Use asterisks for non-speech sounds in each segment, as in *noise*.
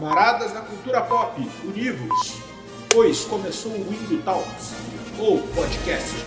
Camaradas da cultura pop, univos, pois começou o Window Talks, ou podcast.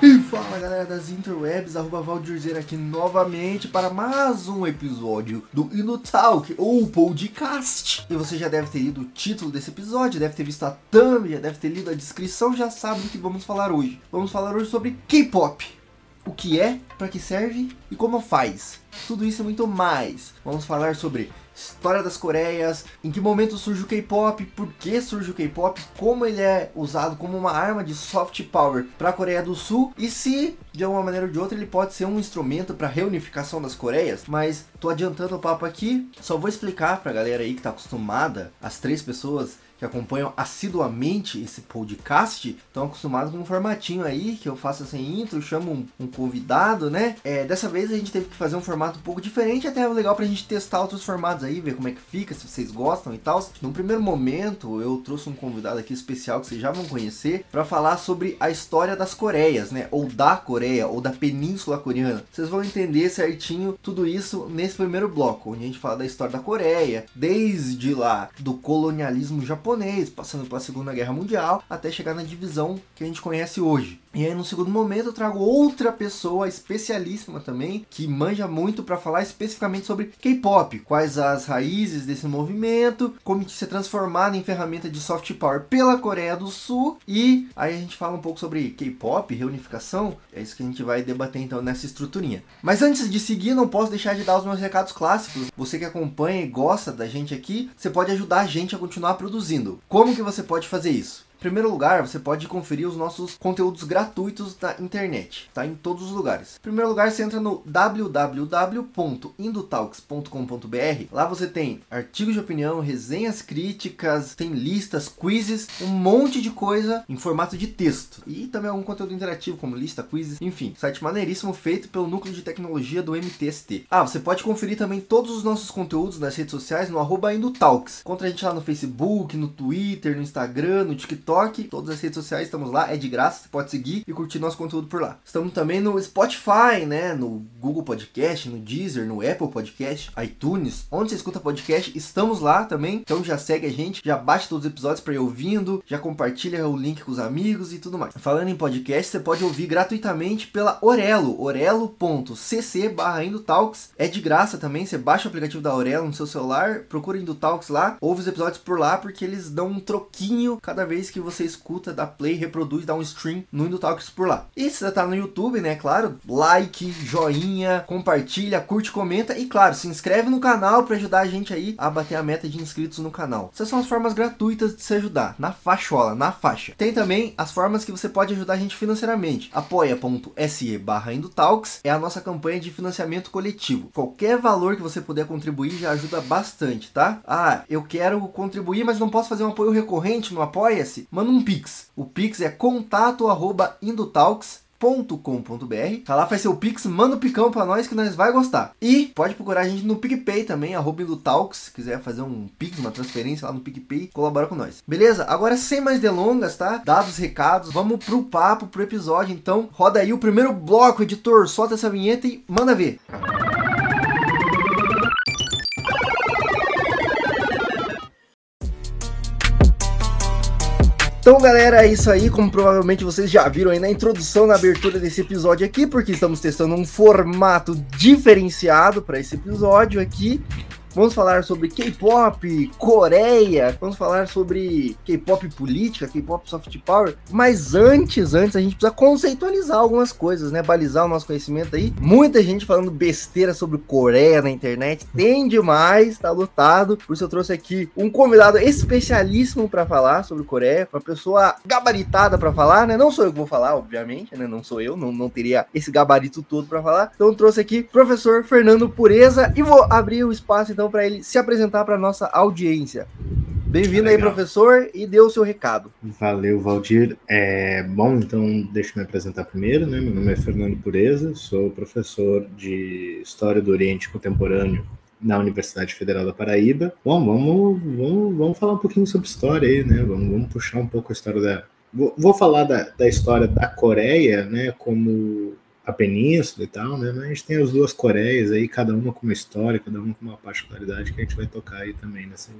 E fala galera das interwebs, arroba Valdirzer aqui novamente para mais um episódio do Indo Talk, ou podcast. E você já deve ter lido o título desse episódio, deve ter visto a thumb, já deve ter lido a descrição, já sabe do que vamos falar hoje. Vamos falar hoje sobre K-pop. O que é, para que serve e como faz. Tudo isso e muito mais. Vamos falar sobre história das Coreias, em que momento surge o K-pop, por que surge o K-pop, como ele é usado como uma arma de soft power para a Coreia do Sul e se de alguma maneira ou de outra ele pode ser um instrumento para reunificação das Coreias. Mas tô adiantando o papo aqui, só vou explicar para a galera aí que tá acostumada, as três pessoas que acompanham assiduamente esse podcast estão acostumados com um formatinho aí que eu faço sem intro, chamo um, um, convidado, né? É, dessa vez a gente teve que fazer um formato um pouco diferente, até legal pra gente testar outros formatos aí, ver como é que fica, se vocês gostam e tal. No primeiro momento eu trouxe um convidado aqui especial que vocês já vão conhecer para falar sobre a história das Coreias, né? Ou da Coreia, ou da Península Coreana. Vocês vão entender certinho tudo isso nesse primeiro bloco, onde a gente fala da história da Coreia, desde lá do colonialismo japonês japonês, passando pela Segunda Guerra Mundial, até chegar na divisão que a gente conhece hoje. E aí no segundo momento eu trago outra pessoa especialíssima também, que manja muito para falar especificamente sobre K-pop, quais as raízes desse movimento, como que se é transformado em ferramenta de soft power pela Coreia do Sul e aí a gente fala um pouco sobre K-pop, reunificação, é isso que a gente vai debater então nessa estruturinha. Mas antes de seguir, não posso deixar de dar os meus recados clássicos. Você que acompanha e gosta da gente aqui, você pode ajudar a gente a continuar produzindo. Como que você pode fazer isso? Em primeiro lugar, você pode conferir os nossos conteúdos gratuitos da internet, tá? Em todos os lugares. Em primeiro lugar, você entra no www.indotalks.com.br. Lá você tem artigos de opinião, resenhas críticas, tem listas, quizzes, um monte de coisa em formato de texto. E também algum conteúdo interativo, como lista, quizzes, enfim. Site maneiríssimo feito pelo núcleo de tecnologia do MTST. Ah, você pode conferir também todos os nossos conteúdos nas redes sociais no arroba Indotalks. Encontra a gente lá no Facebook, no Twitter, no Instagram, no TikTok TikTok, todas as redes sociais estamos lá, é de graça, você pode seguir e curtir nosso conteúdo por lá. Estamos também no Spotify, né, no Google Podcast, no Deezer, no Apple Podcast, iTunes, onde você escuta podcast, estamos lá também. Então já segue a gente, já baixa todos os episódios para ir ouvindo, já compartilha o link com os amigos e tudo mais. Falando em podcast, você pode ouvir gratuitamente pela Orelo, orelo.cc Indotalks. É de graça também, você baixa o aplicativo da Orelo no seu celular, procura Indotalks lá, ouve os episódios por lá, porque eles dão um troquinho cada vez que você escuta, dá play, reproduz, dá um stream no Indotalks por lá. E se você tá no YouTube, né, claro, like, joinha, compartilha, curte, comenta e claro, se inscreve no canal para ajudar a gente aí a bater a meta de inscritos no canal. Essas são as formas gratuitas de se ajudar, na faixola, na faixa. Tem também as formas que você pode ajudar a gente financeiramente. apoia.se barra Indotalks é a nossa campanha de financiamento coletivo. Qualquer valor que você puder contribuir já ajuda bastante, tá? Ah, eu quero contribuir, mas não posso fazer um apoio recorrente no Apoia-se? Manda um Pix. O Pix é contato@indotalks .com.br. Tá lá, faz seu Pix, manda o um picão pra nós que nós vai gostar. E pode procurar a gente no PicPay também, arroba Talks, se quiser fazer um Pix, uma transferência lá no PicPay, colabora com nós. Beleza? Agora sem mais delongas, tá? Dados, recados, vamos pro papo, pro episódio. Então, roda aí o primeiro bloco, editor, solta essa vinheta e manda ver. Música Então, galera, é isso aí. Como provavelmente vocês já viram aí na introdução, na abertura desse episódio aqui, porque estamos testando um formato diferenciado para esse episódio aqui. Vamos falar sobre K-pop, Coreia, vamos falar sobre K-pop política, K-pop soft power. Mas antes, antes a gente precisa conceitualizar algumas coisas, né? Balizar o nosso conhecimento aí. Muita gente falando besteira sobre Coreia na internet, *laughs* tem demais, tá lotado. Por isso eu trouxe aqui um convidado especialíssimo para falar sobre Coreia, uma pessoa gabaritada para falar, né? Não sou eu que vou falar, obviamente, né? Não sou eu, não, não teria esse gabarito todo para falar. Então eu trouxe aqui professor Fernando Pureza e vou abrir o espaço então então para ele se apresentar para nossa audiência. Bem-vindo aí, professor, e dê o seu recado. Valeu, Valdir. É, bom, então deixa eu me apresentar primeiro, né? Meu nome é Fernando Pureza, sou professor de História do Oriente Contemporâneo na Universidade Federal da Paraíba. Bom, vamos, vamos, vamos falar um pouquinho sobre história aí, né? Vamos, vamos puxar um pouco a história da. Vou, vou falar da, da história da Coreia, né? Como a península e tal, né? Mas a gente tem as duas Coreias aí, cada uma com uma história, cada uma com uma particularidade que a gente vai tocar aí também nessa,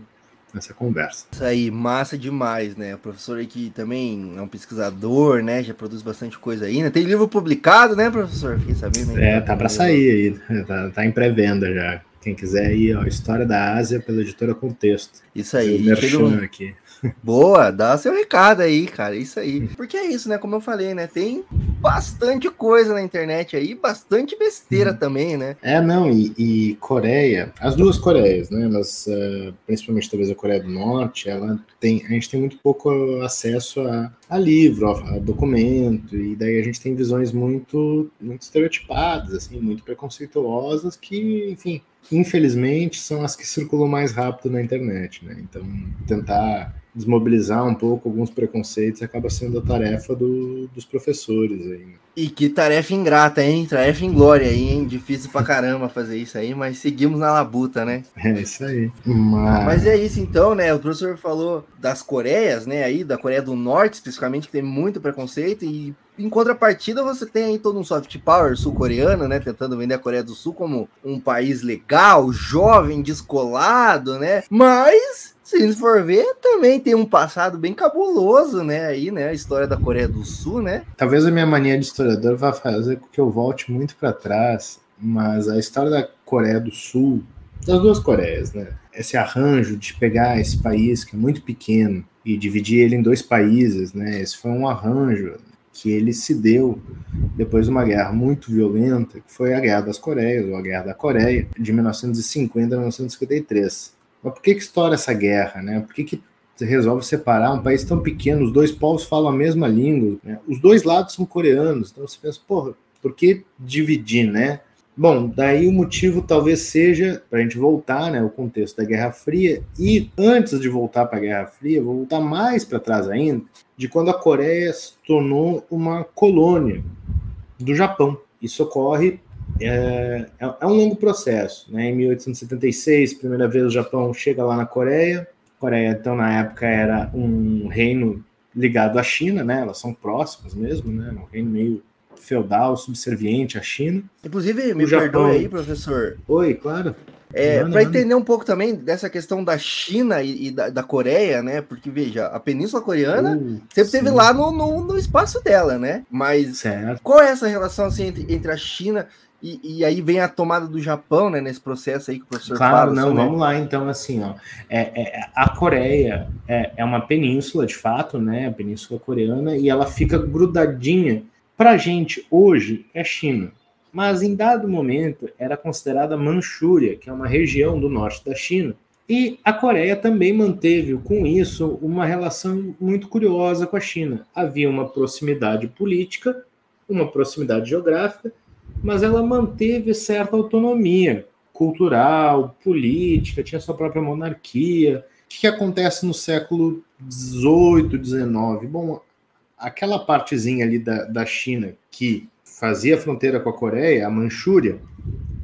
nessa conversa. Isso aí, massa demais, né? O professor aqui também é um pesquisador, né? Já produz bastante coisa aí, né? Tem livro publicado, né, professor? Fiquei sabendo. Aí, é, tá para sair aí, tá, tá em pré-venda já. Quem quiser aí, ó, História da Ásia pela editora Contexto. Isso aí. Chega... aqui. Boa, dá seu recado aí, cara. Isso aí. Porque é isso, né? Como eu falei, né? Tem bastante coisa na internet aí, bastante besteira hum. também, né? É, não, e, e, Coreia, as duas Coreias, né? Mas uh, principalmente talvez a Coreia do Norte, ela tem, a gente tem muito pouco acesso a, a livro, a, a documento, e daí a gente tem visões muito, muito estereotipadas, assim, muito preconceituosas, que, enfim, infelizmente são as que circulam mais rápido na internet, né? Então, tentar desmobilizar um pouco alguns preconceitos acaba sendo a tarefa do, dos professores aí. Né? E que tarefa ingrata, hein? Tarefa inglória aí, hein? Difícil pra caramba fazer isso aí, mas seguimos na labuta, né? *laughs* É isso aí. Mas... mas é isso então, né? O professor falou das Coreias, né? Aí, da Coreia do Norte, especificamente, que tem muito preconceito, e em contrapartida, você tem aí todo um soft power sul-coreano, né? Tentando vender a Coreia do Sul como um país legal, jovem, descolado, né? Mas se for ver, também tem um passado bem cabuloso, né? Aí, né? A história da Coreia do Sul, né? Talvez a minha mania de historiador vá fazer com que eu volte muito para trás, mas a história da Coreia do Sul, das duas Coreias, né? Esse arranjo de pegar esse país que é muito pequeno e dividir ele em dois países, né? Esse foi um arranjo que ele se deu depois de uma guerra muito violenta, que foi a Guerra das Coreias, ou a Guerra da Coreia, de 1950 a 1953. Mas por que, que estoura essa guerra, né? Por que, que resolve separar um país tão pequeno? Os dois povos falam a mesma língua, né? os dois lados são coreanos, então você pensa, porra, por que dividir, né? Bom, daí o motivo talvez seja para a gente voltar, né, o contexto da Guerra Fria e antes de voltar para a Guerra Fria, vou voltar mais para trás ainda, de quando a Coreia se tornou uma colônia do Japão. Isso ocorre é, é, é um longo processo. Né? Em 1876, primeira vez o Japão chega lá na Coreia. A Coreia, então, na época, era um reino ligado à China, né? Elas são próximas mesmo, né? Um reino meio feudal, subserviente à China. Inclusive, me Japão... perdoe aí, professor. Oi, claro. É, para entender um pouco também dessa questão da China e, e da, da, Coreia, né? Porque, veja, a Península Coreana uh, sempre esteve lá no, no, no, espaço dela, né? Mas certo. qual é essa relação assim, entre, entre a China e, e, aí vem a tomada do Japão, né, nesse processo aí que o professor claro, fala. Claro, não, vamos lá, então, assim, ó, é, é, a Coreia é, é, uma península, de fato, né, a península coreana, e ela fica grudadinha. Pra gente, hoje, é China, mas em dado momento era considerada Manchúria, que é uma região do norte da China, e a Coreia também manteve com isso uma relação muito curiosa com a China. Havia uma proximidade política, uma proximidade geográfica, mas ela manteve certa autonomia cultural, política, tinha sua própria monarquia. O que, acontece no século XVIII, XIX? Bom, aquela partezinha ali da, da China que fazia fronteira com a Coreia, a Manchúria,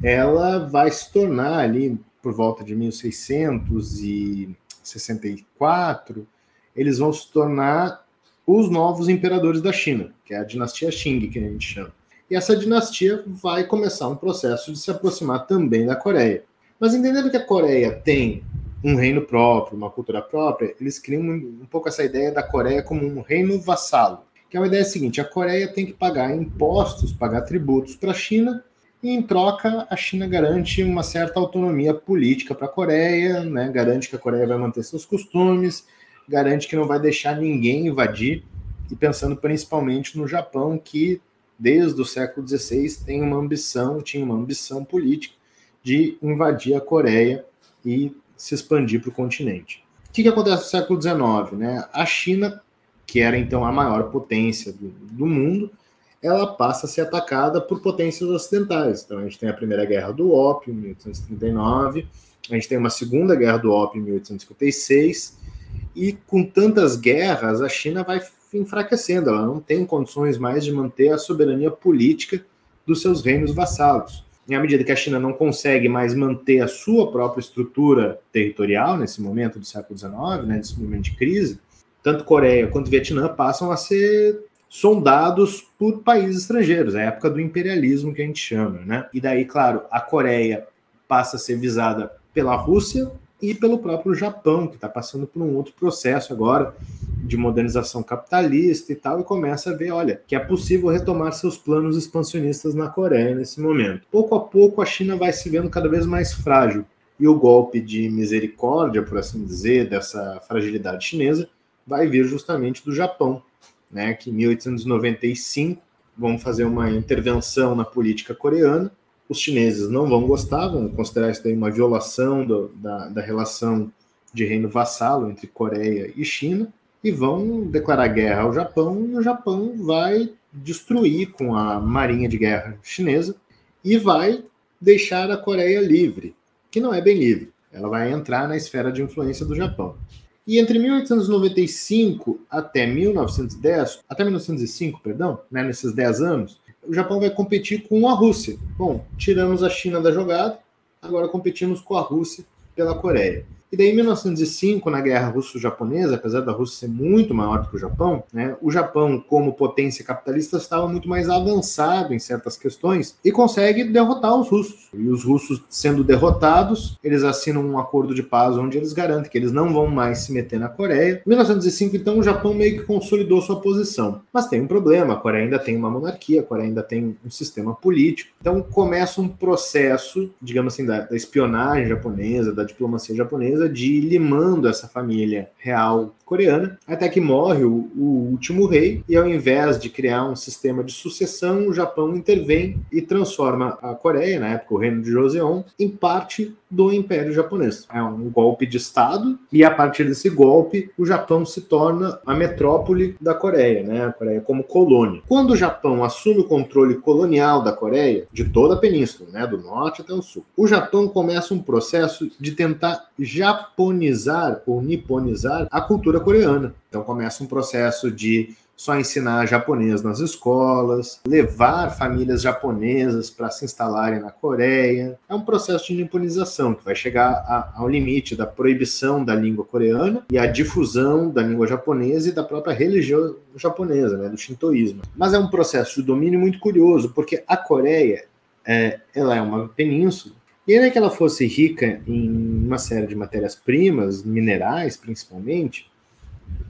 ela vai se tornar ali por volta de 1664, eles vão se tornar os novos imperadores da China, que é a dinastia Qing, que a gente chama. E essa dinastia vai começar um processo de se aproximar também da Coreia. Mas entendendo que a Coreia tem um reino próprio, uma cultura própria, eles criam um, um pouco essa ideia da Coreia como um reino vassalo. Que é uma ideia seguinte: a Coreia tem que pagar impostos, pagar tributos para a China, e em troca a China garante uma certa autonomia política para a Coreia, né? garante que a Coreia vai manter seus costumes, garante que não vai deixar ninguém invadir, e pensando principalmente no Japão, que desde o século XVI, tem uma ambição, tinha uma ambição política de invadir a Coreia e se expandir para o continente. O que, que acontece no século XIX? Né? A China, que era então a maior potência do, do mundo, ela passa a ser atacada por potências ocidentais. Então a gente tem a Primeira Guerra do Ópio, em 1839, a gente tem uma Segunda Guerra do Ópio, em 1856, e com tantas guerras, a China vai enfraquecendo, ela não tem condições mais de manter a soberania política dos seus reinos vassalos. E à medida que a China não consegue mais manter a sua própria estrutura territorial nesse momento do século XIX, né, nesse momento de crise, tanto Coreia quanto Vietnã passam a ser sondados por países estrangeiros, a época do imperialismo que a gente chama, né? E daí, claro, a Coreia passa a ser visada pela Rússia e pelo próprio Japão, que está passando por um outro processo agora de modernização capitalista e tal, e começa a ver, olha, que é possível retomar seus planos expansionistas na Coreia nesse momento. Pouco a pouco a China vai se vendo cada vez mais frágil, e o golpe de misericórdia, por assim dizer, dessa fragilidade chinesa, vai vir justamente do Japão, né, que em 1895 vão fazer uma intervenção na política coreana. Os chineses não vão gostar, vão considerar isso daí uma violação do, da, da relação de reino vassalo entre Coreia e China e vão declarar guerra ao Japão e o Japão vai destruir com a marinha de guerra chinesa e vai deixar a Coreia livre, que não é bem livre. Ela vai entrar na esfera de influência do Japão. E entre 1895 até 1910, até 1905, perdão, né, nesses 10 anos, o Japão vai competir com a Rússia. Bom, tiramos a China da jogada, agora competimos com a Rússia pela Coreia. E daí, em 1905, na Guerra Russo-Japonesa, apesar da Rússia ser muito maior do que o Japão, né, o Japão, como potência capitalista, estava muito mais avançado em certas questões e consegue derrotar os russos. E os russos, sendo derrotados, eles assinam um acordo de paz onde eles garantem que eles não vão mais se meter na Coreia. Em 1905, então, o Japão meio que consolidou sua posição. Mas tem um problema: a Coreia ainda tem uma monarquia, a Coreia ainda tem um sistema político. Então, começa um processo, digamos assim, da, da espionagem japonesa, da diplomacia japonesa de ir limando essa família real coreana, até que morre o, o, último rei, e ao invés de criar um sistema de sucessão, o Japão intervém e transforma a Coreia, na época o reino de Joseon, em parte do Império Japonês. É um golpe de Estado, e a partir desse golpe, o Japão se torna a metrópole da Coreia, né? A Coreia como colônia. Quando o Japão assume o controle colonial da Coreia, de toda a península, né? Do norte até o sul, o Japão começa um processo de tentar japonizar ou niponizar a cultura coreana. Então começa um processo de só ensinar japonês nas escolas, levar famílias japonesas para se instalarem na Coreia. É um processo de niponização que vai chegar a, ao limite da proibição da língua coreana e a difusão da língua japonesa e da própria religião japonesa, né, do shintoísmo. Mas é um processo de domínio muito curioso, porque a Coreia é, ela é uma península e ainda que ela fosse rica em uma série de matérias-primas, minerais principalmente,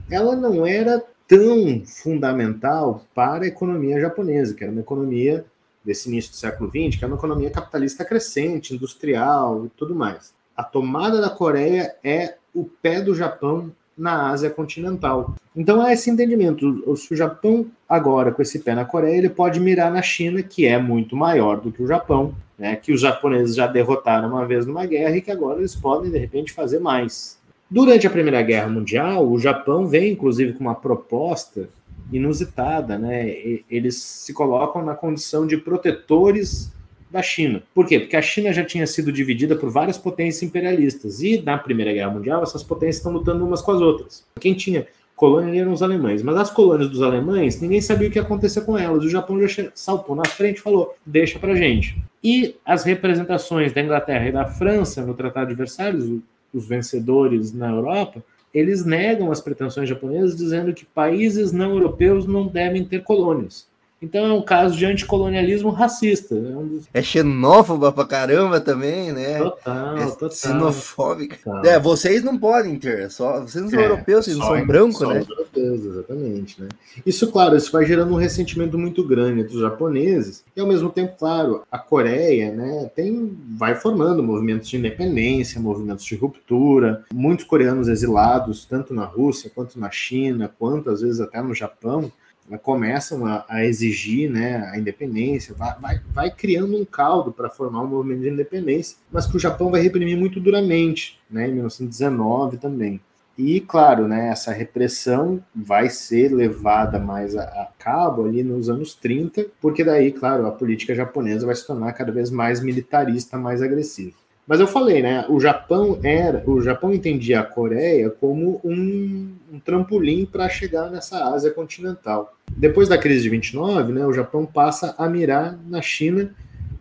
ela não era tão fundamental para a economia japonesa, que era uma economia desse início do século XX, que era uma economia capitalista crescente, industrial e tudo mais. A tomada da Coreia é o pé do Japão na Ásia continental. Então há esse entendimento. Se o Japão agora com esse pé na Coreia, ele pode mirar na China, que é muito maior do que o Japão, né, que os japoneses já derrotaram uma vez numa guerra e que agora eles podem de repente fazer mais. Durante a Primeira Guerra Mundial, o Japão vem inclusive com uma proposta inusitada, né? Eles se colocam na condição de protetores da China. Por quê? Porque a China já tinha sido dividida por várias potências imperialistas e na Primeira Guerra Mundial essas potências estão lutando umas com as outras. Quem tinha colônia eram os alemães, mas as colônias dos alemães ninguém sabia o que ia acontecer com elas. O Japão já saltou na frente e falou: deixa pra gente. E as representações da Inglaterra e da França no Tratado de Versalhes, os vencedores na Europa, eles negam as pretensões japonesas, dizendo que países não europeus não devem ter colônias. Então é um caso de anticolonialismo racista. É, um dos... é xenófoba pra caramba também, né? Total, é total. Xenofóbica. Total. É, vocês não podem ter, só, vocês não são é, europeus, vocês não são brancos, né? Os europeus, exatamente, né? Isso, claro, isso vai gerando um ressentimento muito grande entre os japoneses, e ao mesmo tempo, claro, a Coreia, né, tem, vai formando movimentos de independência, movimentos de ruptura, muitos coreanos exilados, tanto na Rússia, quanto na China, quanto às vezes até no Japão, começam a, a, exigir né, a independência, vai, vai, vai criando um caldo para formar um movimento de independência, mas que o Japão vai reprimir muito duramente, né, em 1919 também. E, claro, né, essa repressão vai ser levada mais a, a, cabo ali nos anos 30, porque daí, claro, a política japonesa vai se tornar cada vez mais militarista, mais agressiva. Mas eu falei, né? O Japão era, o Japão entendia a Coreia como um, um trampolim para chegar nessa Ásia continental. Depois da crise de 29, né, o Japão passa a mirar na China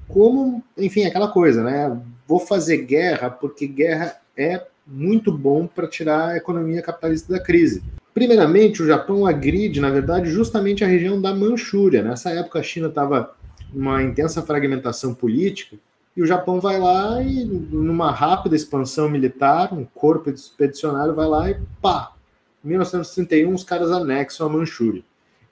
como, enfim, aquela coisa, né? Vou fazer guerra porque guerra é muito bom para tirar a economia capitalista da crise Primeiramente, o Japão agride, na verdade, justamente a região da Manchúria. Nessa época, a China estava uma intensa fragmentação política e o Japão vai lá e, numa rápida expansão militar, um corpo expedicionário vai lá e pá! Em 1931, os caras anexam a Manchúria.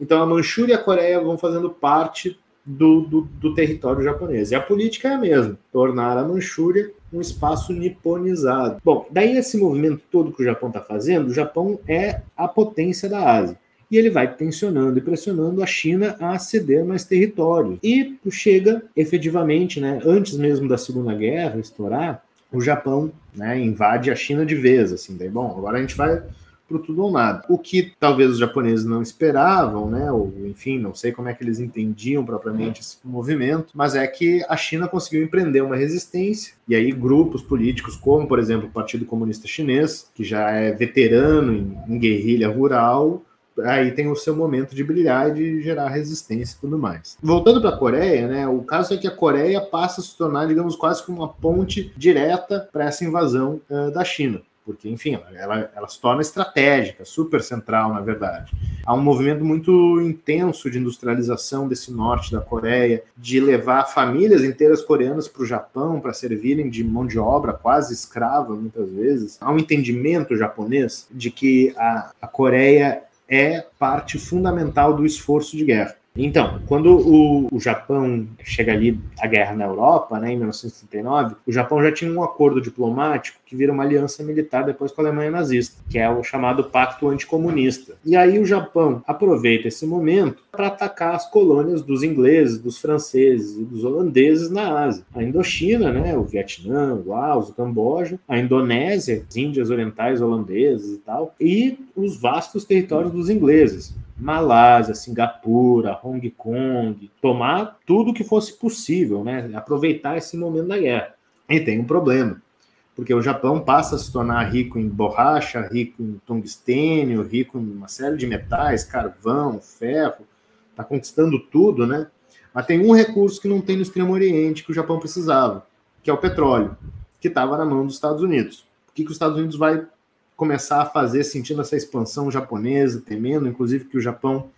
Então, a Manchúria e a Coreia vão fazendo parte do, do, do, território japonês. E a política é a mesma: tornar a Manchúria um espaço niponizado. Bom, daí esse movimento todo que o Japão está fazendo, o Japão é a potência da Ásia. E ele vai tensionando e pressionando a China a ceder mais território. E chega efetivamente, né, antes mesmo da Segunda Guerra estourar, o Japão né, invade a China de vez. Assim, daí, bom, agora a gente vai para tudo ou nada. O que talvez os japoneses não esperavam, né? Ou enfim, não sei como é que eles entendiam propriamente esse movimento, mas é que a China conseguiu empreender uma resistência e aí grupos políticos, como por exemplo o Partido Comunista Chinês, que já é veterano em, em guerrilha rural, aí tem o seu momento de brilhar e de gerar resistência e tudo mais. Voltando para a Coreia, né, o caso é que a Coreia passa a se tornar, digamos, quase como uma ponte direta para essa invasão uh, da China porque, enfim, ela, ela se torna estratégica, super central, na verdade. Há um movimento muito intenso de industrialização desse norte da Coreia, de levar famílias inteiras coreanas para o Japão para servirem de mão de obra quase escrava, muitas vezes. Há um entendimento japonês de que a, a Coreia é parte fundamental do esforço de guerra. Então, quando o, o, Japão chega ali a guerra na Europa, né, em 1939, o Japão já tinha um acordo diplomático que vira uma aliança militar depois com a Alemanha nazista, que é o chamado Pacto Anticomunista. E aí o Japão aproveita esse momento para atacar as colônias dos ingleses, dos franceses e dos holandeses na Ásia. A Indochina, né, o Vietnã, o Laos, o Camboja, a Indonésia, as Índias Orientais holandesas e tal, e os vastos territórios dos ingleses. Malásia, Singapura, Hong Kong, tomar tudo que fosse possível, né? Aproveitar esse momento da guerra. E tem um problema, porque o Japão passa a se tornar rico em borracha, rico em tungstênio, rico em uma série de metais, carvão, ferro, está conquistando tudo, né? Mas tem um recurso que não tem no Extremo Oriente que o Japão precisava, que é o petróleo, que estava na mão dos Estados Unidos. O que, que os Estados Unidos vai começar a fazer sentindo essa expansão japonesa, temendo inclusive que o Japão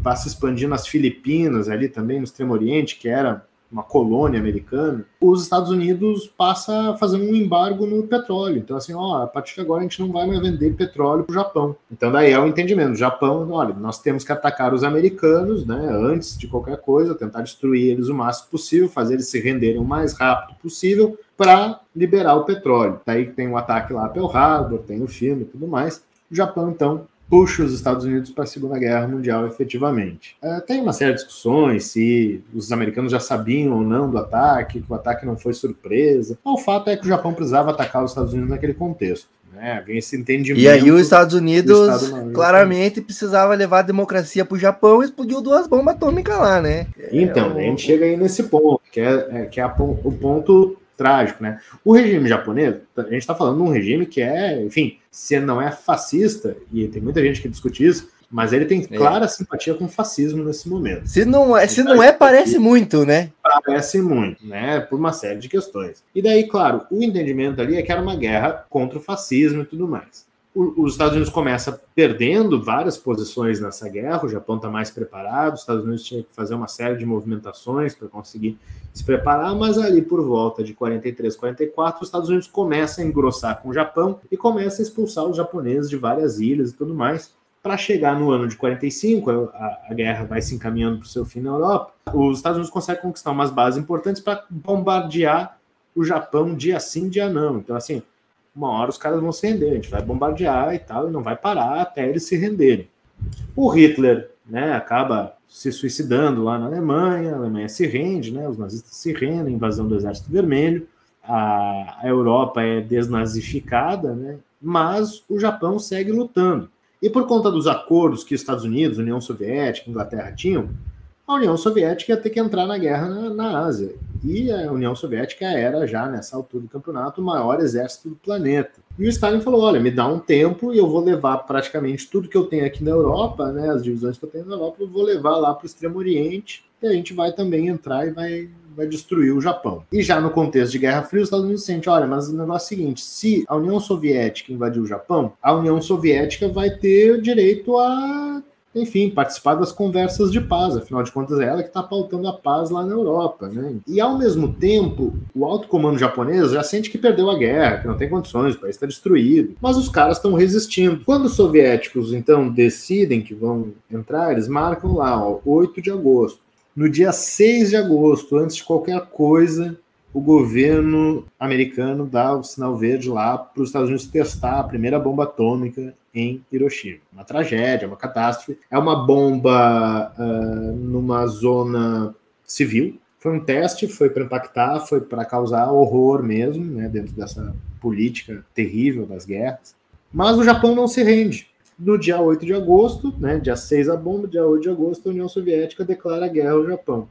vá se expandir nas Filipinas, ali também no Extremo Oriente, que era uma colônia americana, os Estados Unidos passa fazer um embargo no petróleo. Então, assim, ó, a partir de agora a gente não vai mais vender petróleo para o Japão. Então, daí é o entendimento. O Japão, olha, nós temos que atacar os americanos, né, antes de qualquer coisa, tentar destruir eles o máximo possível, fazer eles se renderem o mais rápido possível, para liberar o petróleo. Daí tem o ataque lá a Pearl Harbor, tem o filme e tudo mais. O Japão, então, puxa os Estados Unidos para a Segunda Guerra Mundial efetivamente. É, tem uma série de discussões se os americanos já sabiam ou não do ataque, que o ataque não foi surpresa. O fato é que o Japão precisava atacar os Estados Unidos naquele contexto. Né? Esse entendimento e aí os Estados Unidos claramente precisava levar a democracia para o Japão e explodiu duas bombas atômicas lá, né? Então, é, a gente chega aí nesse ponto, que é, é que é a, o ponto trágico, né? O regime japonês, a gente está falando de um regime que é, enfim, se não é fascista, e tem muita gente que discute isso, mas ele tem é. clara é. simpatia com o fascismo nesse momento. Se não é, se não é parece muito, né? Parece muito, né? Por uma série de questões. E daí, claro, o entendimento ali é que era uma guerra contra o fascismo e tudo mais os Estados Unidos começa perdendo várias posições nessa guerra, o Japão está mais preparado, os Estados Unidos tinha que fazer uma série de movimentações para conseguir se preparar, mas ali por volta de 43, 44, os Estados Unidos começam a engrossar com o Japão e começa a expulsar os japoneses de várias ilhas e tudo mais. Para chegar no ano de 45, a, a guerra vai se encaminhando para o seu fim na Europa, os Estados Unidos conseguem conquistar umas bases importantes para bombardear o Japão dia sim, dia não. Então, assim, uma hora os caras vão se render, a gente vai bombardear e tal, e não vai parar até eles se renderem. O Hitler né, acaba se suicidando lá na Alemanha, a Alemanha se rende, né, os nazistas se rendem, invasão do Exército Vermelho, a, a Europa é desnazificada, né, mas o Japão segue lutando. E por conta dos acordos que Estados Unidos, União Soviética, Inglaterra tinham, a União Soviética ia ter que entrar na guerra na, na, Ásia. E a União Soviética era já, nessa altura do campeonato, o maior exército do planeta. E o Stalin falou: olha, me dá um tempo e eu vou levar praticamente tudo que eu tenho aqui na Europa, né, as divisões que eu tenho na Europa, eu vou levar lá para o Extremo Oriente e a gente vai também entrar e vai, vai destruir o Japão. E já no contexto de Guerra Fria, os Estados Unidos sente, olha, mas o negócio é o seguinte, se a União Soviética invadir o Japão, a União Soviética vai ter direito a enfim, participar das conversas de paz. Afinal de contas, é ela que está pautando a paz lá na Europa. Né? E, ao mesmo tempo, o alto comando japonês já sente que perdeu a guerra, que não tem condições, o país está destruído. Mas os caras estão resistindo. Quando os soviéticos, então, decidem que vão entrar, eles marcam lá, ó, 8 de agosto. No dia 6 de agosto, antes de qualquer coisa, o governo americano dá o sinal verde lá para os Estados Unidos testar a primeira bomba atômica em Hiroshima. Uma tragédia, uma catástrofe. É uma bomba uh, numa zona civil. Foi um teste, foi para impactar, foi para causar horror mesmo, né, dentro dessa política terrível das guerras. Mas o Japão não se rende. No dia 8 de agosto, né, dia 6 a bomba, dia 8 de agosto, a União Soviética declara guerra ao Japão.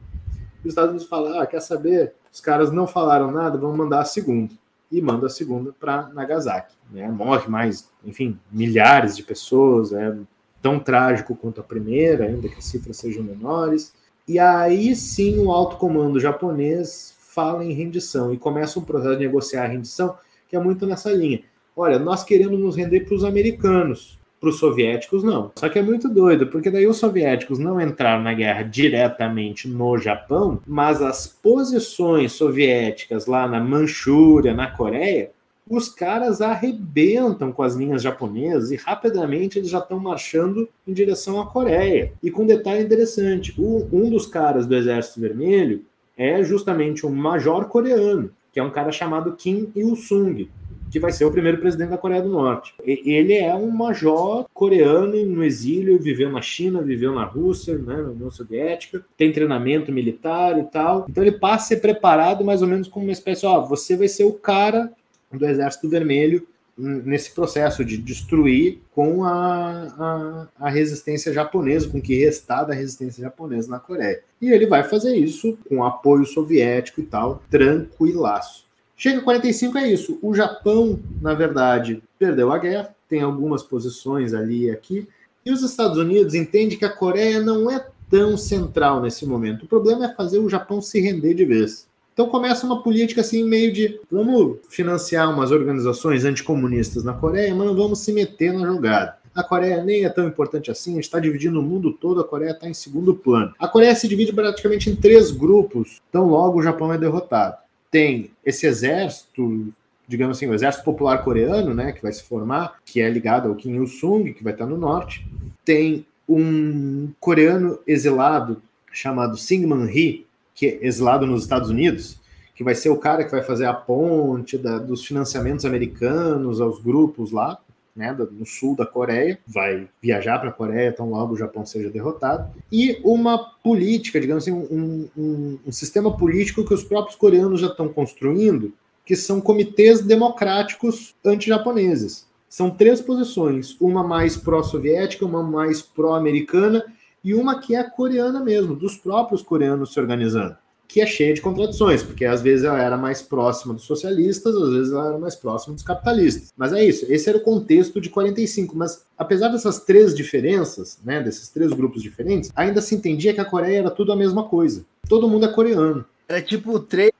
Os Estados Unidos falam: ah, quer saber? Os caras não falaram nada, vamos mandar a segunda. E manda a segunda para Nagasaki. Né? Morre mais, enfim, milhares de pessoas, é tão trágico quanto a primeira, ainda que as cifras sejam menores. E aí sim o alto comando japonês fala em rendição e começa um processo de negociar a rendição que é muito nessa linha. Olha, nós queremos nos render para os americanos. Para os soviéticos, não. Só que é muito doido, porque daí os soviéticos não entraram na guerra diretamente no Japão, mas as posições soviéticas lá na Manchúria, na Coreia, os caras arrebentam com as linhas japonesas e rapidamente eles já estão marchando em direção à Coreia. E com um detalhe interessante: um dos caras do Exército Vermelho é justamente um major coreano, que é um cara chamado Kim Il-sung que vai ser o primeiro presidente da Coreia do Norte. Ele é um major coreano no exílio, viveu na China, viveu na Rússia, né, na União Soviética, tem treinamento militar e tal. Então ele passa a ser preparado mais ou menos como uma espécie, ó, você vai ser o cara do Exército Vermelho nesse processo de destruir com a, a, a, resistência japonesa, com o que restar da resistência japonesa na Coreia. E ele vai fazer isso com apoio soviético e tal, tranquilaço. Chega 45 é isso. O Japão, na verdade, perdeu a guerra, tem algumas posições ali e aqui, e os Estados Unidos entendem que a Coreia não é tão central nesse momento. O problema é fazer o Japão se render de vez. Então começa uma política assim meio de vamos financiar umas organizações anticomunistas na Coreia, mas não vamos se meter na jogada. A Coreia nem é tão importante assim, a gente está dividindo o mundo todo, a Coreia está em segundo plano. A Coreia se divide praticamente em três grupos, então logo o Japão é derrotado tem esse exército, digamos assim, o exército popular coreano, né, que vai se formar, que é ligado ao Kim Il-sung, que vai estar no norte. Tem um coreano exilado chamado Syngman Rhee, que é exilado nos Estados Unidos, que vai ser o cara que vai fazer a ponte da, dos financiamentos americanos aos grupos lá né, no sul da Coreia, vai viajar para a Coreia tão logo o Japão seja derrotado, e uma política, digamos assim, um, um, um sistema político que os próprios coreanos já estão construindo, que são comitês democráticos anti-japoneses. São três posições, uma mais pró-soviética, uma mais pró-americana e uma que é coreana mesmo, dos próprios coreanos se organizando que é cheia de contradições, porque às vezes ela era mais próxima dos socialistas, às vezes ela era mais próxima dos capitalistas. Mas é isso, esse era o contexto de 45. Mas apesar dessas três diferenças, né, desses três grupos diferentes, ainda se entendia que a Coreia era tudo a mesma coisa. Todo mundo é coreano. Era tipo três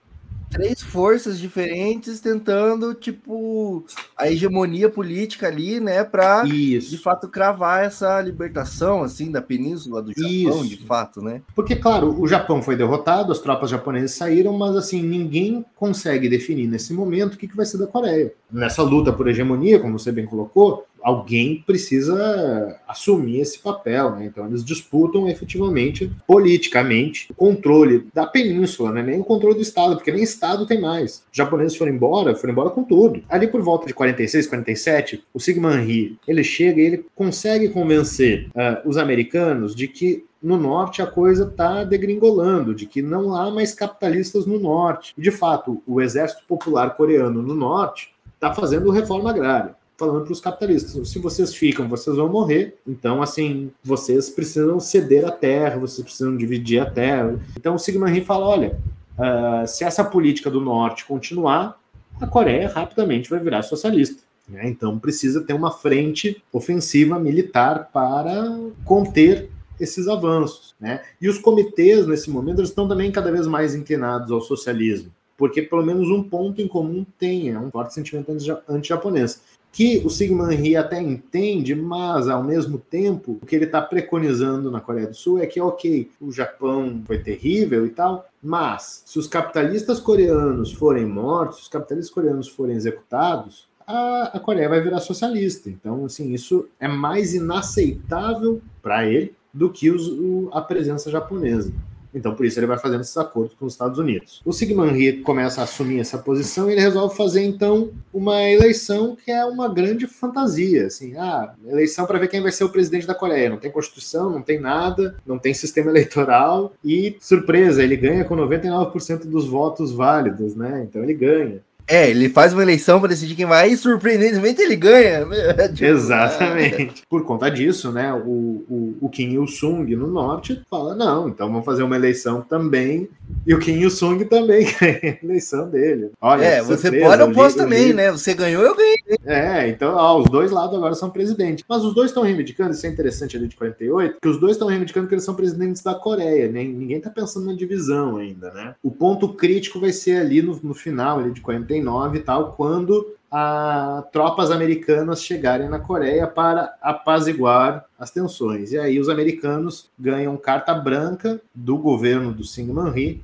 três forças diferentes tentando, tipo, a hegemonia política ali, né, para de fato cravar essa libertação, assim, da península do Japão, Isso. de fato, né? Porque, claro, o Japão foi derrotado, as tropas japonesas saíram, mas, assim, ninguém consegue definir nesse momento o que, que vai ser da Coreia. Nessa luta por hegemonia, como você bem colocou, alguém precisa assumir esse papel, né? Então eles disputam efetivamente, politicamente, o controle da península, né? Nem o controle do Estado, porque nem Estado tem mais. Os japoneses foram embora, foram embora com tudo. Ali por volta de 46, 47, o Sigmund Rhee, ele chega e ele consegue convencer uh, os americanos de que no norte a coisa está degringolando, de que não há mais capitalistas no norte. E, de fato, o exército popular coreano no norte está fazendo reforma agrária falando para os capitalistas: se vocês ficam, vocês vão morrer. Então, assim, vocês precisam ceder a terra, vocês precisam dividir a terra. Então, o Sigmund Rhee fala: olha, uh, se essa política do norte continuar, a Coreia rapidamente vai virar socialista. Né? Então, precisa ter uma frente ofensiva militar para conter esses avanços, né? E os comitês nesse momento eles estão também cada vez mais inclinados ao socialismo, porque pelo menos um ponto em comum tem, é um forte sentimento anti-japonês, que o Sigmund Rhee até entende, mas ao mesmo tempo o que ele está preconizando na Coreia do Sul é que ok, o Japão foi terrível e tal, mas se os capitalistas coreanos forem mortos, se os capitalistas coreanos forem executados, a, a Coreia vai virar socialista. Então, assim, isso é mais inaceitável para ele do que os, o, a presença japonesa. Então, por isso, ele vai fazendo esses acordos com os Estados Unidos. O Sigmund Rhee começa a assumir essa posição e ele resolve fazer, então, uma eleição que é uma grande fantasia. Assim, ah, eleição para ver quem vai ser o presidente da Coreia. Não tem constituição, não tem nada, não tem sistema eleitoral. E, surpresa, ele ganha com 99% dos votos válidos, né? Então, ele ganha. É, ele faz uma eleição para decidir quem vai e surpreendentemente ele ganha. *laughs* Exatamente. Por conta disso, né, o, o, o Kim Il-sung no norte fala, não, então vamos fazer uma eleição também e o Kim Il-sung também *laughs* ganha a eleição dele. Olha, é, você pode, eu posso também, né? Você ganhou, eu ganhei. É, então, ó, os dois lados agora são presidentes. Mas os dois estão reivindicando, isso é interessante ali de 48, que os dois estão reivindicando que eles são presidentes da Coreia, né? Ninguém tá pensando na divisão ainda, né? O ponto crítico vai ser ali no, no final ali de 48 e tal, quando a tropas americanas chegarem na Coreia para apaziguar as tensões. E aí os americanos ganham carta branca do governo do Syngman Rhee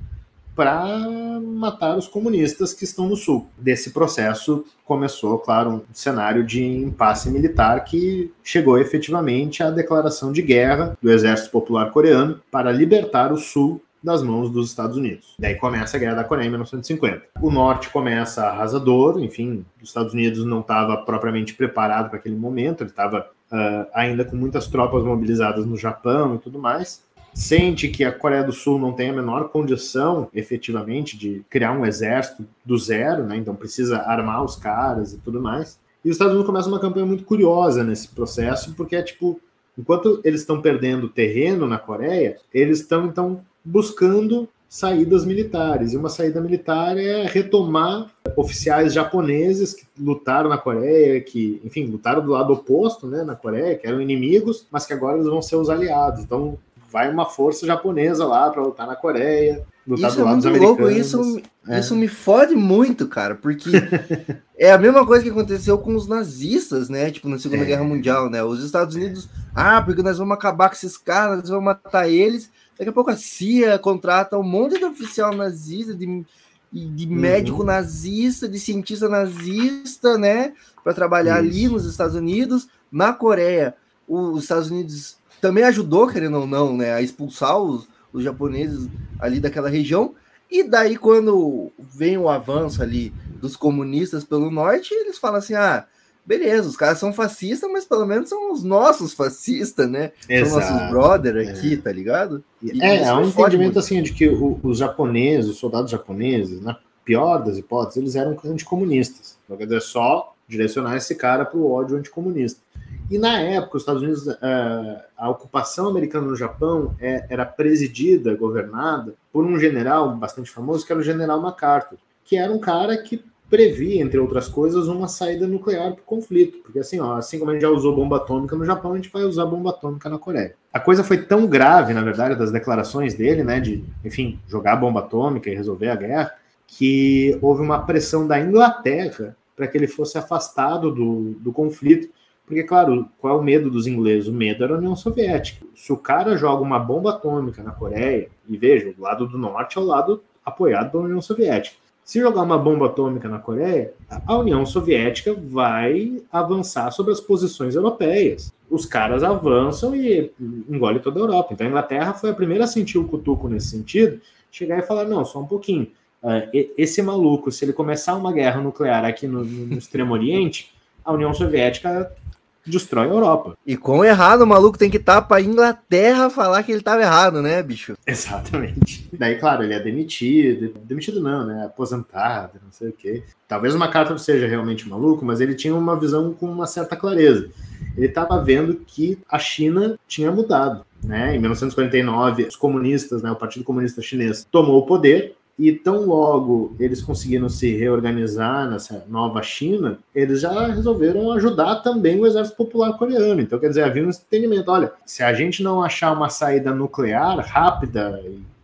para matar os comunistas que estão no sul. Desse processo começou, claro, um cenário de impasse militar que chegou efetivamente à declaração de guerra do Exército Popular Coreano para libertar o sul das mãos dos Estados Unidos. Daí começa a Guerra da Coreia em 1950. O norte começa arrasador, enfim, os Estados Unidos não estava propriamente preparado para aquele momento, ele estava uh, ainda com muitas tropas mobilizadas no Japão e tudo mais. Sente que a Coreia do Sul não tem a menor condição, efetivamente, de criar um exército do zero, né? Então precisa armar os caras e tudo mais. E os Estados Unidos começam uma campanha muito curiosa nesse processo, porque é tipo, enquanto eles estão perdendo terreno na Coreia, eles estão então buscando saídas militares. E uma saída militar é retomar oficiais japoneses que lutaram na Coreia, que, enfim, lutaram do lado oposto, né, na Coreia, que eram inimigos, mas que agora eles vão ser os aliados. Então, vai uma força japonesa lá para lutar na Coreia, lutar isso do é lado é muito louco, isso, é. isso me fode muito, cara, porque *laughs* é a mesma coisa que aconteceu com os nazistas, né? Tipo, na Segunda é. Guerra Mundial, né? Os Estados Unidos, ah, porque nós vamos acabar com esses caras, nós vamos matar eles. Daqui a pouco a CIA contrata um monte de oficial nazista, de, de uhum. médico nazista, de cientista nazista, né? Para trabalhar Isso. ali nos Estados Unidos. Na Coreia, os Estados Unidos também ajudou, querendo ou não, né? A expulsar os, os japoneses ali daquela região. E daí, quando vem o avanço ali dos comunistas pelo norte, eles falam assim: ah, beleza, os caras são fascistas, mas pelo menos são os nossos fascistas, né? Exato. São nossos brother é. aqui, é. tá ligado? E é, há um entendimento muito. assim de que os japoneses, os soldados japoneses, na pior das hipóteses, eles eram anticomunistas. Então, quer dizer, só direcionar esse cara para o ódio anticomunista. E na época, os Estados Unidos, é, a ocupação americana no Japão é, era presidida, governada por um general bastante famoso, que era o general MacArthur, que era um cara que previa, entre outras coisas, uma saída nuclear para o conflito. Porque assim, ó, assim como a gente já usou bomba atômica no Japão, a gente vai usar bomba atômica na Coreia. A coisa foi tão grave, na verdade, das declarações dele, né, de, enfim, jogar bomba atômica e resolver a guerra, que houve uma pressão da Inglaterra para que ele fosse afastado do, do conflito. Porque, claro, qual é o medo dos ingleses? O medo era a União Soviética. Se o cara joga uma bomba atômica na Coreia, e veja, o lado do norte é o lado apoiado pela União Soviética se jogar uma bomba atômica na Coreia, a União Soviética vai avançar sobre as posições europeias. Os caras avançam e engole toda a Europa. Então a Inglaterra foi a primeira a sentir o cutuco nesse sentido, chegar e falar: não, só um pouquinho. Uh, esse maluco, se ele começar uma guerra nuclear aqui no, no Extremo Oriente, a União Soviética destrói a Europa. E quão errado o maluco tem que estar tá para Inglaterra falar que ele estava errado, né, bicho? *laughs* Exatamente. Daí, claro, ele é demitido. Demitido não, né? Aposentado, não sei o quê. Talvez uma carta seja realmente maluco, mas ele tinha uma visão com uma certa clareza. Ele estava vendo que a China tinha mudado. Né? Em 1949, os comunistas, né, o Partido Comunista Chinês, tomou o poder E tão logo eles conseguiram se reorganizar nessa nova China, eles já resolveram ajudar também o exército popular coreano. Então, quer dizer, havia um entendimento: olha, se a gente não achar uma saída nuclear rápida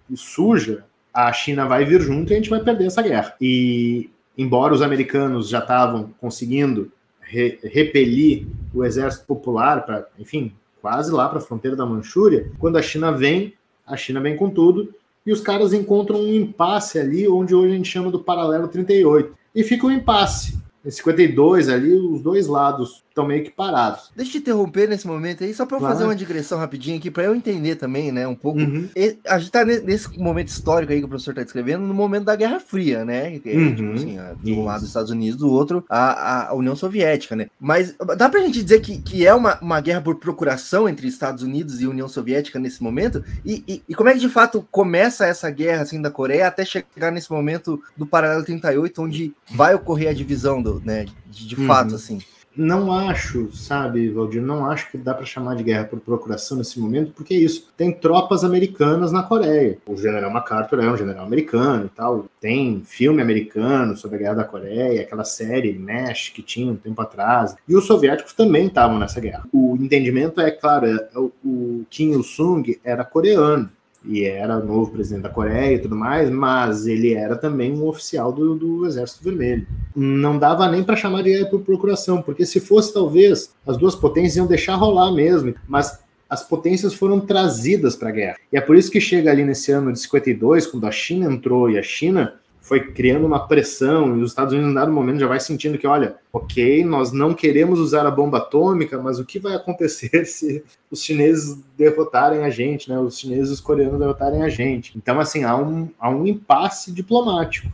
e suja, a China vai vir junto e a gente vai perder essa guerra. E embora os americanos já estavam conseguindo re repelir o exército popular para, enfim, quase lá para a fronteira da Manchúria, quando a China vem, a China vem com tudo e os caras encontram um impasse ali, onde hoje a gente chama do paralelo 38. E fica um impasse. Em 52 ali, os dois lados estão meio que parados. Deixa eu te interromper nesse momento aí, só para eu claro. fazer uma digressão rapidinho aqui, para eu entender também, né, um pouco. Uhum. A gente tá nesse momento histórico aí que o professor tá descrevendo, no momento da Guerra Fria, né? Que, uhum. tipo assim, de um lado os Estados Unidos, do outro a, a União Soviética, né? Mas dá pra gente dizer que, que é uma, uma guerra por procuração entre Estados Unidos e União Soviética nesse momento? E, e, e como é que de fato começa essa guerra assim da Coreia até chegar nesse momento do paralelo 38, onde vai ocorrer a divisão do, né, de, de uhum. fato, assim? Não acho, sabe, Valdir, não acho que dá para chamar de guerra por procuração nesse momento, porque é isso. Tem tropas americanas na Coreia. O general MacArthur é um general americano e tal. Tem filme americano sobre a guerra da Coreia, aquela série Nash que tinha um tempo atrás. E os soviéticos também estavam nessa guerra. O entendimento é, claro, é, o Kim Il-sung era coreano e era novo presidente da Coreia e tudo mais, mas ele era também um oficial do, do Exército Vermelho. Não dava nem para chamar de por procuração, porque se fosse talvez as duas potências iam deixar rolar mesmo, mas as potências foram trazidas para a guerra. E é por isso que chega ali nesse ano de 52, quando a China entrou e a China foi criando uma pressão e os Estados Unidos, em dado momento, já vai sentindo que, olha, ok, nós não queremos usar a bomba atômica, mas o que vai acontecer *laughs* se os chineses derrotarem a gente, né? Os chineses e os coreanos derrotarem a gente. Então, assim, há um, há um impasse diplomático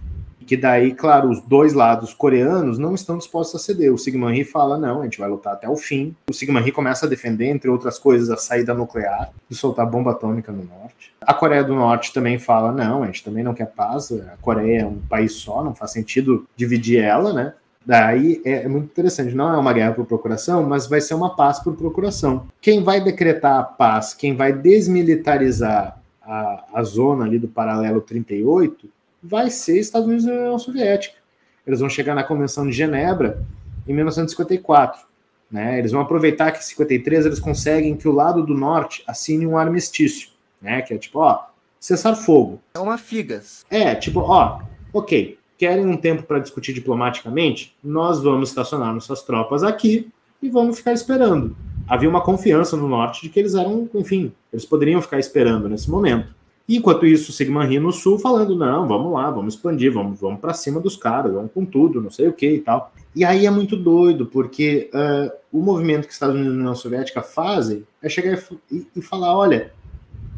que daí, claro, os dois lados coreanos não estão dispostos a ceder. O Sigma Rhee fala, não, a gente vai lutar até o fim. O Sigma Rhee começa a defender, entre outras coisas, a saída nuclear, de soltar bomba atômica no norte. A Coreia do Norte também fala, não, a gente também não quer paz, a Coreia é um país só, não faz sentido dividir ela, né? Daí é, é muito interessante, não é uma guerra por procuração, mas vai ser uma paz por procuração. Quem vai decretar a paz, quem vai desmilitarizar a, a zona ali do paralelo 38 vai ser Estados Unidos e União Soviética. Eles vão chegar na Convenção de Genebra em 1954. Né? Eles vão aproveitar que em 53 eles conseguem que o lado do norte assine um armistício, né? Que é tipo, ó, cessar fogo. É uma figas. É, tipo, ó, ok, querem um tempo para discutir diplomaticamente? Nós vamos estacionar nossas tropas aqui e vamos ficar esperando. Havia uma confiança no norte de que eles eram, enfim, eles poderiam ficar esperando nesse momento. Enquanto isso, o Sigma Rio no Sul falando, não, vamos lá, vamos expandir, vamos, vamos para cima dos caras, vamos com tudo, não sei o que e tal. E aí é muito doido, porque uh, o movimento que os Estados Unidos e a União Soviética fazem é chegar e, e falar, olha,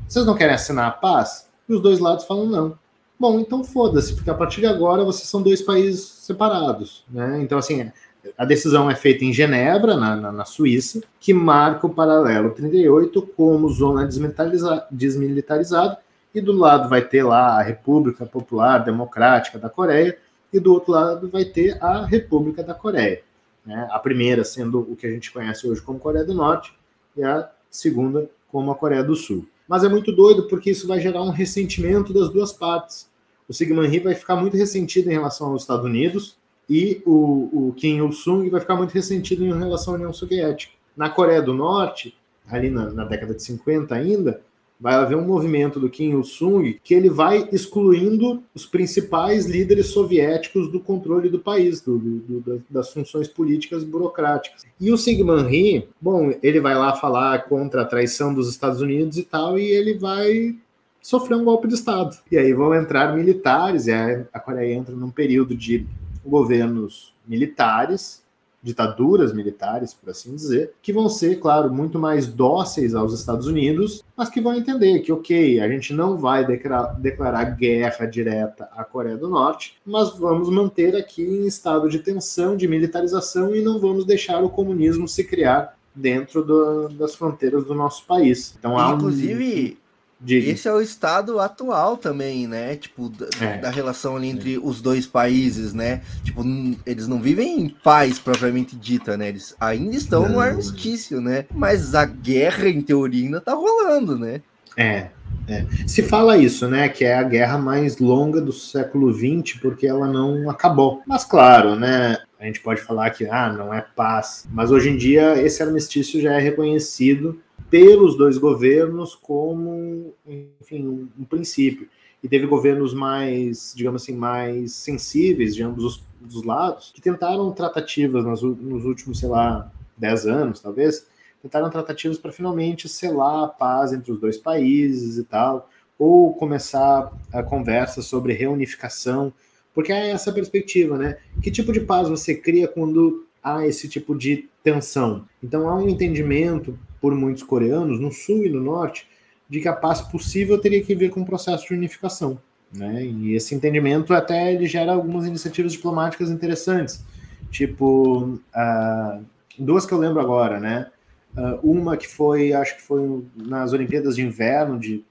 vocês não querem assinar a paz? E os dois lados falam não. Bom, então foda-se, porque a partir de agora vocês são dois países separados, né? Então, assim, a decisão é feita em Genebra, na, na, na, Suíça, que marca o paralelo 38 como zona desmilitariza, desmilitarizada e do lado vai ter lá a República Popular Democrática da Coreia, e do outro lado vai ter a República da Coreia. Né? A primeira sendo o que a gente conhece hoje como Coreia do Norte, e a segunda como a Coreia do Sul. Mas é muito doido porque isso vai gerar um ressentimento das duas partes. O Sigmund Rhee vai ficar muito ressentido em relação aos Estados Unidos e o, o Kim Il-sung vai ficar muito ressentido em relação à União Soviética. Na Coreia do Norte, ali na, na década de 50 ainda, vai haver um movimento do Kim Il-sung que ele vai excluindo os principais líderes soviéticos do controle do país, do, do, das funções políticas burocráticas. E o Sigmund Rhee, bom, ele vai lá falar contra a traição dos Estados Unidos e tal, e ele vai sofrer um golpe de Estado. E aí vão entrar militares, e a Coreia entra num período de governos militares, ditaduras militares, por assim dizer, que vão ser, claro, muito mais dóceis aos Estados Unidos, mas que vão entender que, ok, a gente não vai declarar, declarar guerra direta à Coreia do Norte, mas vamos manter aqui em estado de tensão, de militarização e não vamos deixar o comunismo se criar dentro do, das fronteiras do nosso país. Então, há Inclusive, um Diga. Esse é o estado atual também, né? Tipo, da, é. da relação ali entre é. os dois países, né? Tipo, eles não vivem em paz propriamente dita, né? Eles ainda estão não. no armistício, né? Mas a guerra, em teoria, ainda tá rolando, né? É, É. Se fala isso, né, que é a guerra mais longa do século XX, porque ela não acabou. Mas claro, né, a gente pode falar que ah, não é paz, mas hoje em dia esse armistício já é reconhecido pelos dois governos como, enfim, um, princípio. E teve governos mais, digamos assim, mais sensíveis de ambos os, os lados, que tentaram tratativas nos, nos últimos, sei lá, dez anos, talvez, tentaram tratativas para finalmente selar a paz entre os dois países e tal, ou começar a conversa sobre reunificação, porque é essa perspectiva, né? Que tipo de paz você cria quando há esse tipo de tensão? Então há um entendimento por muitos coreanos, no sul e no norte, de que a paz possível teria que ver com o processo de unificação. Né? E esse entendimento até ele gera algumas iniciativas diplomáticas interessantes, tipo uh, duas que eu lembro agora, né? Uh, uma que foi, acho que foi nas Olimpíadas de Inverno de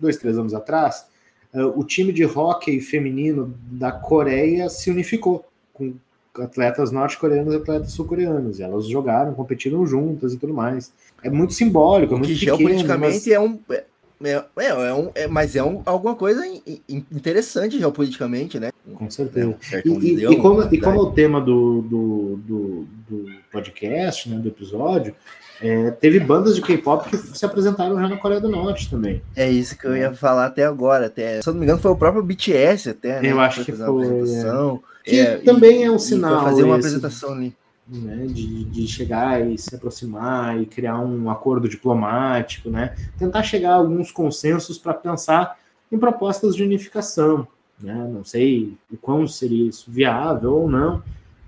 dois, três anos atrás, uh, o time de hóquei feminino da Coreia se unificou com atletas norte-coreanos e atletas sul-coreanos. Elas jogaram, competiram juntas e tudo mais. É muito simbólico, é muito que pequeno, geopoliticamente mas... é um. É, é, é, é, um, é, mas é um, alguma coisa interessante geopoliticamente, né? Com certeza. É, e, e, e, como, e como é o tema do, do, do, do podcast, né, do episódio, é, teve bandas de K-pop que se apresentaram já na Coreia do Norte também. É isso que eu ia falar até agora. Até, se eu não me engano, foi o próprio BTS até, né? Eu acho que foi. É. Que é, também e, é um sinal. fazer uma esse, apresentação ali. Né, de, de chegar e se aproximar e criar um acordo diplomático, né? Tentar chegar a alguns consensos para pensar em propostas de unificação. Né? Não sei o quão seria isso viável ou não,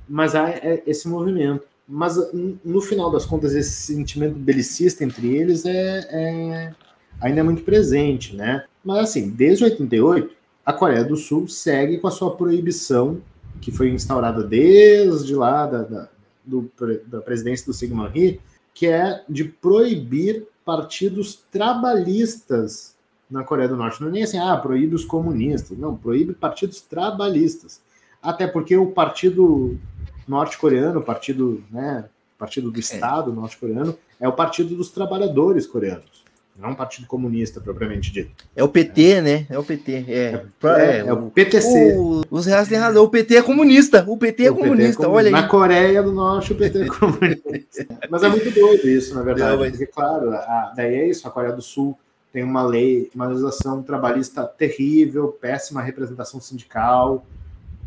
mas há é, esse movimento. Mas no final das contas, esse sentimento belicista entre eles é, é ainda é muito presente, né? Mas assim, desde 88, a Coreia do Sul segue com a sua proibição, que foi instaurada desde lá da, da, do, da presidência do Sigmund Rhee, que é de proibir partidos trabalhistas na Coreia do Norte. Não é nem assim, ah, proíbe os comunistas. Não, proíbe partidos trabalhistas. Até porque o partido norte-coreano, o partido, né, partido do é. Estado é. norte-coreano, é o partido dos trabalhadores coreanos. Não é um partido comunista propriamente dito. É o PT, é. né? É o PT. É, é, é, é o PTC. O, os reais têm razão. O PT é comunista. O PT é, o comunista. PT é Olha aí. Na Coreia do Norte, o PT é *laughs* comunista. mas é muito doido isso, na verdade. Não, mas... Porque, claro, a, daí é isso. A Coreia do Sul tem uma lei, uma legislação trabalhista terrível, péssima representação sindical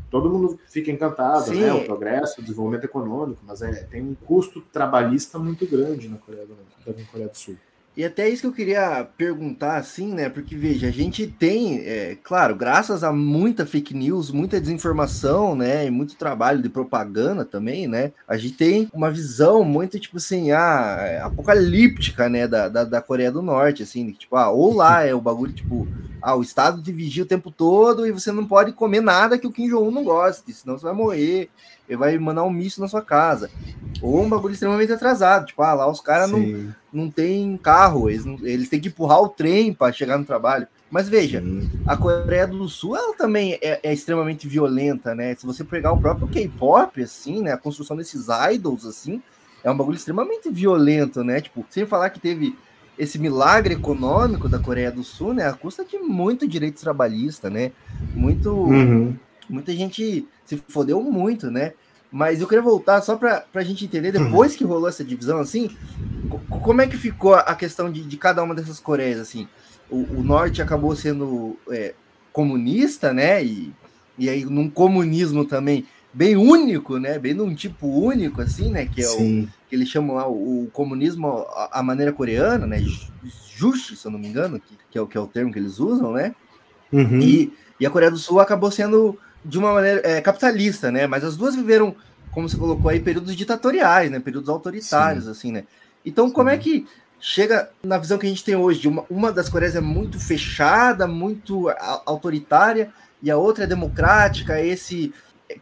todo mundo fica encantado, Sim. né? O progresso, o desenvolvimento econômico, mas é, tem um custo trabalhista muito grande na Coreia do, na Coreia do Sul. E até isso que eu queria perguntar, assim, né? Porque, veja, a gente tem, é, claro, graças a muita fake news, muita desinformação, né? E muito trabalho de propaganda também, né? A gente tem uma visão muito, tipo assim, ah, é, apocalíptica, né? Da, da, da Coreia do Norte, assim, tipo, ah, ou lá é o bagulho, tipo, ah, o Estado te vigia o tempo todo e você não pode comer nada que o Kim Jong-un não goste, senão você vai morrer ele vai mandar um míssil na sua casa. Ou um bagulho extremamente atrasado. Tipo, ah, lá os caras não, não tem carro, eles, não, eles têm que empurrar o trem para chegar no trabalho. Mas veja, Sim. a Coreia do Sul ela também é, é, extremamente violenta, né? Se você pegar o próprio K-pop, assim, né? A construção desses idols, assim, é um bagulho extremamente violento, né? Tipo, sem falar que teve esse milagre econômico da Coreia do Sul, né? A custa de muito direito trabalhista, né? Muito. Uhum. Muita gente se fodeu muito, né? Mas eu queria voltar só para a gente entender, depois que rolou essa divisão, assim, como é que ficou a questão de, de cada uma dessas Coreias, assim? O, o Norte acabou sendo é, comunista, né? E, e aí num comunismo também bem único, né? Bem num tipo único, assim, né? Que é Sim. o que eles chamam lá o, o comunismo a, maneira coreana, né? Justi, se eu não me engano, que, que, é, o, que é o termo que eles usam, né? Uhum. E, e a Coreia do Sul acabou sendo de uma maneira é, capitalista, né? Mas as duas viveram, como você colocou aí, períodos ditatoriais, né? Períodos autoritários, Sim. assim, né? Então, como é que chega na visão que a gente tem hoje? De uma, uma das Coreias é muito fechada, muito autoritária, e a outra é democrática, esse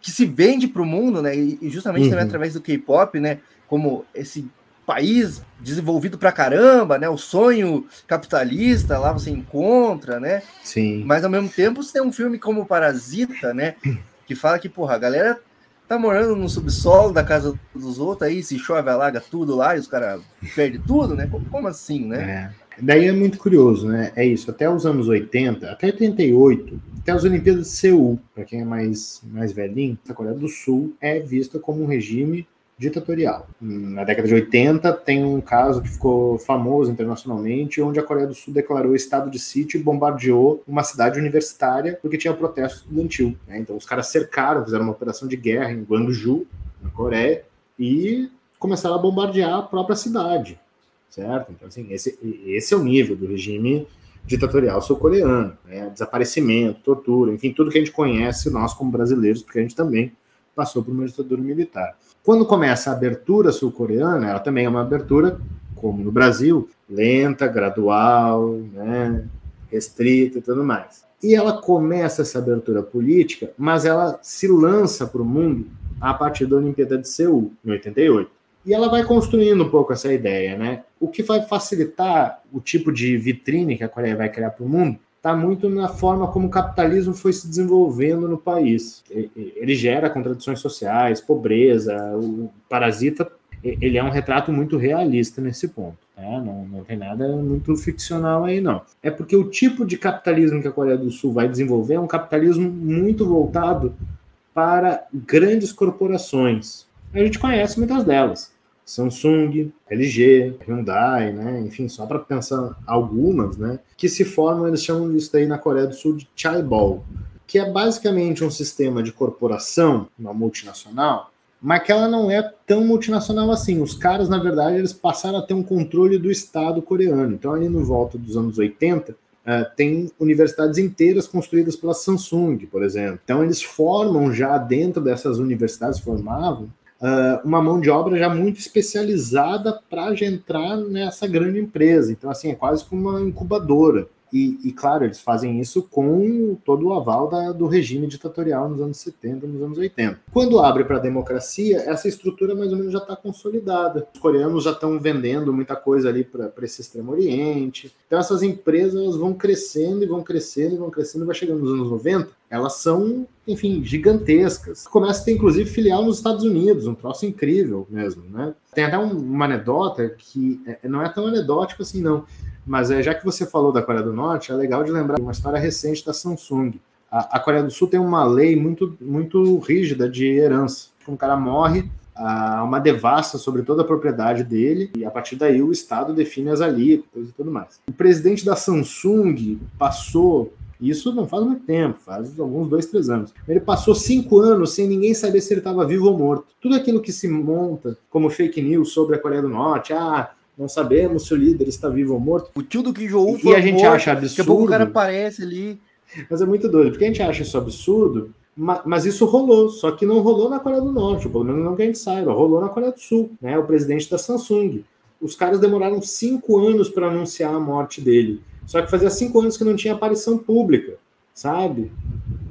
que se vende para o mundo, né? E justamente uhum. também através do K-pop, né? Como esse país desenvolvido pra caramba, né? O sonho capitalista lá você encontra, né? Sim. Mas ao mesmo tempo você tem um filme como Parasita, né? Que fala que, porra, a galera tá morando no subsolo da casa dos outros aí, se chove, alaga tudo lá e os caras perdem tudo, né? Como assim, né? daí é muito curioso, né? É isso, até os anos 80, até 88, até as Olimpíadas de Seul, para quem é mais, mais velhinho, a Coreia do Sul é vista como um regime ditatorial. Na década de 80, tem um caso que ficou famoso internacionalmente, onde a Coreia do Sul declarou estado de sítio e bombardeou uma cidade universitária porque tinha protesto estudantil. Né? Então, os caras cercaram, fizeram uma operação de guerra em Gwangju, na Coreia, e começaram a bombardear a própria cidade, certo? Então, assim, esse, esse é o nível do regime ditatorial sul-coreano, né? desaparecimento, tortura, enfim, tudo que a gente conhece, nós como brasileiros, porque a gente também passou por uma ditadura militar. Quando começa a abertura sul-coreana, ela também é uma abertura, como no Brasil, lenta, gradual, né, restrita e tudo mais. E ela começa essa abertura política, mas ela se lança para o mundo a partir da Olimpíada de Seul, em 88. E ela vai construindo um pouco essa ideia, né? O que vai facilitar o tipo de vitrine que a Coreia vai criar para o mundo está muito na forma como o capitalismo foi se desenvolvendo no país. Ele gera contradições sociais, pobreza, o parasita ele é um retrato muito realista nesse ponto. Né? Não, não tem nada muito ficcional aí, não. É porque o tipo de capitalismo que a Coreia do Sul vai desenvolver é um capitalismo muito voltado para grandes corporações. A gente conhece muitas delas. Samsung, LG, Hyundai, né? Enfim, só para pensar algumas, né? Que se formam, eles chamam isso aí na Coreia do Sul de chaebol, que é basicamente um sistema de corporação, uma multinacional, mas que ela não é tão multinacional assim. Os caras, na verdade, eles passaram a ter um controle do Estado coreano. Então, ali no volta dos anos 80, Uh, tem universidades inteiras construídas pela Samsung, por exemplo. Então, eles formam já dentro dessas universidades, formavam uh, uma mão de obra já muito especializada para entrar nessa grande empresa. Então, assim, é quase como uma incubadora. E, e, claro, eles fazem isso com todo o aval da, do regime ditatorial nos anos 70, nos anos 80. Quando abre para a democracia, essa estrutura mais ou menos já está consolidada. Os coreanos já estão vendendo muita coisa ali para esse extremo oriente. Então essas empresas vão crescendo e vão crescendo e vão crescendo vai chegando nos anos 90, elas são, enfim, gigantescas. Começa a ter inclusive filial nos Estados Unidos, um troço incrível mesmo, né? Tem até um, uma anedota que é, não é tão anedótico assim não mas é, já que você falou da Coreia do Norte, é legal de lembrar uma história recente da Samsung. A, a Coreia do Sul tem uma lei muito, muito rígida de herança. Um cara morre, há uma devassa sobre toda a propriedade dele, e a partir daí o Estado define as alíquotas e tudo mais. O presidente da Samsung passou isso não faz muito tempo, faz alguns dois, três anos. Ele passou cinco anos sem ninguém saber se ele estava vivo ou morto. Tudo aquilo que se monta como fake news sobre a Coreia do Norte, ah, não sabemos se o líder está vivo ou morto. O tio do Jong-un foi E a gente morto, acha absurdo. Daqui a pouco o cara aparece ali. Mas é muito doido, porque a gente acha isso absurdo, mas isso rolou, só que não rolou na Coreia do Norte, pelo menos não que a gente saiba, rolou na Coreia do Sul, né? O presidente da Samsung. Os caras demoraram cinco anos para anunciar a morte dele. Só que fazia cinco anos que não tinha aparição pública, sabe?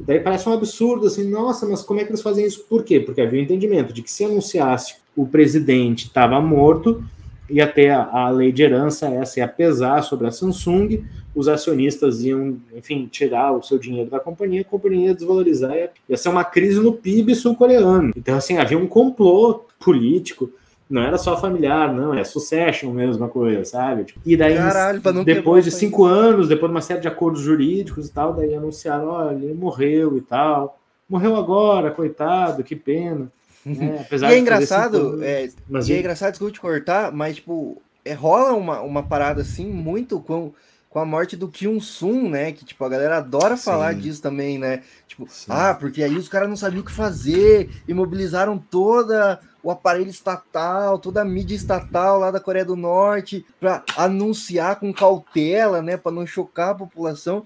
Daí parece um absurdo, assim, nossa, mas como é que eles fazem isso? Por quê? Porque havia o um entendimento de que se anunciasse o presidente estava morto, ia ter a, a, lei de herança, essa ia pesar sobre a Samsung, os acionistas iam, enfim, tirar o seu dinheiro da companhia, a companhia ia desvalorizar, ia, ia ser uma crise no PIB sul-coreano. Então, assim, havia um complô político, não era só familiar, não, é succession mesmo, a coisa, sabe? Tipo, e daí, Caralho, depois de cinco anos, depois de uma série de acordos jurídicos e tal, daí anunciaram, olha, ele morreu e tal. Morreu agora, coitado, que pena. É, apesar e é engraçado, é, mas e é engraçado, desculpa te cortar, mas tipo, é, rola uma, uma parada assim muito com, com a morte do Kyung Sun, né? Que tipo, a galera adora falar Sim. disso também, né? Tipo, Sim. ah, porque aí os caras não sabiam o que fazer, imobilizaram toda o aparelho estatal, toda a mídia estatal lá da Coreia do Norte para anunciar com cautela, né, para não chocar a população.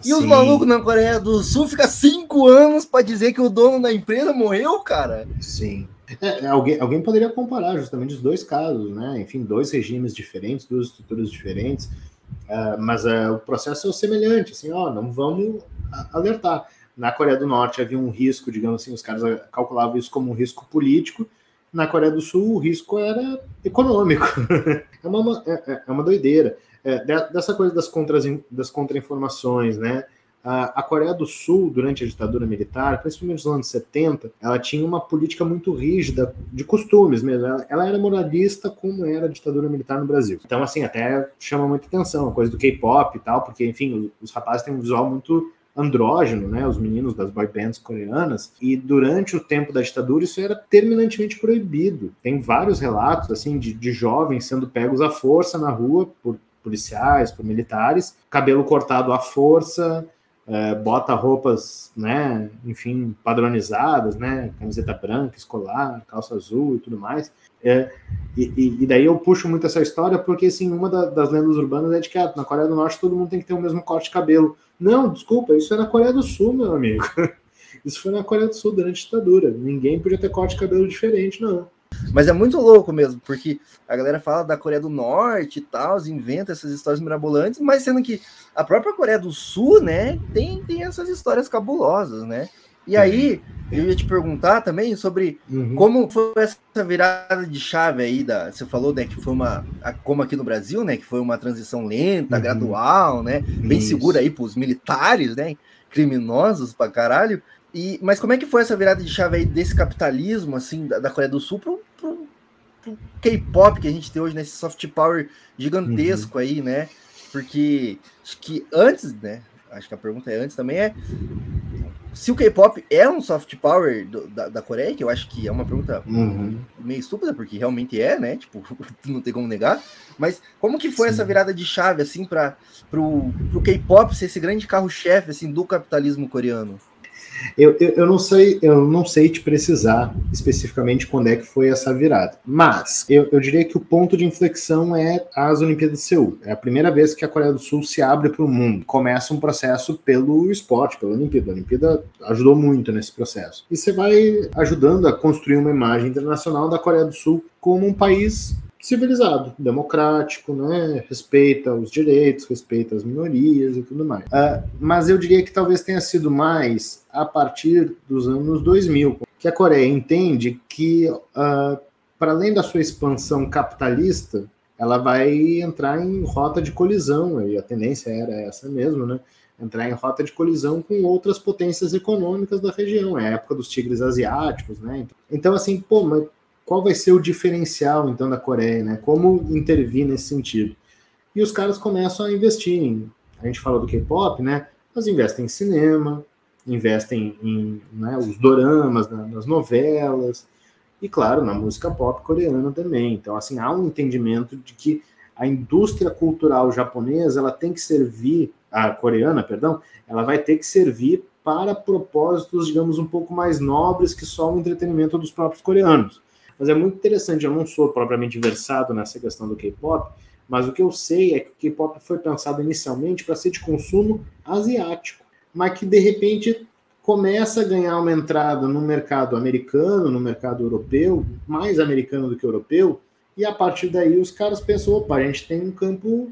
E Sim. os malucos na Coreia do Sul ficam cinco anos para dizer que o dono da empresa morreu, cara. Sim. É, é, alguém, alguém poderia comparar justamente os dois casos, né? Enfim, dois regimes diferentes, duas estruturas diferentes, uh, mas uh, o processo é o semelhante, assim, ó, não vamos alertar. Na Coreia do Norte havia um risco, digamos assim, os caras calculavam isso como um risco político, na Coreia do Sul o risco era econômico. *laughs* é, uma, é, é uma doideira é, dessa coisa das, contras, das contra-informações, né? a Coreia do Sul, durante a ditadura militar, principalmente nos anos 70, ela tinha uma política muito rígida de costumes mesmo. Ela, era moralista como era a ditadura militar no Brasil. Então, assim, até chama muita atenção a coisa do K-pop e tal, porque, enfim, os, os rapazes têm um visual muito andrógeno, né, os meninos das boy bands coreanas, e durante o tempo da ditadura isso era terminantemente proibido. Tem vários relatos assim de, de jovens sendo pegos à força na rua por policiais, por militares, cabelo cortado à força, é, bota roupas, né, enfim, padronizadas, né, camiseta branca, escolar, calça azul e tudo mais. É, e, e, daí eu puxo muito essa história porque, assim, uma da, das lendas urbanas é de que ah, na Coreia do Norte todo mundo tem que ter o mesmo corte de cabelo. Não, desculpa, isso é na Coreia do Sul, meu amigo. *laughs* Isso foi na Coreia do Sul durante a ditadura. Ninguém podia ter corte de cabelo diferente, não. Mas é muito louco mesmo, porque a galera fala da Coreia do Norte e tal, inventa essas histórias mirabolantes, mas sendo que a própria Coreia do Sul, né, tem, tem essas histórias cabulosas, né? E aí, eu ia te perguntar também sobre uhum. como foi essa virada de chave aí da. Você falou, né, que foi uma. Como aqui no Brasil, né? Que foi uma transição lenta, uhum. gradual, né? Bem Isso. segura aí para os militares, né? Criminosos pra caralho. E, mas como é que foi essa virada de chave aí desse capitalismo, assim, da, da Coreia do Sul pro, pro, pro K-pop que a gente tem hoje, nesse soft power gigantesco uhum. aí, né? Porque acho que antes, né? Acho que a pergunta é antes também é se o K-pop é um soft power do, da, da, Coreia, que eu acho que é uma pergunta uhum. meio estúpida, porque realmente é, né? Tipo, *laughs* não tem como negar. Mas como que foi Sim. essa virada de chave, assim, para pro K-pop ser esse grande carro-chefe, assim, do capitalismo coreano? Eu, eu, eu, não sei, eu não sei te precisar especificamente quando é que foi essa virada. Mas eu, eu diria que o ponto de inflexão é as Olimpíadas de Seul. É a primeira vez que a Coreia do Sul se abre para o mundo. Começa um processo pelo esporte, pela Olimpíada. A Olimpíada ajudou muito nesse processo. E você vai ajudando a construir uma imagem internacional da Coreia do Sul como um país civilizado, democrático, né? respeita os direitos, respeita as minorias e tudo mais. Uh, mas eu diria que talvez tenha sido mais a partir dos anos 2000, que a Coreia entende que, uh, para além da sua expansão capitalista, ela vai entrar em rota de colisão, e a tendência era essa mesmo, né? entrar em rota de colisão com outras potências econômicas da região, é a época dos tigres asiáticos, né? Então, assim, pô, mas qual vai ser o diferencial então da Coreia, né? Como intervir nesse sentido? E os caras começam a investir em, a gente fala do K-pop, né? Mas investem em cinema, investem em né, os doramas, nas novelas e claro na música pop coreana também. Então assim há um entendimento de que a indústria cultural japonesa ela tem que servir a coreana, perdão, ela vai ter que servir para propósitos, digamos, um pouco mais nobres que só o entretenimento dos próprios coreanos. Mas é muito interessante, eu não sou propriamente versado nessa questão do K-pop, mas o que eu sei é que o K-pop foi pensado inicialmente para ser de consumo asiático, mas que de repente começa a ganhar uma entrada no mercado americano, no mercado europeu, mais americano do que europeu, e a partir daí os caras pensam, opa, a gente tem um campo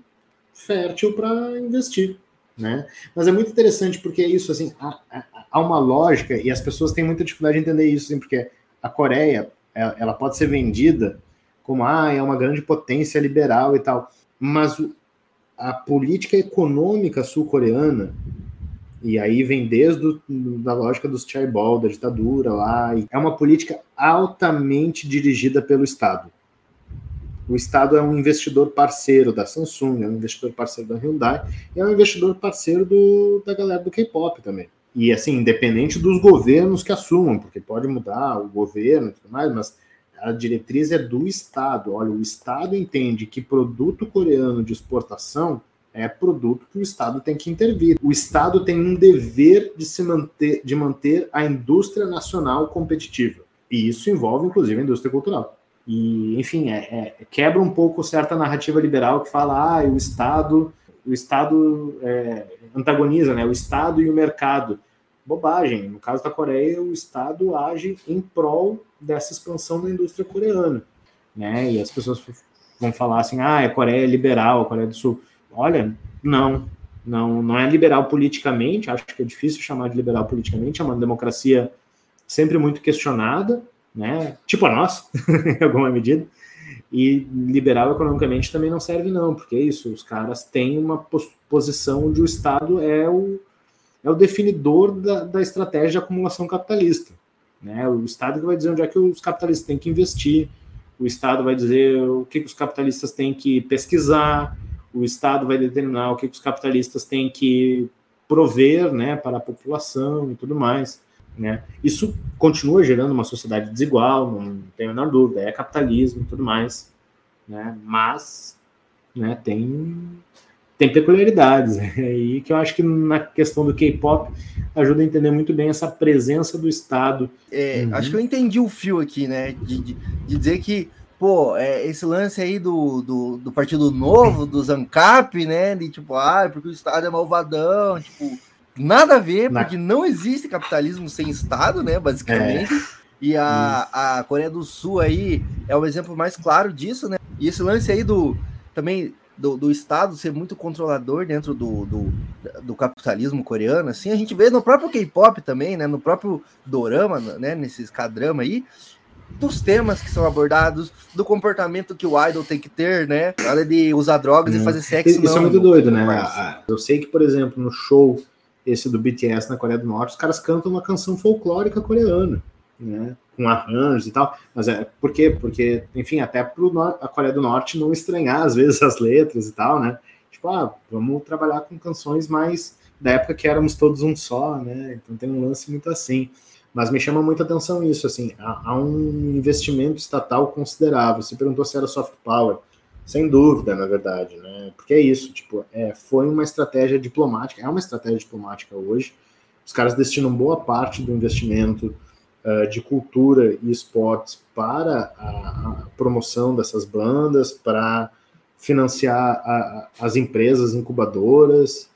fértil para investir. Né? Mas é muito interessante porque é isso, assim, há, há, uma lógica e as pessoas têm muita dificuldade de entender isso, assim, porque a Coreia, ela pode ser vendida como ah, é uma grande potência liberal e tal, mas a política econômica sul-coreana e aí vem desde a da lógica dos chaebol, da ditadura lá, é uma política altamente dirigida pelo Estado. O Estado é um investidor parceiro da Samsung, é um investidor parceiro da Hyundai, e é um investidor parceiro do, da galera do K-pop também. E assim, independente dos governos que assumam, porque pode mudar o governo e tudo mais, mas a diretriz é do Estado. Olha, o Estado entende que produto coreano de exportação é produto que o Estado tem que intervir. O Estado tem um dever de se manter, de manter a indústria nacional competitiva. E isso envolve, inclusive, a indústria cultural. E, enfim, é, é, quebra um pouco certa narrativa liberal que fala, ah, o Estado o Estado é, antagoniza, né? O Estado e o mercado. Bobagem. No caso da Coreia, o Estado age em prol dessa expansão da indústria coreana, né? E as pessoas vão falar assim, ah, a Coreia é liberal, a Coreia do Sul. Olha, não, não, não é liberal politicamente. Acho que é difícil chamar de liberal politicamente. É uma democracia sempre muito questionada, né? Tipo a nossa, *laughs* em alguma medida. E liberal economicamente também não serve, não, porque é isso, os caras têm uma posição onde o Estado é o, é o definidor da, da estratégia de acumulação capitalista. Né? O Estado que vai dizer onde é que os capitalistas têm que investir, o Estado vai dizer o que, que os capitalistas têm que pesquisar, o Estado vai determinar o que, que os capitalistas têm que prover né, para a população e tudo mais. Né? Isso continua gerando uma sociedade desigual, não tenho a menor dúvida, é capitalismo e tudo mais, né? mas né, tem, tem peculiaridades *laughs* e que eu acho que na questão do K-pop ajuda a entender muito bem essa presença do Estado. É, uhum. Acho que eu entendi o fio aqui, né? De, de, de dizer que pô, é, esse lance aí do, do, do, Partido Novo, do Zancap, né? De tipo, ah, porque o Estado é malvadão, tipo, nada a ver, porque não existe capitalismo sem Estado, né? Basicamente. É. E a, a Coreia do Sul aí é o exemplo mais claro disso, né? E esse lance aí do também do, do Estado ser muito controlador dentro do, do, do, capitalismo coreano, assim, a gente vê no próprio K-pop também, né? No próprio dorama, né? Nesses K-drama aí, dos temas que são abordados, do comportamento que o idol tem que ter, né? Nada de usar drogas hum. e fazer sexo. Isso é não, é muito doido, né? Eu sei que, por exemplo, no show esse do BTS na Coreia do Norte, os caras cantam uma canção folclórica coreana, né? Com arranjos e tal. Mas é por quê? Porque, enfim, até para a Coreia do Norte não estranhar às vezes *laughs* as letras e tal, né? Tipo, ah, vamos trabalhar com canções mais da época que éramos todos um só, né? Então tem um lance muito assim. Mas me chama muita atenção isso, assim, há, há um investimento estatal considerável. Você perguntou se era soft power. Sem dúvida, na verdade, né? Porque é isso, tipo, é, foi uma estratégia diplomática, é uma estratégia diplomática hoje. Os caras destinam boa parte do investimento de cultura e esportes para a, promoção dessas bandas, para financiar a, as empresas incubadoras,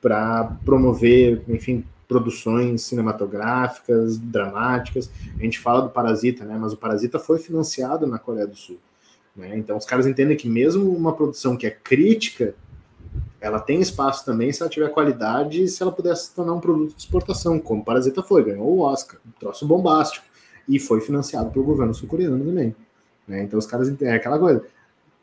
para promover, enfim, produções cinematográficas, dramáticas. A gente fala do Parasita, né? Mas o Parasita foi financiado na Coreia do Sul. Né? Então os caras entendem que mesmo uma produção que é crítica, ela tem espaço também se ela tiver qualidade e se ela pudesse se tornar um produto de exportação, como Parasita foi, ganhou o Oscar, um troço bombástico, e foi financiado pelo governo sul-coreano também. Né? Então os caras entendem é aquela coisa.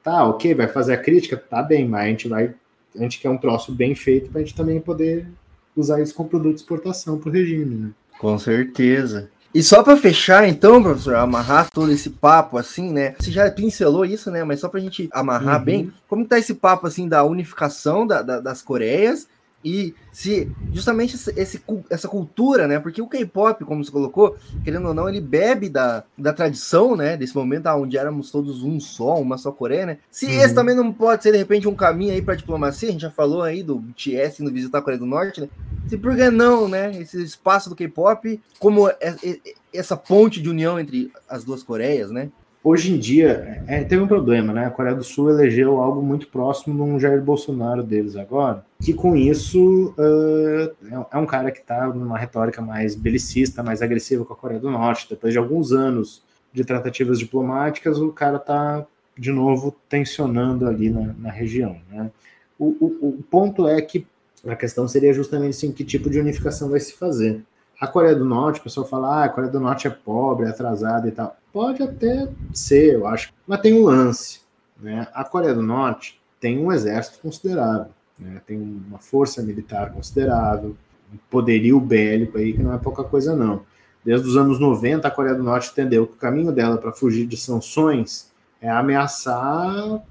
Tá, ok, vai fazer a crítica, tá bem, mas a gente vai. A gente quer um troço bem feito para a gente também poder usar isso como produto de exportação para o regime, né? Com certeza. E só para fechar, então, professor, amarrar todo esse papo assim, né? Você já pincelou isso, né? Mas só para a gente amarrar uhum. bem, como tá esse papo assim da unificação da, da, das Coreias e se justamente esse, essa cultura, né? Porque o K-pop, como você colocou, querendo ou não, ele bebe da, da tradição, né? Desse momento onde éramos todos um só, uma só Coreia, né? Se uhum. esse também não pode ser, de repente, um caminho aí para diplomacia, a gente já falou aí do BTS indo visitar a Coreia do Norte, né? Se por que não, né? Esse espaço do K-pop, como é, é, essa ponte de união entre as duas Coreias, né? Hoje em dia, é, teve um problema, né? A Coreia do Sul elegeu algo muito próximo de um Jair Bolsonaro deles agora, que com isso uh, é um cara que está numa retórica mais belicista, mais agressiva com a Coreia do Norte. Depois de alguns anos de tratativas diplomáticas, o cara está de novo tensionando ali na, na região. Né? O, o, o, ponto é que a questão seria justamente assim, que tipo de unificação vai se fazer. A Coreia do Norte, o pessoal fala, ah, a Coreia do Norte é pobre, é atrasada e tal. Pode até ser, eu acho, mas tem um lance. Né? A Coreia do Norte tem um exército considerável, né? tem uma força militar considerável, um poderio bélico aí que não é pouca coisa não. Desde os anos 90, a Coreia do Norte entendeu que o caminho dela para fugir de sanções é ameaçar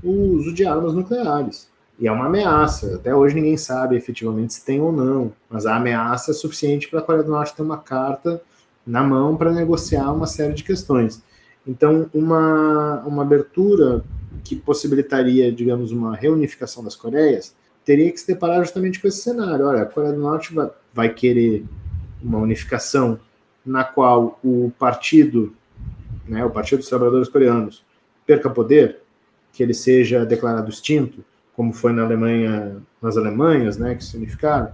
o uso de armas nucleares. E é uma ameaça. Até hoje ninguém sabe efetivamente se tem ou não, mas a ameaça é suficiente para a Coreia do Norte ter uma carta na mão para negociar uma série de questões. Então, uma, uma abertura que possibilitaria, digamos, uma reunificação das Coreias, teria que se deparar justamente com esse cenário. Olha, a Coreia do Norte vai, vai querer uma unificação na qual o partido, né, o Partido dos Trabalhadores Coreanos, perca poder, que ele seja declarado extinto, como foi na Alemanha, nas Alemanhas, né, que se unificaram,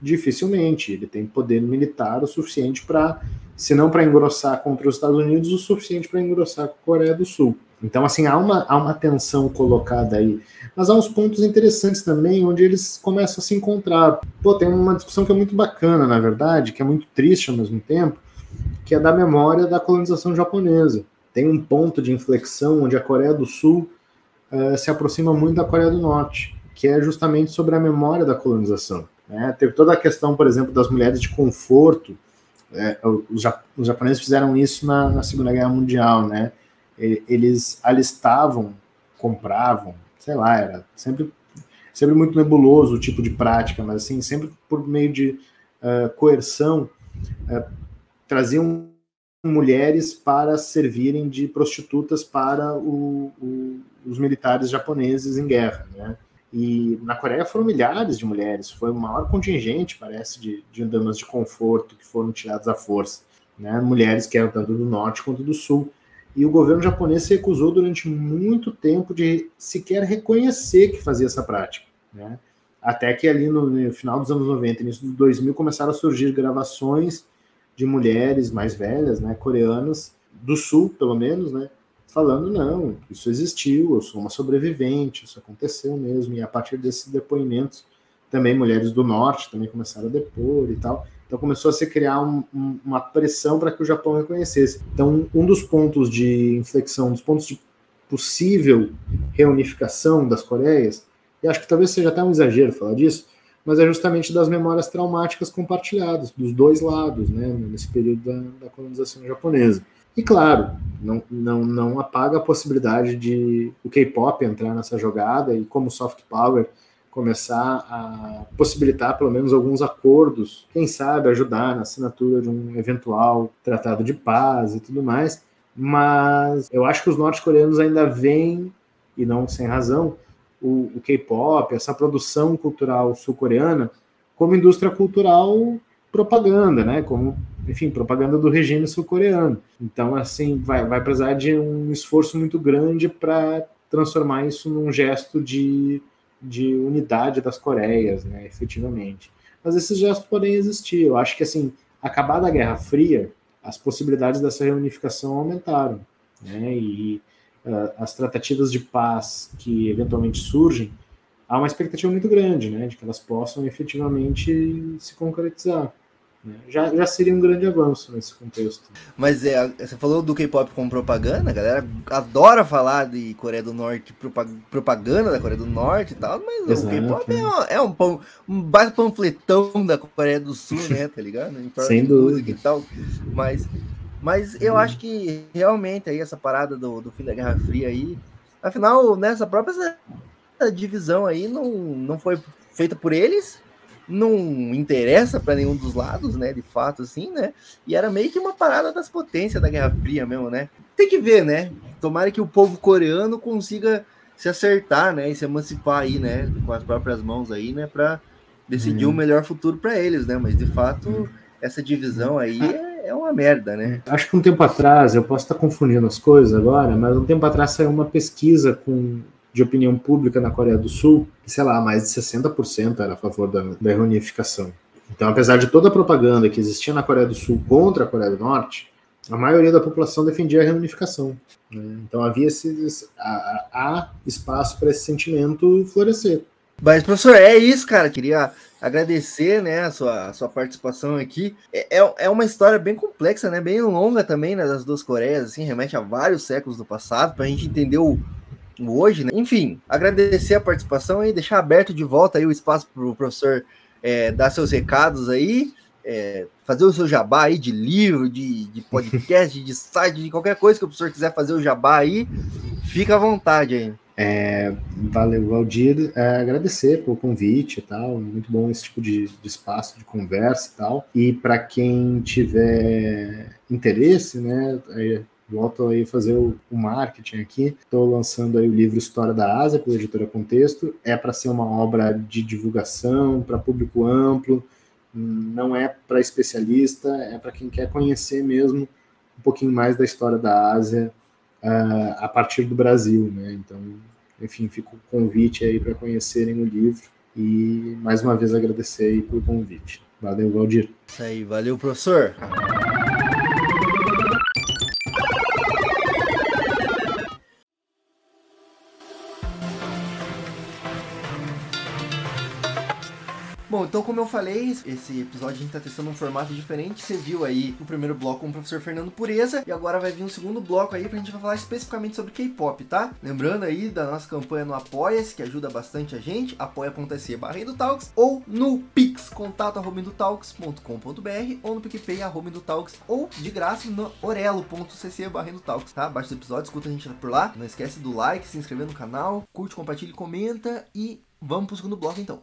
dificilmente. Ele tem poder militar o suficiente para, se não para engrossar contra os Estados Unidos, o suficiente para engrossar com a Coreia do Sul. Então, assim, há uma, há uma tensão colocada aí. Mas há uns pontos interessantes também, onde eles começam a se encontrar. Pô, tem uma discussão que é muito bacana, na verdade, que é muito triste ao mesmo tempo, que é da memória da colonização japonesa. Tem um ponto de inflexão onde a Coreia do Sul uh, se aproxima muito da Coreia do Norte, que é justamente sobre a memória da colonização. Né? Teve toda a questão, por exemplo, das mulheres de conforto. É, os, os, japoneses fizeram isso na, na, Segunda Guerra Mundial, né? Eles alistavam, compravam, sei lá, era sempre, sempre muito nebuloso o tipo de prática, mas assim, sempre por meio de uh, coerção, uh, traziam mulheres para servirem de prostitutas para o, o, os militares japoneses em guerra, né? E na Coreia foram milhares de mulheres, foi o maior contingente, parece, de, de damas de conforto que foram tiradas à força. Né? Mulheres que eram tanto do norte quanto do sul. E o governo japonês se recusou durante muito tempo de sequer reconhecer que fazia essa prática. Né? Até que ali no, no final dos anos 90, início dos 2000, começaram a surgir gravações de mulheres mais velhas, né, coreanas, do sul, pelo menos, né, falando, não, isso existiu, eu sou uma sobrevivente, isso aconteceu mesmo, e a partir desses depoimentos, também mulheres do norte também começaram a depor e tal, então começou a se criar um, um, uma pressão para que o Japão reconhecesse. Então, um dos pontos de inflexão, dos pontos de possível reunificação das Coreias, e acho que talvez seja até um exagero falar disso, mas é justamente das memórias traumáticas compartilhadas, dos dois lados, né, nesse período da, da colonização japonesa. E claro, não, não, não apaga a possibilidade de o K-pop entrar nessa jogada e como soft power começar a possibilitar pelo menos alguns acordos, quem sabe ajudar na assinatura de um eventual tratado de paz e tudo mais. Mas eu acho que os norte-coreanos ainda veem, e não sem razão, o, o K-pop, essa produção cultural sul-coreana, como indústria cultural propaganda, né? Como, enfim, propaganda do regime sul-coreano. Então, assim, vai, vai precisar de um esforço muito grande para transformar isso num gesto de, de unidade das Coreias, né? Efetivamente. Mas esses gestos podem existir. Eu acho que, assim, acabada a Guerra Fria, as possibilidades dessa reunificação aumentaram, né? E uh, as tratativas de paz que eventualmente surgem há uma expectativa muito grande, né, de que elas possam efetivamente se concretizar. Né? Já, já seria um grande avanço nesse contexto. Mas é, você falou do K-pop como propaganda, a galera adora falar de Coreia do Norte, propaganda da Coreia do Norte e tal, mas Exato, o K-pop é, um, é um, pão, um baita panfletão da Coreia do Sul, né, tá ligado? *laughs* Sem dúvida. E tal, mas, mas eu hum. acho que realmente aí essa parada do, do fim da Guerra Fria aí, afinal, nessa própria divisão aí não, não foi feita por eles, não interessa para nenhum dos lados, né? De fato, assim, né? E era meio que uma parada das potências da Guerra Fria mesmo, né? Tem que ver, né? Tomara que o povo coreano consiga se acertar, né? E se emancipar aí, né? Com as próprias mãos aí, né? Para decidir uhum. um melhor futuro para eles, né? Mas de fato, uhum. essa divisão aí é, é, uma merda, né? Acho que um tempo atrás, eu posso estar confundindo as coisas agora, mas um tempo atrás saiu uma pesquisa com de opinião pública na Coreia do Sul, que, sei lá, mais de 60% era a favor da, da reunificação. Então, apesar de toda a propaganda que existia na Coreia do Sul contra a Coreia do Norte, a maioria da população defendia a reunificação. Né? Então havia esse, há, há espaço para esse sentimento florescer. Mas, professor, é isso, cara. Queria agradecer né, a, sua, a sua participação aqui. É, é, é uma história bem complexa, né? Bem longa também, né, das duas Coreias, assim, remete a vários séculos do passado, para a gente entender o, hoje, né? Enfim, agradecer a participação e deixar aberto de volta aí o espaço para o professor é, dar seus recados aí, é, fazer o seu jabá aí de livro, de, de podcast, de site, de qualquer coisa que o professor quiser fazer o jabá aí, fica à vontade aí. É, valeu, Valdir. É, agradecer pelo convite e tal. Muito bom esse tipo de, de espaço de conversa e tal. E para quem tiver interesse, né, é, volto aí fazer o, marketing aqui. Estou lançando aí o livro História da Ásia pela editora Contexto. É para ser uma obra de divulgação para público amplo, não é para especialista, é para quem quer conhecer mesmo um pouquinho mais da história da Ásia uh, a partir do Brasil, né? Então, enfim, fica o convite aí para conhecerem o livro e mais uma vez agradecer aí pelo convite. Valeu, Valdir. Isso aí, valeu, professor. Então como eu falei, esse episódio a gente tá testando um formato diferente. Você viu aí o primeiro bloco com o professor Fernando Pureza e agora vai vir um segundo bloco aí pra gente falar especificamente sobre K-pop, tá? Lembrando aí da nossa campanha no Apoia-se, que ajuda bastante a gente, apoia.se barra Talks, ou no Pix, contato arroba ou no PicPay arroba ou de graça no orelo.cc barra Talks, tá? Abaixo do episódio, escuta a gente por lá. Não esquece do like, se inscrever no canal, curte, compartilhe, comenta e vamos pro segundo bloco então.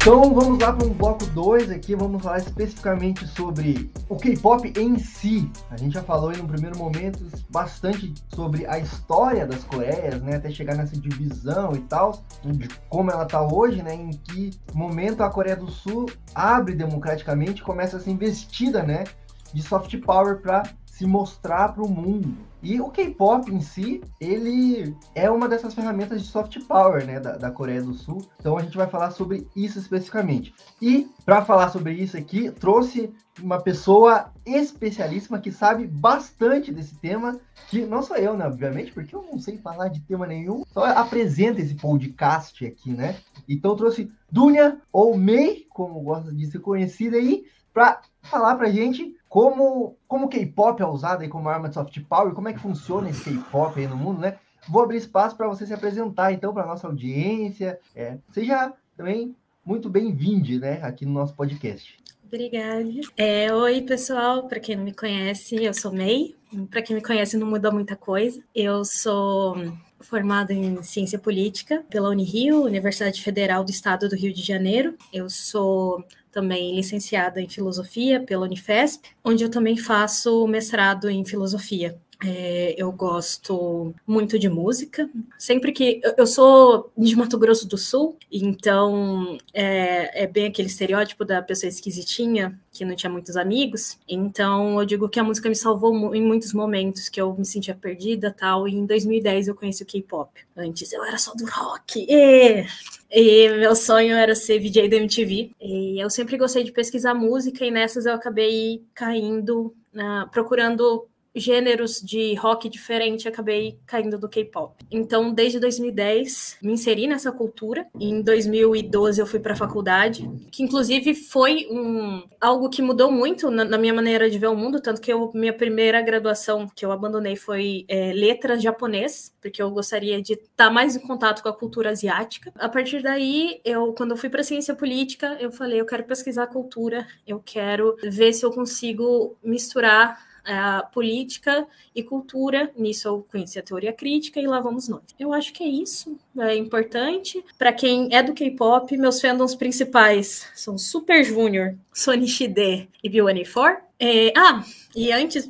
Então vamos lá para um bloco 2 aqui, vamos falar especificamente sobre o K-pop em si. A gente já falou em um primeiro momento bastante sobre a história das Coreias, né, até chegar nessa divisão e tal, de como ela está hoje, né, em que momento a Coreia do Sul abre democraticamente, começa a ser investida, né, de soft power para se mostrar para o mundo. E o K-pop em si, ele é uma dessas ferramentas de soft power, né, da, da Coreia do Sul. Então a gente vai falar sobre isso especificamente. E para falar sobre isso aqui, trouxe uma pessoa especialíssima que sabe bastante desse tema, que não sou eu, né, obviamente, porque eu não sei falar de tema nenhum, só apresenta esse podcast aqui, né? Então trouxe Dunia, ou Mei, como gosta de ser conhecida aí, para falar pra gente como como K-pop é usado aí como arma de soft power, como é que funciona esse K-pop aí no mundo, né? Vou abrir espaço para você se apresentar então para nossa audiência. É, seja também muito bem-vindo, né, aqui no nosso podcast. Obrigada. É, oi, pessoal. Para quem não me conhece, eu sou May. Para quem me conhece, não mudou muita coisa. Eu sou formada em ciência política pela Unirio, Universidade Federal do Estado do Rio de Janeiro. Eu sou também licenciada em filosofia pela Unifesp, onde eu também faço mestrado em filosofia. É, eu gosto muito de música. Sempre que. Eu sou de Mato Grosso do Sul, então é, é, bem aquele estereótipo da pessoa esquisitinha, que não tinha muitos amigos. Então eu digo que a música me salvou em muitos momentos que eu me sentia perdida tal. E em 2010 eu conheci o K-pop. Antes eu era só do rock. E, e meu sonho era ser VJ da MTV. E eu sempre gostei de pesquisar música, e nessas eu acabei caindo, uh, procurando gêneros de rock diferente, acabei caindo do K-pop. Então, desde 2010, me inseri nessa cultura. Em 2012, eu fui para a faculdade, que inclusive foi um, algo que mudou muito na, na, minha maneira de ver o mundo, tanto que eu, minha primeira graduação que eu abandonei foi é, letras japonês, porque eu gostaria de estar mais em contato com a cultura asiática. A partir daí, eu, quando eu fui para ciência política, eu falei, eu quero pesquisar a cultura, eu quero ver se eu consigo misturar a política e cultura. Nisso eu conheci a teoria crítica e lá vamos nós. Eu acho que é isso. É importante. Para quem é do K-pop, meus fandoms principais são Super Junior, Sonichi D e B1A4. É, ah, e antes,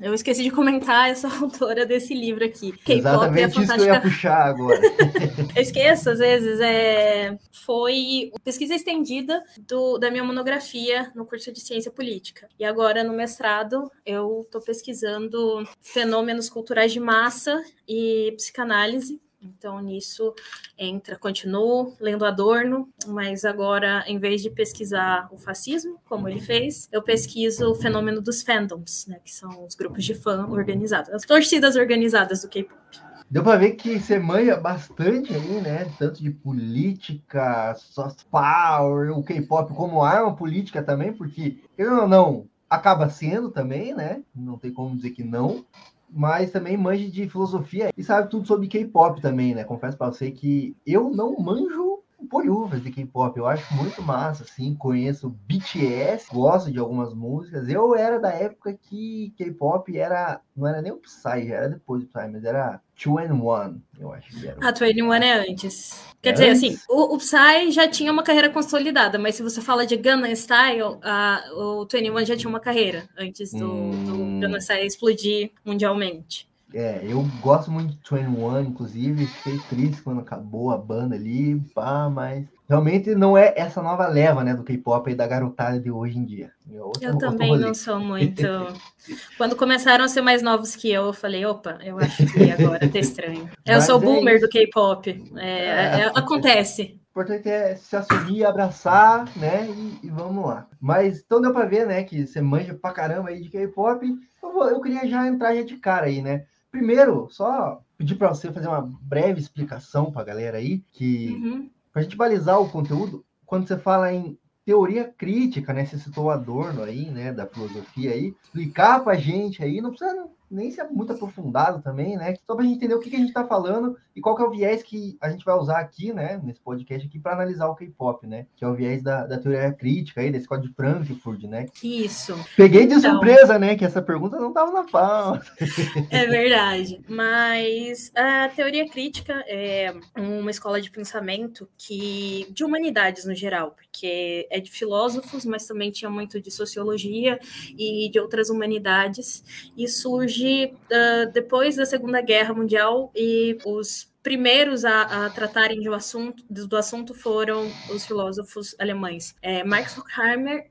eu esqueci de comentar essa *laughs* autora desse livro aqui. Exatamente é isso que eu ia puxar agora. *laughs* eu esqueço, às vezes, é, foi pesquisa estendida do, da minha monografia no curso de Ciência Política. E agora, no mestrado, eu estou pesquisando fenômenos culturais de massa e psicanálise então, nisso entra, continuo lendo Adorno, mas agora, em vez de pesquisar o fascismo, como ele fez, eu pesquiso o fenômeno dos fandoms, né, que são os grupos de fã organizados, as torcidas organizadas do K-pop. Deu para ver que você manja bastante aí, né? Tanto de política, soft power, o K-pop como arma política também, porque, eu não, não, acaba sendo também, né? Não tem como dizer que não mas também manja de filosofia e sabe tudo sobre K-pop também, né? Confesso para você que eu não manjo polhufas de K-pop. Eu acho muito massa, assim. Conheço BTS, gosto de algumas músicas. Eu era da época que K-pop era. Não era nem o Psy, já era depois do Psy, mas era 2 and 1, eu acho que era. A 2 and 1 é antes. Quer é dizer, antes? assim, o, o Psy já tinha uma carreira consolidada, mas se você fala de Gangnam Style, a, o 21 já tinha uma carreira antes do, hum... do Gangnam Style explodir mundialmente. É, eu gosto muito de 21, inclusive, fiquei triste quando acabou a banda ali, pá, mas realmente não é essa nova leva, né, do K-pop e da garotada de hoje em dia. É outro, eu também não sou muito. quando começaram a ser mais novos que eu, eu falei, opa, eu acho que agora tá estranho. *laughs* Eu mas sou é boomer isso. do K-pop. É, é, é, acontece. O importante é se assumir, abraçar, né? E, e, vamos lá. Mas então deu pra ver, né, que você manja pra caramba aí de K-pop. Eu, eu queria já entrar já de cara aí, né? Primeiro, só pedir para você fazer uma breve explicação para a galera aí, que Uhum. para a gente balizar o conteúdo, quando você fala em teoria crítica, né? Você citou o Adorno aí, né? Da filosofia aí, explicar para a gente aí, não precisa nem ser muito aprofundado também, né? Só para a gente entender o que, que a gente está falando e qual que é o viés que a gente vai usar aqui, né? Nesse podcast aqui para analisar o K-pop, né? Que é o viés da, da teoria crítica aí, da escola de Frankfurt, né? Isso. Peguei de Então. surpresa, né? Que essa pergunta não estava na pauta. *laughs* É verdade. Mas a teoria crítica é uma escola de pensamento que de humanidades no geral, porque é de filósofos, mas também tinha muito de sociologia e de outras humanidades. E surge ah, depois da Segunda Guerra Mundial e os primeiros a, a tratarem do assunto, do assunto foram os filósofos alemães, é, Marx Horkheimer,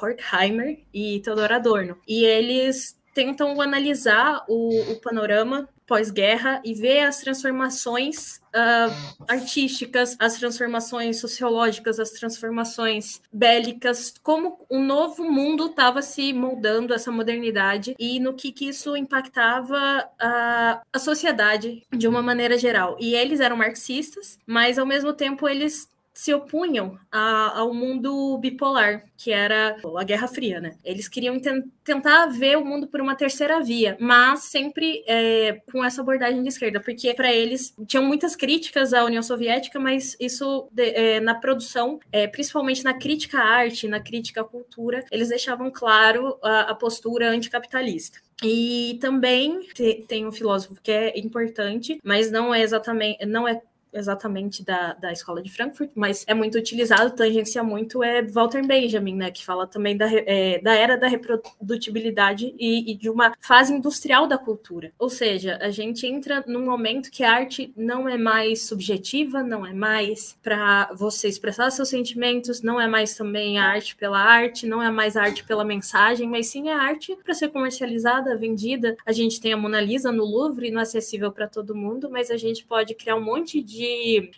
Horkheimer e Theodor Adorno. E eles tentam analisar o, o panorama pós-guerra e ver as transformações ah, artísticas, as transformações sociológicas, as transformações bélicas, como um novo mundo estava se moldando essa modernidade e no que, que isso impactava a, a sociedade de uma maneira geral. E eles eram marxistas, mas ao mesmo tempo eles se opunham a- ao mundo bipolar, que era a Guerra Fria, né? Eles queriam ten- tentar ver o mundo por uma terceira via, mas sempre é, com essa abordagem de esquerda, porque para eles tinham muitas críticas à União Soviética, mas isso de- é, na produção, é, principalmente na crítica à arte, na crítica à cultura, eles deixavam claro a, a postura anticapitalista. E também te- tem um filósofo que é importante, mas não é exatamente, não é exatamente da, da escola de Frankfurt, mas é muito utilizado, tangencia muito, é Walter Benjamin, né, que fala também da, é, da era da reprodutibilidade e, e de uma fase industrial da cultura. Ou seja, a gente entra num momento que a arte não é mais subjetiva, não é mais para você expressar seus sentimentos, não é mais também a arte pela arte, não é mais a arte pela mensagem, mas sim a arte para ser comercializada, vendida. A gente tem a Mona Lisa no Louvre, não é acessível para todo mundo, mas a gente pode criar um monte de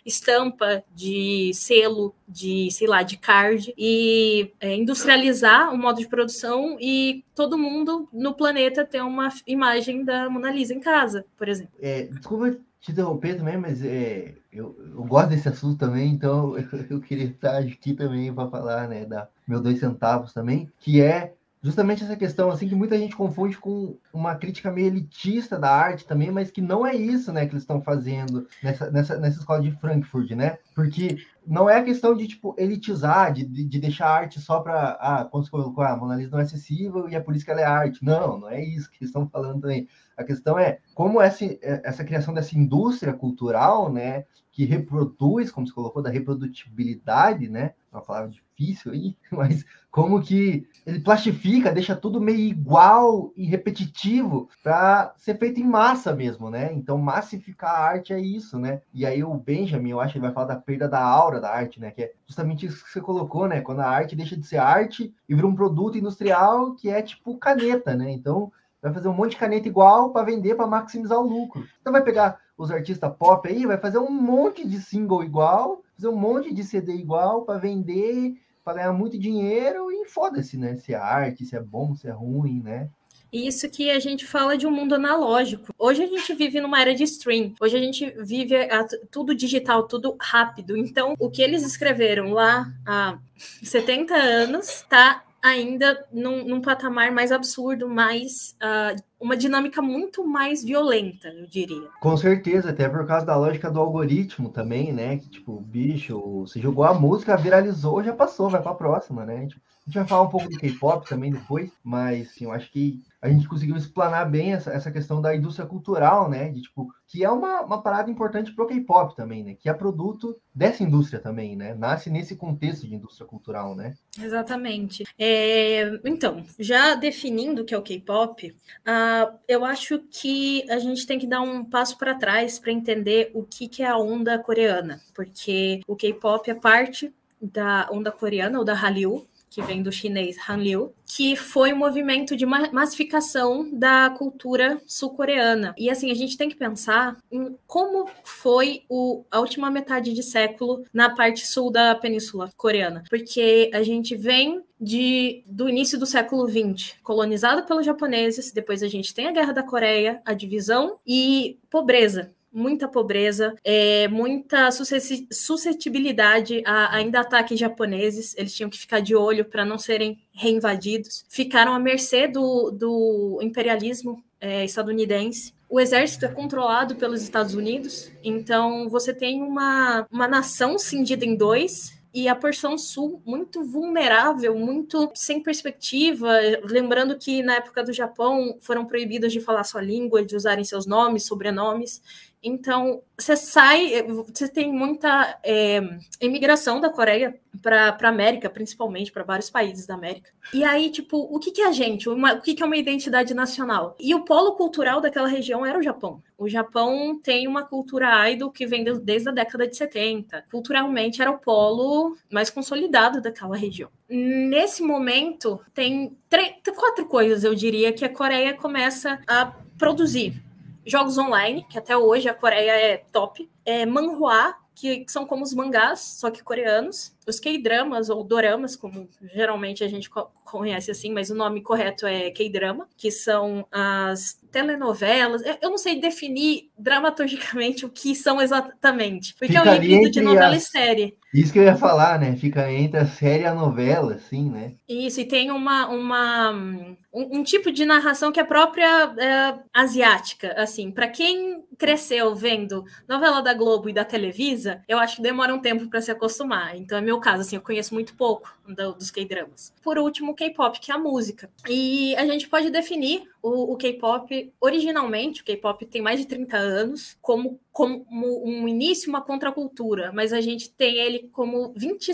estampa, de selo, de, sei lá, de card e é, industrializar o modo de produção e todo mundo no planeta ter uma imagem da Mona Lisa em casa, por exemplo. É, desculpa te interromper também, mas é, eu, eu gosto desse assunto também, então eu, *laughs* eu queria estar aqui também para falar, né, da meus dois centavos também, que é justamente essa questão assim que muita gente confunde com uma crítica meio elitista da arte também, mas que não é isso, né, que eles estão fazendo nessa, nessa, nessa escola de Frankfurt, né? Porque não é a questão de tipo elitizar, de, de, de deixar a arte só para ah, quando você colocou a Mona Lisa não é acessível e é por isso que ela é arte. Não, não é isso que eles estão falando também. A questão é como essa, essa criação dessa indústria cultural, né, que reproduz, como você colocou, da reprodutibilidade, né? Uma palavra difícil aí, *laughs* mas como que ele plastifica, deixa tudo meio igual e repetitivo para ser feito em massa mesmo, né? Então, massificar a arte é isso, né? E aí o Benjamin, eu acho que ele vai falar da perda da aura da arte, né? Que é justamente isso que você colocou, né? Quando a arte deixa de ser arte e vira um produto industrial que é tipo caneta, né? Então, vai fazer um monte de caneta igual para vender para maximizar o lucro. Então vai pegar os artistas pop aí, vai fazer um monte de single igual, fazer um monte de CD igual para vender, para ganhar muito dinheiro e foda-se, né? Se é arte, se é bom, se é ruim, né? Isso que a gente fala de um mundo analógico. Hoje a gente vive numa era de stream. Hoje a gente vive a, tudo digital, tudo rápido. Então, o que eles escreveram lá há 70 anos tá ainda num, num, patamar mais absurdo, mais uh, uma dinâmica muito mais violenta, eu diria. Com certeza, até por causa da lógica do algoritmo também, né? Que tipo, bicho, você jogou a música, viralizou, já passou, vai para a próxima, né? Tipo, a gente vai falar um pouco do K-pop também depois, mas assim, eu acho que a gente conseguiu explanar bem essa, essa questão da indústria cultural, né? De tipo, que é uma, uma parada importante pro K-pop também, né? Que é produto dessa indústria também, né? Nasce nesse contexto de indústria cultural, né? Exatamente. É, então, já definindo o que é o K-pop, uh, eu acho que a gente tem que dar um passo para trás para entender o que, que é a onda coreana, porque o K-pop é parte da onda coreana ou da Hallyu, que vem do chinês Hanliu, que foi um movimento de massificação da cultura sul-coreana. E assim, a gente tem que pensar em como foi o, a última metade de século na parte sul da península coreana, porque a gente vem de, do início do século XX, colonizado pelos japoneses, depois a gente tem a Guerra da Coreia, a divisão e pobreza muita pobreza, é, muita suscetibilidade a ainda ataques japoneses. Eles tinham que ficar de olho para não serem reinvadidos. Ficaram à mercê do, do imperialismo é, estadunidense. O exército é controlado pelos Estados Unidos, então você tem uma, uma nação cindida em dois, e a porção sul muito vulnerável, muito sem perspectiva. Lembrando que na época do Japão foram proibidos de falar sua língua, de usarem seus nomes, sobrenomes. Então, você sai, você tem muita é, imigração da Coreia para a América, principalmente, para vários países da América. E aí, tipo, o que, que é a gente? Uma, o que, que é uma identidade nacional? E o polo cultural daquela região era o Japão. O Japão tem uma cultura idol que vem desde a década de 70. Culturalmente, era o polo mais consolidado daquela região. Nesse momento, tem três, quatro coisas, eu diria, que a Coreia começa a produzir jogos online, que até hoje a Coreia é top, é manhua, que são como os mangás, só que coreanos, os K-dramas ou doramas, como geralmente a gente conhece assim, mas o nome correto é K-drama, que são as telenovelas. Eu não sei definir dramaturgicamente *laughs* o que são exatamente, porque Fica é um híbrido de novela as... e série. Isso que eu ia falar, né? Fica entre a série e a novela, assim, né? Isso, e tem uma, uma um, um tipo de narração que é própria é, asiática, assim. Para quem cresceu vendo novela da Globo e da Televisa, eu acho que demora um tempo para se acostumar. Então é meu caso, assim, eu conheço muito pouco do, dos K-dramas. Por último, o K-pop, que é a música. E a gente pode definir o, o K-pop, originalmente, o K-pop tem mais de 30 anos, como, como um início, uma contracultura, mas a gente tem ele como 20,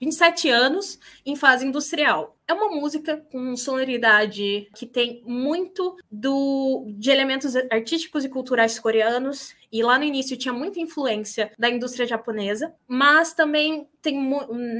27 anos em fase industrial. É uma música com sonoridade que tem muito do, de elementos artísticos e culturais coreanos, e lá no início tinha muita influência da indústria japonesa, mas também tem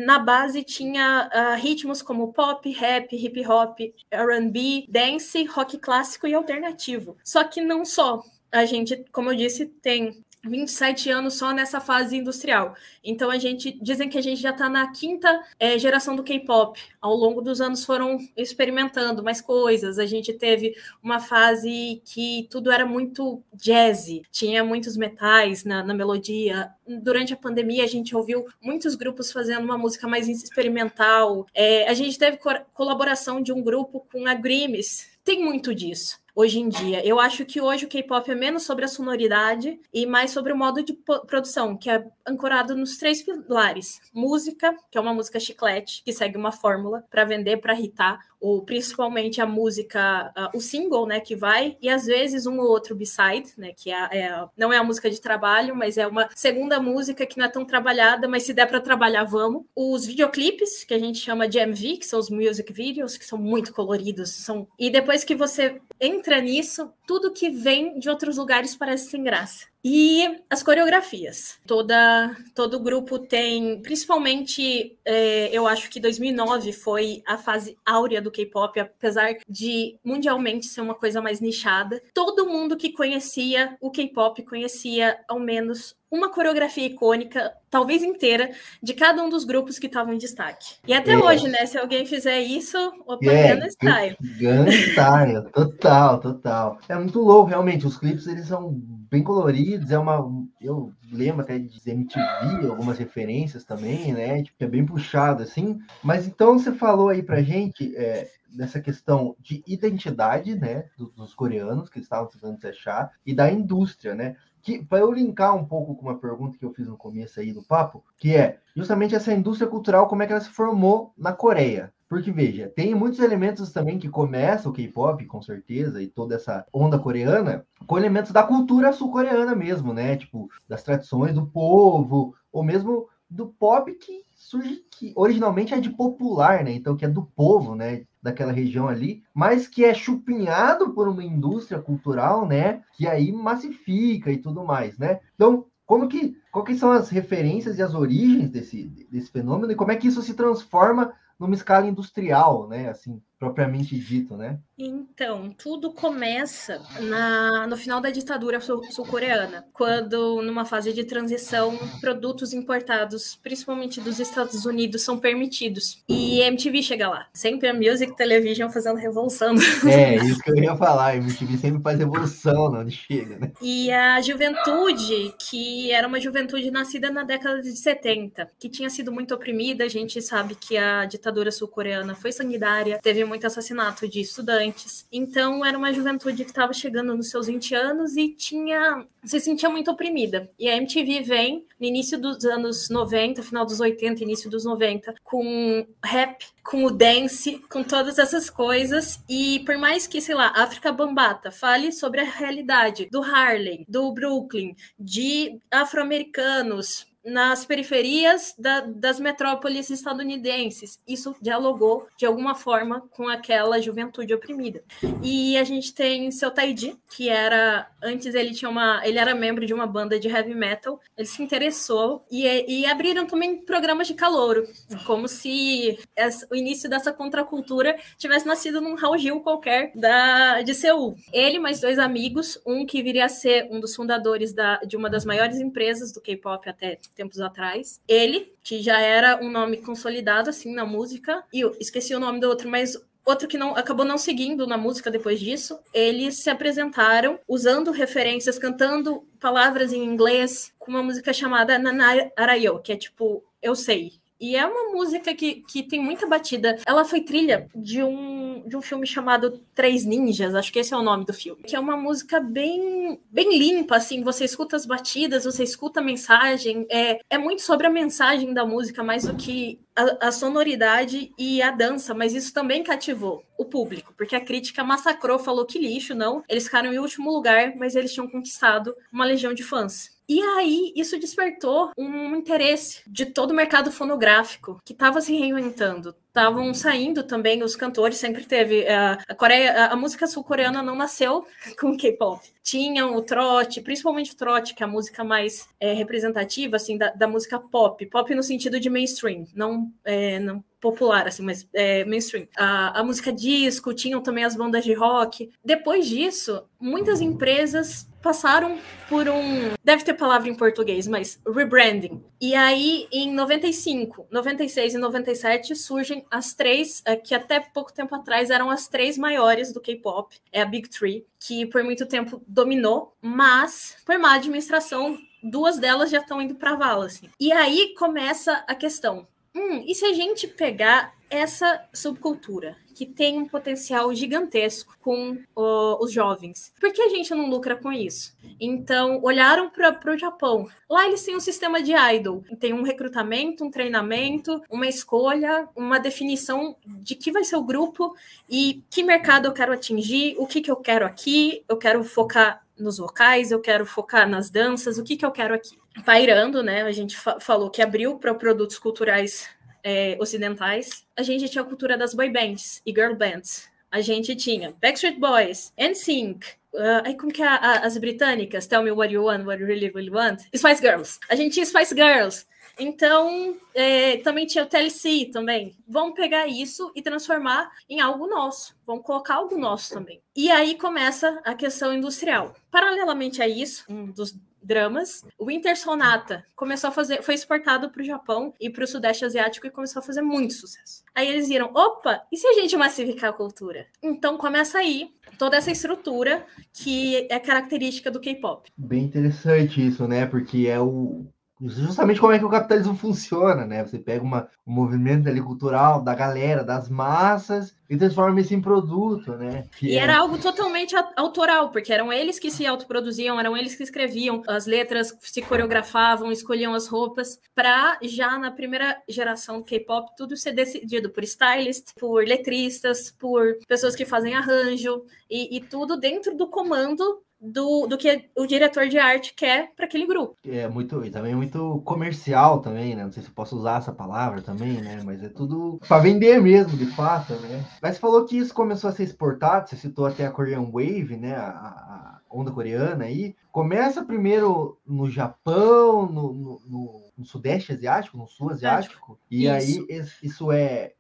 na base tinha uh, ritmos como pop, rap, hip hop, R&B, dance, rock clássico e alternativo. Só que não só. A gente, como eu disse, tem 27 anos só nessa fase industrial. Então a gente dizem que a gente já está na quinta é, geração do K-pop. Ao longo dos anos foram experimentando mais coisas. A gente teve uma fase que tudo era muito jazzy, tinha muitos metais na, na melodia. Durante a pandemia a gente ouviu muitos grupos fazendo uma música mais experimental. É, a gente teve co colaboração de um grupo com a Grimes. Tem muito disso hoje em dia. Eu acho que hoje o K-pop é menos sobre a sonoridade e mais sobre o modo de produção, que é ancorado nos três pilares: música, que é uma música chiclete, que segue uma fórmula para vender, para irritar, ou principalmente a música, uh, o single, né, que vai, e às vezes um ou outro b-side, né, que é, é, não é a música de trabalho, mas é uma segunda música que não é tão trabalhada, mas se der para trabalhar, vamos. Os videoclipes, que a gente chama de MV, que são os music videos, que são muito coloridos, são e depois que você entra nisso, tudo que vem de outros lugares parece sem graça. E as coreografias. Toda, todo grupo tem, principalmente, é, eu acho que 2009 foi a fase áurea do K-pop, apesar de mundialmente ser uma coisa mais nichada. Todo mundo que conhecia o K-pop conhecia ao menos uma coreografia icônica, talvez inteira, de cada um dos grupos que estavam em destaque. E até é. hoje, né? Se alguém fizer isso, opa, é, Style. Gun Style, total, total. É muito louco, realmente. Os clipes, eles são bem coloridos, é uma... Eu lembro até de MTV, algumas referências também, né? Tipo, é bem puxado, assim. Mas então, você falou aí pra gente... É, dessa questão de identidade, né, dos, coreanos que estavam tentando se achar e da indústria, né? Que para eu linkar um pouco com uma pergunta que eu fiz no começo aí do papo, que é justamente essa indústria cultural, como é que ela se formou na Coreia. Porque, veja, tem muitos elementos também que começam o K-pop, com certeza, e toda essa onda coreana, com elementos da cultura sul-coreana mesmo, né? Tipo, das tradições do povo, ou mesmo do pop que surge, que originalmente é de popular, né? Então, que é do povo, né? daquela região ali, mas que é chupinhado por uma indústria cultural, né? Que aí massifica e tudo mais, né? Então, como que, quais são as referências e as origens desse, desse fenômeno e como é que isso se transforma numa escala industrial, né? Assim, propriamente dito, né? Então, tudo começa na, no final da ditadura sul-coreana, quando, numa fase de transição, produtos importados, principalmente dos Estados Unidos, são permitidos. E MTV chega lá. Sempre a Music Television fazendo revolução. *laughs* É, isso que eu ia falar. A MTV sempre faz revolução onde chega, né? E a juventude, que era uma juventude nascida na década de 70, que tinha sido muito oprimida, a gente sabe que a ditadura sul-coreana foi sanguinária, teve muito assassinato de estudantes. Então, era uma juventude que estava chegando nos seus 20 anos e tinha se sentia muito oprimida. E a MTV vem no início dos anos 90, final dos 80, início dos 90, com rap, com o dance, com todas essas coisas. E por mais que, sei lá, África Bambata fale sobre a realidade do Harlem, do Brooklyn, de afro-americanos, nas periferias da, das metrópoles estadunidenses. Isso dialogou de alguma forma com aquela juventude oprimida. E a gente tem seu Taiji, que era antes ele tinha uma, ele era membro de uma banda de heavy metal. Ele se interessou e, e abriram também programas de calouro, como se essa, o início dessa contracultura tivesse nascido num Raul Gil qualquer da de Seul. Ele mais dois amigos, um que viria a ser um dos fundadores da, de uma das maiores empresas do K-pop até tempos atrás. Ele, que já era um nome consolidado assim na música, e eu esqueci o nome do outro, mas outro que não acabou não seguindo na música depois disso, eles se apresentaram usando referências, cantando palavras em inglês, com uma música chamada Nana Arayo, que é tipo eu sei. E é uma música que, que tem muita batida. Ela foi trilha de um, de um filme chamado Três Ninjas, acho que esse é o nome do filme. Que é uma música bem, bem limpa, assim. Você escuta as batidas, você escuta a mensagem. É, é muito sobre a mensagem da música, mais do que a, a, sonoridade e a dança, mas isso também cativou o público, porque a crítica massacrou, falou que lixo, não. Eles ficaram em último lugar, mas eles tinham conquistado uma legião de fãs. E aí, isso despertou um interesse de todo o mercado fonográfico que estava se reinventando. Estavam saindo também os cantores, sempre teve. A, a Coreia, a música sul-coreana não nasceu *laughs* com K-pop. Tinham o trote, principalmente o trote, que é a música mais é, representativa assim, da, da, música pop. Pop no sentido de mainstream, não, é, não popular, assim, mas é, mainstream. A, a música disco, tinham também as bandas de rock. Depois disso, muitas empresas passaram por um. Deve ter palavra em português, mas rebranding. E aí, em 95, 96 e 97, surgem as três, é, que até pouco tempo atrás eram as três maiores do K-pop. É a Big Three, que por muito tempo dominou, mas por má administração, duas delas já estão indo para vala. Assim. E aí começa a questão. Hum, e se a gente pegar essa subcultura que tem um potencial gigantesco com os jovens. Por que a gente não lucra com isso? Então, olharam para o Japão. Lá eles têm um sistema de idol. Tem um recrutamento, um treinamento, uma escolha, uma definição de que vai ser o grupo e que mercado eu quero atingir, o que, que eu quero aqui, eu quero focar nos vocais, eu quero focar nas danças, o que, que eu quero aqui. Pairando, né? A gente fa falou que abriu para produtos culturais é, ocidentais, a gente tinha a cultura das boy bands e girl bands. A gente tinha Backstreet Boys, NSYNC, uh, aí como que é a, as britânicas? Tell me what you want, what you really, really want. Spice Girls. A gente tinha Spice Girls. Então, é, também tinha o TLC também. Vamos pegar isso e transformar em algo nosso. Vamos colocar algo nosso também. E aí começa a questão industrial. Paralelamente a isso, um dos dramas. O Winter Sonata começou a fazer, foi exportado para o Japão e para o Sudeste Asiático e começou a fazer muito sucesso. Aí eles viram, opa, e se a gente massificar a cultura? Então começa aí toda essa estrutura que é característica do K-pop. Bem interessante isso, né? Porque é o justamente como é que o capitalismo funciona, né? Você pega uma, um movimento ali cultural da galera, das massas, e transforma isso em produto, né? Que e é... era algo totalmente autoral, porque eram eles que se autoproduziam, eram eles que escreviam as letras, se coreografavam, escolhiam as roupas, para já na primeira geração do K-pop tudo ser decidido por stylists, por letristas, por pessoas que fazem arranjo, e, e tudo dentro do comando do, do que o diretor de arte quer para aquele grupo. É muito, e também muito comercial também, né? Não sei se posso usar essa palavra também, né? Mas é tudo para vender mesmo, de fato, né? Mas você falou que isso começou a ser exportado, você citou até a Korean Wave, né? A, a onda coreana aí. Começa primeiro no Japão, no, no, no no Sudeste Asiático, no Sul Asiático. E isso. aí isso é.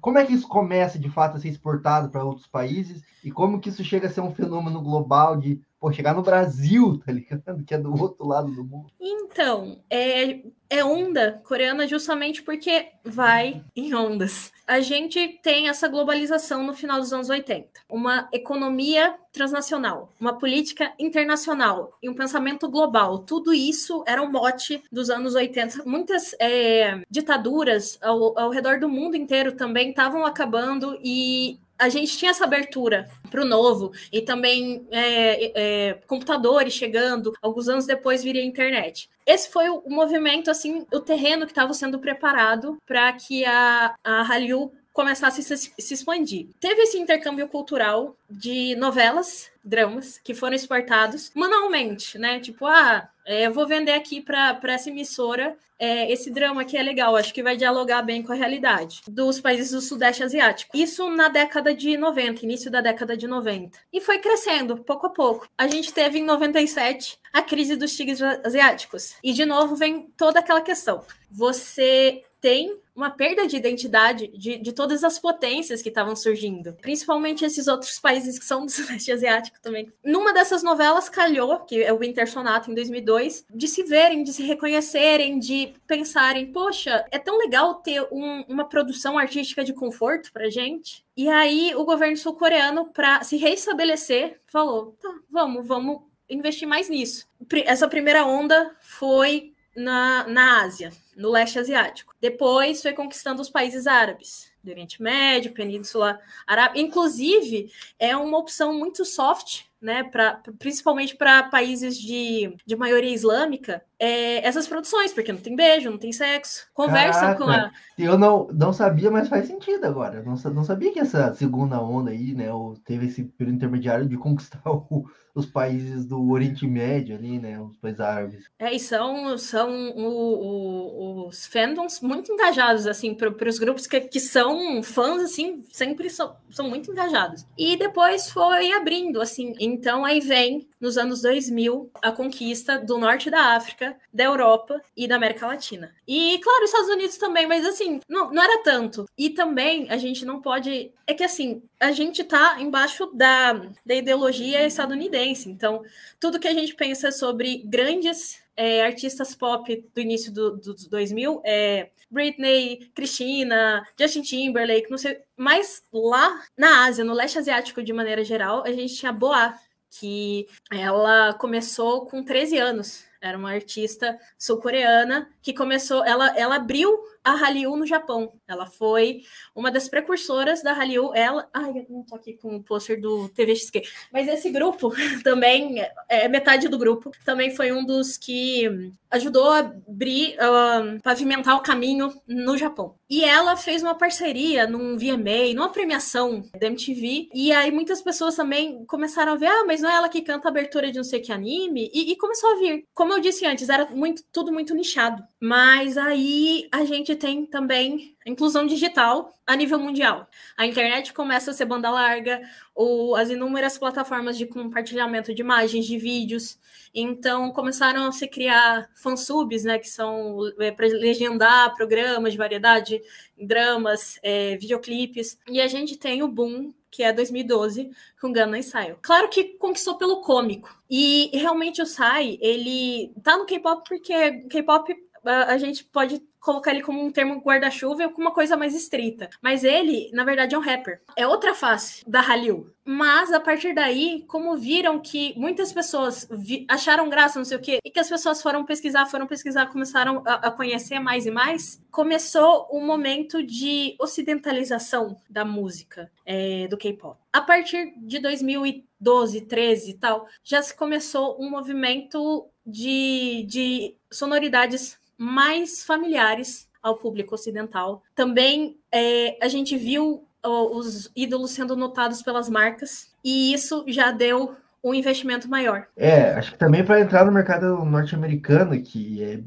Como é que isso começa de fato a ser exportado para outros países? E como que isso chega a ser um fenômeno global de pô, chegar no Brasil, *laughs* tá ligado? Que é do outro lado do mundo. Então, é, é onda coreana justamente porque vai em ondas. A gente tem essa globalização no final dos anos 80. Uma economia transnacional, uma política internacional e um pensamento global. Tudo isso era um mote dos anos 80. Muitas é, ditaduras ao, ao redor do mundo inteiro também estavam acabando e a gente tinha essa abertura para o novo e também é, é, computadores chegando. Alguns anos depois viria a internet. Esse foi o, movimento, assim, o terreno que estava sendo preparado para que a, a Hallyu começasse a se, se expandir. Teve esse intercâmbio cultural de novelas, dramas, que foram exportados manualmente, né? Tipo, ah, é, vou vender aqui para essa emissora é, esse drama que é legal, acho que vai dialogar bem com a realidade dos países do Sudeste Asiático. Isso na década de 90, início da década de 90. E foi crescendo, pouco a pouco. A gente teve em 97 a crise dos tigres asiáticos. E de novo vem toda aquela questão. Você tem uma perda de identidade de, de todas as potências que estavam surgindo, principalmente esses outros países que são do *laughs* Sudeste Asiático também. Numa dessas novelas calhou, que é o Winter Sonata em 2002, de se verem, de se reconhecerem, de pensarem, poxa, é tão legal ter um, uma produção artística de conforto pra gente. E aí o governo sul-coreano, para se reestabelecer, falou: tá, vamos, vamos investir mais nisso. Essa primeira onda foi na, na Ásia, no leste asiático. Depois foi conquistando os países árabes, do Oriente Médio, Península Arábica. Inclusive, é uma opção muito soft, né, pra, principalmente para países de, de maioria islâmica, é, essas produções, porque não tem beijo, não tem sexo. Conversa com a. Eu não, não sabia, mas faz sentido agora. Não, não sabia que essa segunda onda aí, né, teve esse período intermediário de conquistar *laughs* o, os países do Oriente Médio ali, né? Os países árabes. É, e são, são o, o, os fandoms muito engajados, assim, para os grupos que, que são fãs, assim, sempre são, são muito engajados. E depois foi abrindo, assim. Então aí vem, nos anos 2000, a conquista do norte da África, da Europa e da América Latina. E, claro, os Estados Unidos também, mas assim, não, não era tanto. E também a gente não pode. É que assim, a gente tá embaixo da, da ideologia estadunidense. Então, tudo que a gente pensa sobre grandes é, artistas pop do início do, dos 2000 é Britney, Christina, Justin Timberlake, não sei. Mas lá na Ásia, no leste asiático de maneira geral, a gente tinha Boa, que ela começou com 13 anos. Era uma artista sul-coreana que começou, ela, ela abriu a Hallyu no Japão. Ela foi uma das precursoras da Hallyu. Ela, ai, eu não tô aqui com o pôster do TVXQ, mas esse grupo *laughs* também é metade do grupo. Também foi um dos que ajudou a abrir, uh, pavimentar o caminho no Japão. E ela fez uma parceria num VMA, numa premiação da MTV. E aí muitas pessoas também começaram a ver, ah, mas não é ela que canta a abertura de não sei que anime. E, e começou a vir. Como eu disse antes, era muito, tudo muito nichado. Mas aí a gente tem também inclusão digital a nível mundial. A internet começa a ser banda larga, ou as inúmeras plataformas de compartilhamento de imagens, de vídeos. Então começaram a se criar fansubs, né, que são é, para legendar programas de variedade, dramas, é, videoclipes. E a gente tem o boom que é 2012, com Gangnam Style. Claro que conquistou pelo cômico. E realmente o Sai, ele tá no K-pop porque K-pop a gente pode colocar ele como um termo guarda-chuva ou como uma coisa mais estrita. Mas ele, na verdade, é um rapper. É outra face da Hallyu. Mas a partir daí, como viram que muitas pessoas acharam graça, não sei o quê, e que as pessoas foram pesquisar, foram pesquisar, começaram a, a conhecer mais e mais, começou um momento de ocidentalização da música é, do K-pop. A partir de 2012, 13 e tal, já se começou um movimento de, de sonoridades mais familiares ao público ocidental. Também é, a gente viu os ídolos sendo notados pelas marcas, e isso já deu um investimento maior. É, acho que também para entrar no mercado norte-americano, que é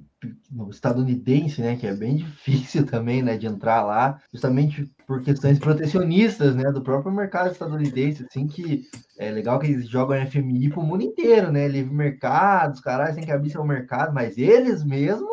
estadunidense, né, que é bem *laughs* difícil também, né, de entrar lá, justamente por questões protecionistas, né, do próprio mercado estadunidense, assim, que é legal que eles jogam FMI pro mundo inteiro, né, livre mercado, os caras têm que abrir seu mercado, mas eles mesmo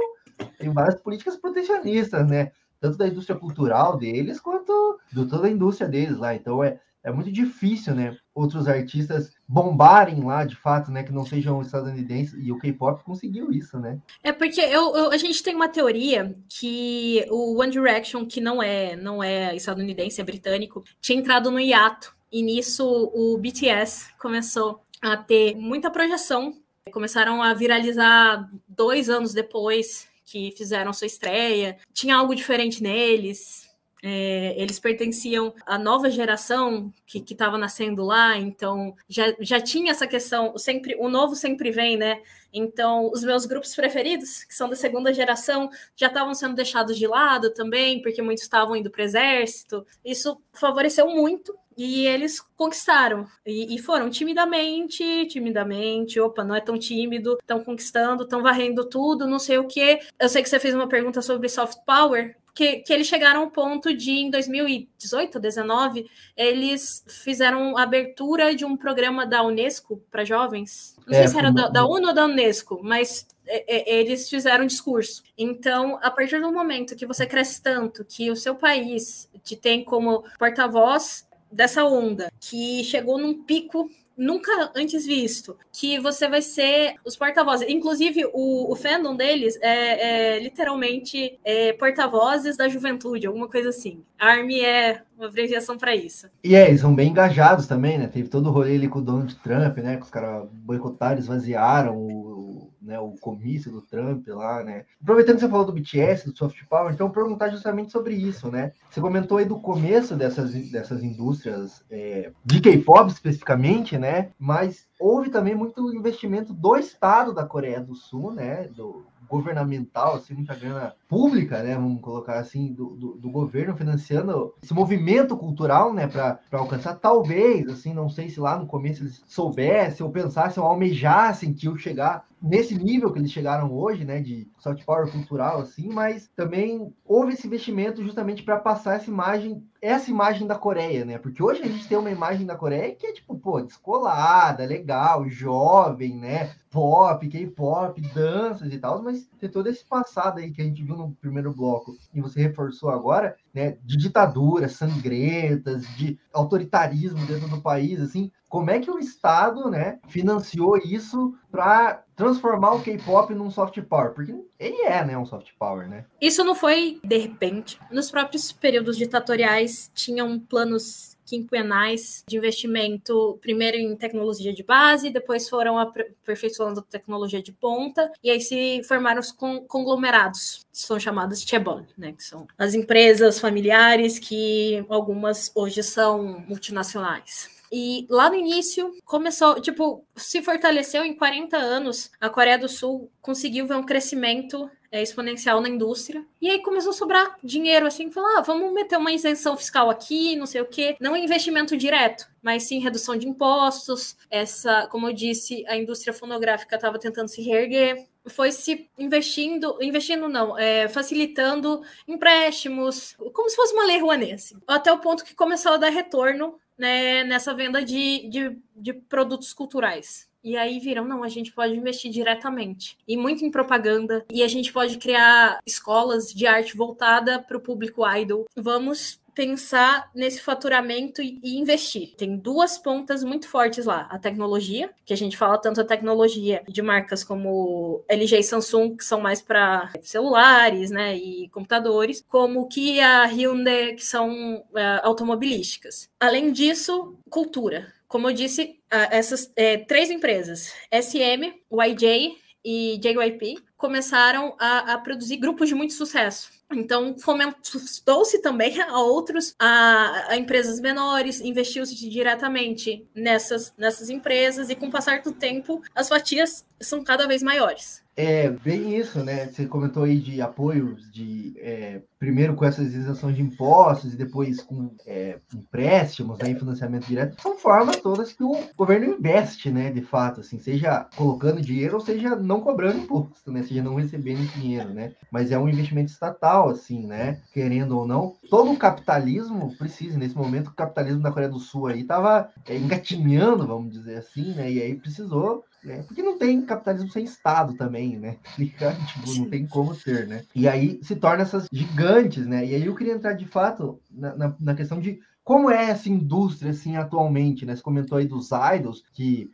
tem várias políticas protecionistas, né? Tanto da indústria cultural deles, quanto de toda a indústria deles lá. Então é, é muito difícil, né? Outros artistas bombarem lá, de fato, né? Que não sejam estadunidenses. E o K-pop conseguiu isso, né? É porque eu, eu, a gente tem uma teoria que o One Direction, que não é, não é estadunidense, é britânico, tinha entrado no hiato. E nisso o BTS começou a ter muita projeção. Começaram a viralizar dois anos depois que fizeram sua estreia. Tinha algo diferente neles é, eles pertenciam à nova geração que estava nascendo lá, então já, já tinha essa questão, sempre, o novo sempre vem, né? Então, os meus grupos preferidos, que são da segunda geração, já estavam sendo deixados de lado também, porque muitos estavam indo para o exército. Isso favoreceu muito e eles conquistaram. E, e, foram timidamente, timidamente. Opa, não é tão tímido, estão conquistando, estão varrendo tudo, não sei o quê. Eu sei que você fez uma pergunta sobre soft power que, que eles chegaram ao ponto de, em 2018, 2019, eles fizeram a abertura de um programa da Unesco para jovens. Não é, sei se era da, da ONU ou da Unesco, mas é, é, eles fizeram um discurso. Então, a partir do momento que você cresce tanto, que o seu país te tem como porta-voz dessa onda, que chegou num pico nunca antes visto, que você vai ser os porta-vozes. Inclusive, o, o fandom deles é, é literalmente é, porta-vozes da juventude, alguma coisa assim. ARMY é uma abreviação para isso. E é, eles são bem engajados também, né? Teve todo o rolê ali com o Donald Trump, né? Que os caras boicotaram, esvaziaram o, né, o comício do Trump lá, né? Aproveitando que você falou do BTS, do Soft Power, então perguntar justamente sobre isso, né? Você comentou aí do começo dessas, dessas indústrias é, de K-pop especificamente, né? Mas houve também muito investimento do Estado da Coreia do Sul, né? Do, governamental, assim, muita grana pública, né, vamos colocar assim, do, do, do governo financiando esse movimento cultural, né, para alcançar, talvez, assim, não sei se lá no começo eles soubessem ou pensassem ou almejassem que eu chegar nesse nível que eles chegaram hoje, né, de soft power cultural, assim, mas também houve esse investimento justamente para passar essa imagem, essa imagem da Coreia, né, porque hoje a gente tem uma imagem da Coreia que é tipo, pô, descolada, legal, jovem, né, pop, K-pop, danças e tal, mas tem todo esse passado aí que a gente viu no primeiro bloco e você reforçou agora, né, de ditaduras sangrentas, de autoritarismo dentro do país, assim, como é que o Estado, né, financiou isso para transformar o K-pop num soft power? Porque ele é, né, um soft power, né? Isso não foi de repente. Nos próprios períodos ditatoriais tinham planos quinquenais de investimento, primeiro em tecnologia de base, depois foram aperfeiçoando tecnologia de ponta, e aí se formaram os conglomerados, que são chamados Chebon, né, que são as empresas familiares que algumas hoje são multinacionais. E lá no início começou, tipo, se fortaleceu em 40 anos. A Coreia do Sul conseguiu ver um crescimento é, exponencial na indústria. E aí começou a sobrar dinheiro, assim, falar, ah, vamos meter uma isenção fiscal aqui, não sei o quê. Não investimento direto, mas sim redução de impostos. Essa, como eu disse, a indústria fonográfica estava tentando se reerguer. Foi se investindo, investindo não, é, facilitando empréstimos, como se fosse uma lei Rouanet, assim, até o ponto que começou a dar retorno né, nessa venda de, de, de produtos culturais. E aí viram, não, a gente pode investir diretamente. E muito em propaganda. E a gente pode criar escolas de arte voltada para o público idol. Vamos pensar nesse faturamento e, e, investir. Tem duas pontas muito fortes lá: a tecnologia, que a gente fala tanto a tecnologia de marcas como LG e Samsung, que são mais para celulares, né, e computadores, como Kia, Hyundai, que são uh, automobilísticas. Além disso, cultura. Como eu disse, essas é, três empresas, SM, YJ e JYP, começaram a, a produzir grupos de muito sucesso então, fomentou-se também a outros, a, a empresas menores, investiu-se diretamente nessas, nessas empresas, e com o passar do tempo, as fatias são cada vez maiores. É, bem isso, né? Você comentou aí de apoios, de é, primeiro com essas isenções de impostos e depois com é, empréstimos, né, financiamento direto. São formas todas que o governo investe, né? De fato, assim, seja colocando dinheiro ou seja não cobrando imposto, né? seja, não recebendo dinheiro, né? Mas é um investimento estatal, assim, né? Querendo ou não, todo o capitalismo precisa. Nesse momento, o capitalismo da Coreia do Sul aí estava é, engatinhando, vamos dizer assim, né? E aí precisou né? Porque não tem capitalismo sem Estado também, né? *laughs* tipo, não tem como ser, né? E aí se torna essas gigantes, né? E aí eu queria entrar de fato na, na, na questão de como é essa indústria, assim, atualmente, né? Você comentou aí dos idols, que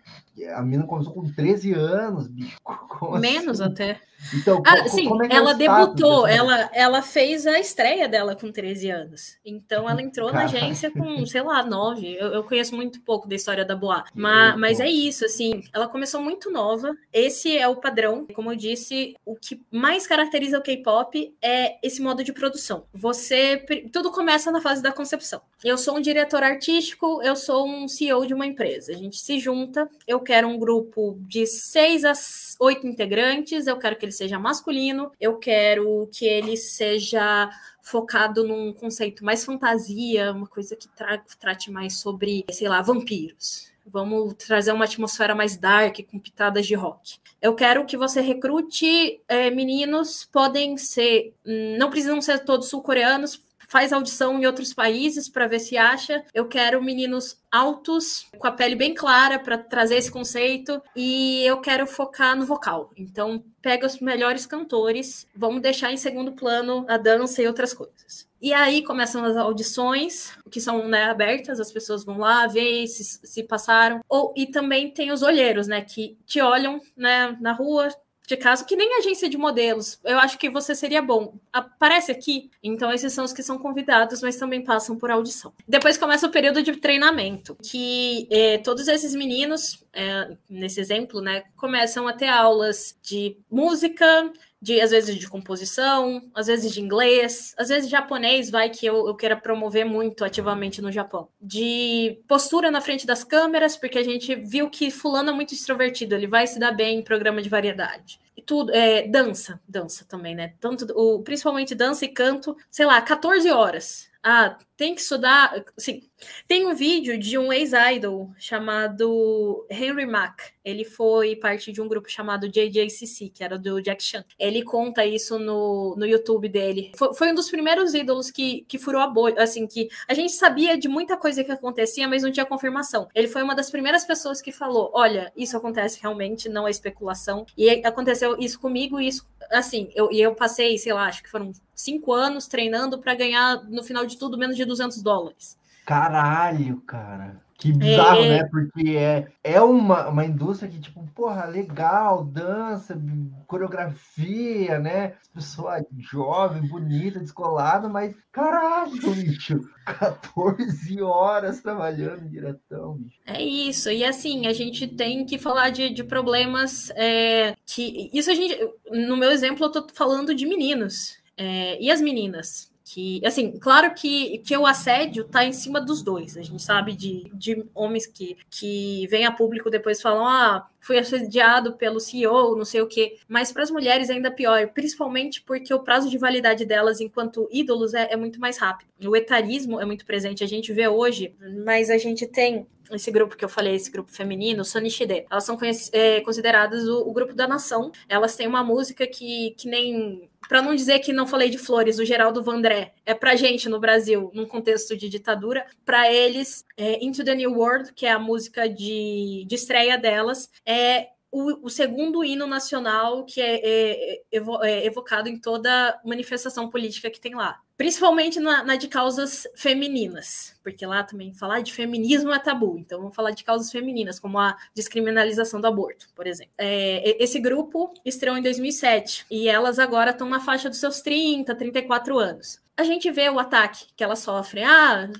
a menina começou com 13 anos, bicho. *laughs* Como Menos assim? até. Então, ah, sim, é ela é debutou, ela, ela fez a estreia dela com 13 anos. Então ela entrou Cara. na agência com, sei lá, 9. Eu, eu, conheço muito pouco da história da Boa. Mas, mas é isso, assim, ela começou muito nova. Esse é o padrão. Como eu disse, o que mais caracteriza o K-pop é esse modo de produção. Você. Tudo começa na fase da concepção. Eu sou um diretor artístico, eu sou um CEO de uma empresa. A gente se junta, eu quero um grupo de seis a oito integrantes, eu quero que ele seja masculino, eu quero que ele seja focado num conceito mais fantasia, uma coisa que tra trate mais sobre, sei lá, vampiros. Vamos trazer uma atmosfera mais dark, com pitadas de rock. Eu quero que você recrute é, meninos, podem ser, hum, não precisam ser todos sul-coreanos, faz audição em outros países para ver se acha. Eu quero meninos altos, com a pele bem clara para trazer esse conceito e eu quero focar no vocal. Então, pega os melhores cantores, vamos deixar em segundo plano a dança e outras coisas. E aí começam as audições, que são né, abertas, as pessoas vão lá ver se, se passaram. Ou, e também tem os olheiros, né, que te olham né, na rua, de caso que nem agência de modelos. Eu acho que você seria bom. Aparece aqui. Então, esses são os que são convidados, mas também passam por audição. Depois começa o período de treinamento, que é, todos esses meninos, é, nesse exemplo, né, começam a ter aulas de música, de às vezes de composição, às vezes de inglês, às vezes japonês, vai que eu, eu queira promover muito ativamente no Japão. De postura na frente das câmeras, porque a gente viu que fulano é muito extrovertido, ele vai se dar bem em programa de variedade. E tudo, é, dança, dança também, né? Tanto, o, principalmente dança e canto, sei lá, 14 horas ah, tem que estudar. Sim, tem um vídeo de um ex-idol chamado Henry Mack. Ele foi parte de um grupo chamado JJCC, que era do Jack Chan. Ele conta isso no, no YouTube dele. Foi, foi um dos primeiros ídolos que, que furou a bolha, assim, que a gente sabia de muita coisa que acontecia, mas não tinha confirmação. Ele foi uma das primeiras pessoas que falou: olha, isso acontece realmente, não é especulação. E aconteceu isso comigo, e isso, assim, eu, e eu passei, sei lá, acho que foram cinco anos treinando para ganhar, no final de tudo, menos de 200 dólares. Caralho, cara. Que bizarro, é, né? Porque é, é uma, uma indústria que, tipo, porra, legal, dança, coreografia, né? Pessoa jovem, bonita, descolada, mas caralho, *laughs* bicho, 14 horas trabalhando diretão, bicho. É isso, e assim, a gente tem que falar de, de problemas é, que. Isso a gente. No meu exemplo, eu tô falando de meninos. É, e as meninas? Que, assim, claro que, que o assédio tá em cima dos dois. A gente sabe de, de homens que, que vêm a público depois falam: ah, fui assediado pelo CEO, não sei o quê. Mas para as mulheres ainda pior, principalmente porque o prazo de validade delas enquanto ídolos é, é muito mais rápido. O etarismo é muito presente. A gente vê hoje, mas a gente tem esse grupo que eu falei, esse grupo feminino, Sonishide, elas são é, consideradas o, o, grupo da nação. Elas têm uma música que, que nem para não dizer que não falei de flores, o Geraldo Vandré é para gente no Brasil, num contexto de ditadura, para eles, é, Into the New World, que é a música de, de estreia delas, é o, o, segundo hino nacional que é, é, evo, é, evocado em toda manifestação política que tem lá. Principalmente na, na, de causas femininas, porque lá também falar de feminismo é tabu, então vamos falar de causas femininas, como a descriminalização do aborto, por exemplo. É, esse grupo estreou em 2007 e elas agora estão na faixa dos seus 30, 34 anos a gente vê o ataque que elas sofrem. Ah,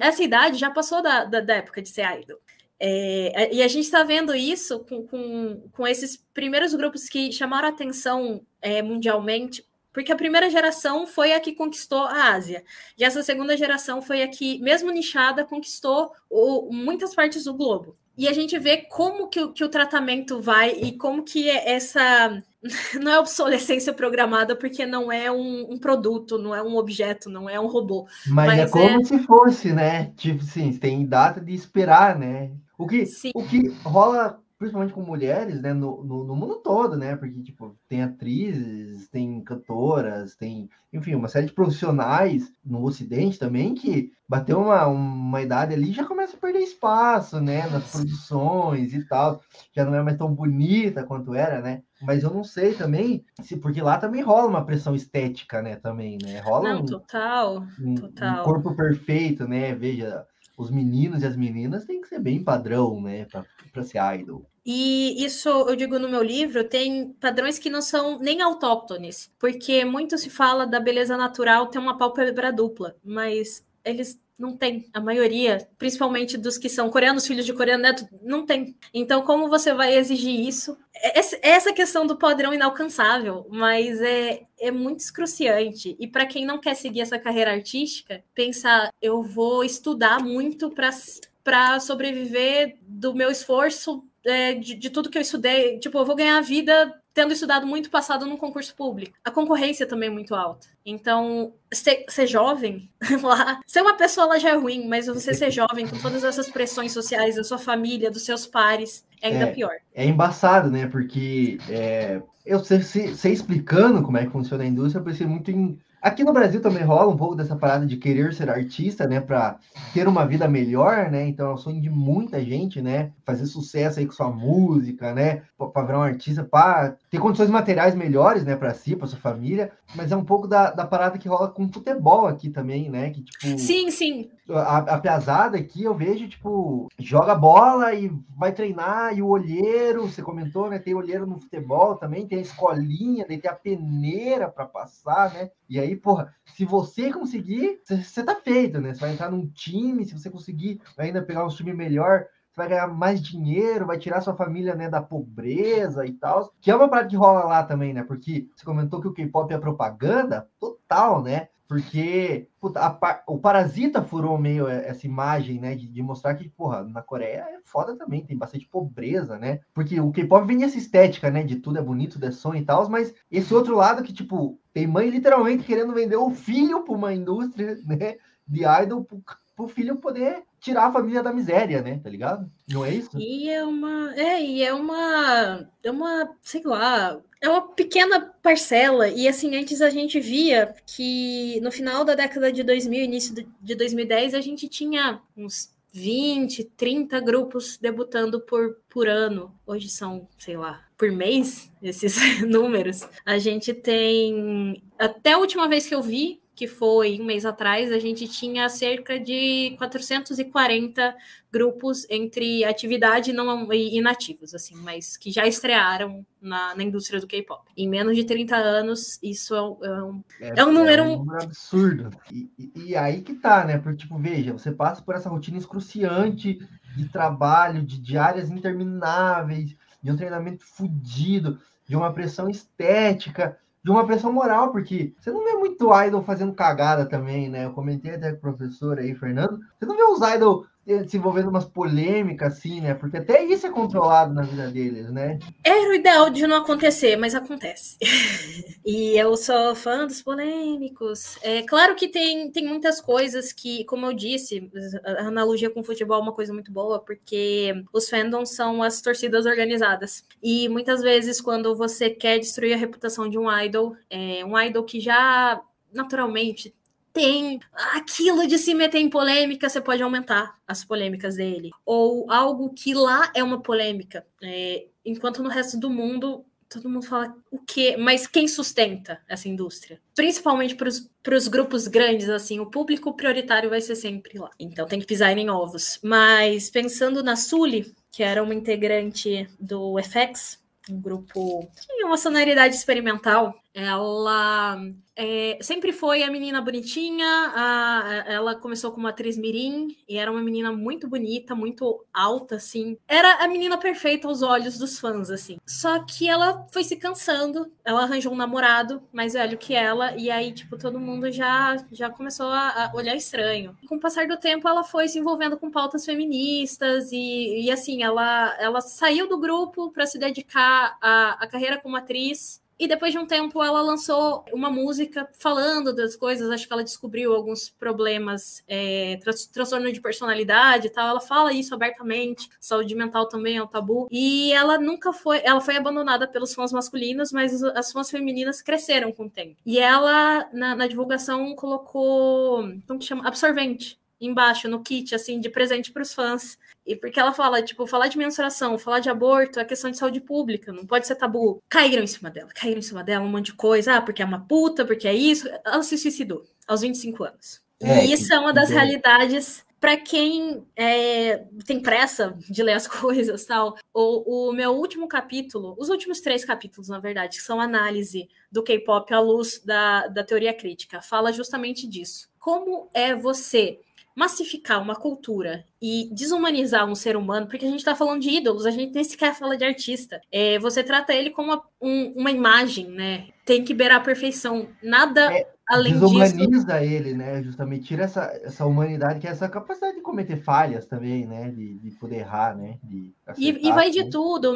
essa idade já passou da, da, da, época de ser idol. É, e a gente está vendo isso com, com, com, esses primeiros grupos que chamaram atenção é, mundialmente, porque a primeira geração foi a que conquistou a Ásia, e essa segunda geração foi a que, mesmo nichada, conquistou o, muitas partes do globo. E a gente vê como que, que o tratamento vai e como que essa *laughs* não é obsolescência programada porque não é um, um, produto, não é um objeto, não é um robô. Mas, é mas é como é... se fosse, né? Tipo assim, tem data de esperar, né? O que, o que rola principalmente com mulheres, né, no, no, no, mundo todo, né, porque, tipo, tem atrizes, tem cantoras, tem, enfim, uma série de profissionais no Ocidente também que bateu uma, uma idade ali já começa a perder espaço, né, nas produções e tal, já não é mais tão bonita quanto era, né, mas eu não sei também, se porque lá também rola uma pressão estética, né, também, né, rola não, um, total, um, total. um corpo perfeito, né, veja, os meninos e as meninas têm que ser bem padrão, né, para ser idol. E isso eu digo no meu livro, tem padrões que não são nem autóctones, porque muito se fala da beleza natural ter uma pálpebra dupla, mas eles não têm. A maioria, principalmente dos que são coreanos, filhos de coreano neto, não tem. Então, como você vai exigir isso? Essa questão do padrão inalcançável, mas é, é muito excruciante. E para quem não quer seguir essa carreira artística, pensar, eu vou estudar muito para sobreviver do meu esforço é, de, de, tudo que eu estudei, tipo, eu vou ganhar a vida tendo estudado muito passado num concurso público. A concorrência também é muito alta. Então, ser, ser jovem *laughs* lá, ser uma pessoa lá já é ruim, mas você ser jovem com todas essas pressões sociais da sua família, dos seus pares, é ainda é, pior. É embaçado, né? Porque é, eu sei, sei, sei, explicando como é que funciona a indústria, eu pensei muito em Aqui no Brasil também rola um pouco dessa parada de querer ser artista, né, para ter uma vida melhor, né? Então é o sonho de muita gente, né, fazer sucesso aí com sua música, né, para virar um artista, para ter condições materiais melhores, né, para si, para sua família. Mas é um pouco da, da parada que rola com futebol aqui também, né? Que tipo. Sim, sim. A, a pesada aqui eu vejo, tipo, joga bola e vai treinar, e o olheiro, você comentou, né? Tem olheiro no futebol também, tem a escolinha, tem a peneira para passar, né? E aí, porra, se você conseguir, você tá feito, né? Você vai entrar num time, se você conseguir ainda pegar um time melhor, você vai ganhar mais dinheiro, vai tirar sua família, né, da pobreza e tal. Que é uma parada que rola lá também, né? Porque você comentou que o K-pop é propaganda total, né? Porque puta, a, o Parasita furou meio essa imagem, né? De, de, mostrar que, porra, na Coreia é foda também, tem bastante pobreza, né? Porque o K-pop vem essa estética, né? De tudo é bonito, tudo é sonho e tal, mas esse outro lado que, tipo, tem mãe literalmente querendo vender o filho para uma indústria, né? De idol pro filho poder tirar a família da miséria, né? Tá ligado? Não é isso? E é uma. É, e é uma. É uma, sei lá. É uma pequena parcela. E assim, antes a gente via que no final da década de 2000, início de 2010, a gente tinha uns 20, 30 grupos debutando por, por ano. Hoje são, sei lá, por mês, esses *laughs* números. A gente tem. Até a última vez que eu vi, que foi um mês atrás, a gente tinha cerca de 440 grupos entre atividade e não e inativos, assim, mas que já estrearam na, na indústria do K-pop. Em menos de 30 anos, isso é um, é, é um número... É um número absurdo. E, e, e, aí que tá, né? Porque, tipo, veja, você passa por essa rotina excruciante de trabalho, de diárias intermináveis, de um treinamento fodido, de uma pressão estética, de uma pressão moral, porque você não vê muito idol fazendo cagada também, né? Eu comentei até com o professor aí, Fernando. Você não vê os idol se envolvendo umas polêmicas, assim, né? Porque até isso é controlado na vida deles, né? Era o ideal de não acontecer, mas acontece. *laughs* e eu sou fã dos polêmicos. É claro que tem, tem muitas coisas que, como eu disse, a analogia com o futebol é uma coisa muito boa, porque os fandoms são as torcidas organizadas. E muitas vezes, quando você quer destruir a reputação de um idol, é, um idol que já naturalmente tem aquilo de se meter em polêmica, você pode aumentar as polêmicas dele. Ou algo que lá é uma polêmica, é, enquanto no resto do mundo todo mundo fala o quê? Mas quem sustenta essa indústria? Principalmente para os grupos grandes, assim, o público prioritário vai ser sempre lá. Então tem que pisar em ovos. Mas pensando na Sully, que era uma integrante do FX, um grupo tinha uma sonoridade experimental. Ela é, sempre foi a menina bonitinha. A, ela começou como atriz mirim e era uma menina muito bonita, muito alta, assim. Era a menina perfeita aos olhos dos fãs, assim. Só que ela foi se cansando. Ela arranjou um namorado mais velho que ela e aí tipo todo mundo já já começou a, a olhar estranho. E com o passar do tempo, ela foi se envolvendo com pautas feministas e, e assim ela ela saiu do grupo para se dedicar à, carreira como atriz e depois de um tempo ela lançou uma música falando das coisas, acho que ela descobriu alguns problemas, é, transtorno de personalidade e tal, ela fala isso abertamente, saúde mental também é um tabu, e ela nunca foi, ela foi abandonada pelos fãs masculinos, mas as fãs femininas cresceram com o tempo. E ela, na, na divulgação, colocou, como que chama? Absorvente embaixo no kit, assim, de presente para os fãs. E porque ela fala, tipo, falar de menstruação, falar de aborto é questão de saúde pública, não pode ser tabu. Caíram em cima dela, caíram em cima dela um monte de coisa, ah, porque é uma puta, porque é isso. Ela se suicidou aos 25 anos. É, e isso é uma das realidades para quem é, tem pressa de ler as *laughs* coisas tal. O, o, meu último capítulo, os últimos três capítulos, na verdade, que são análise do K-pop à luz da, da teoria crítica, fala justamente disso. Como é você massificar uma cultura e desumanizar um ser humano, porque a gente está falando de ídolos, a gente nem sequer fala de artista. É, você trata ele como uma, um, uma imagem, né? Tem que beirar a perfeição. Nada é, além desumaniza disso. Desumaniza ele, né? Justamente tira essa, essa humanidade, que é essa capacidade de cometer falhas também, né? De, de poder errar, né? De acertar, e, e vai de tudo,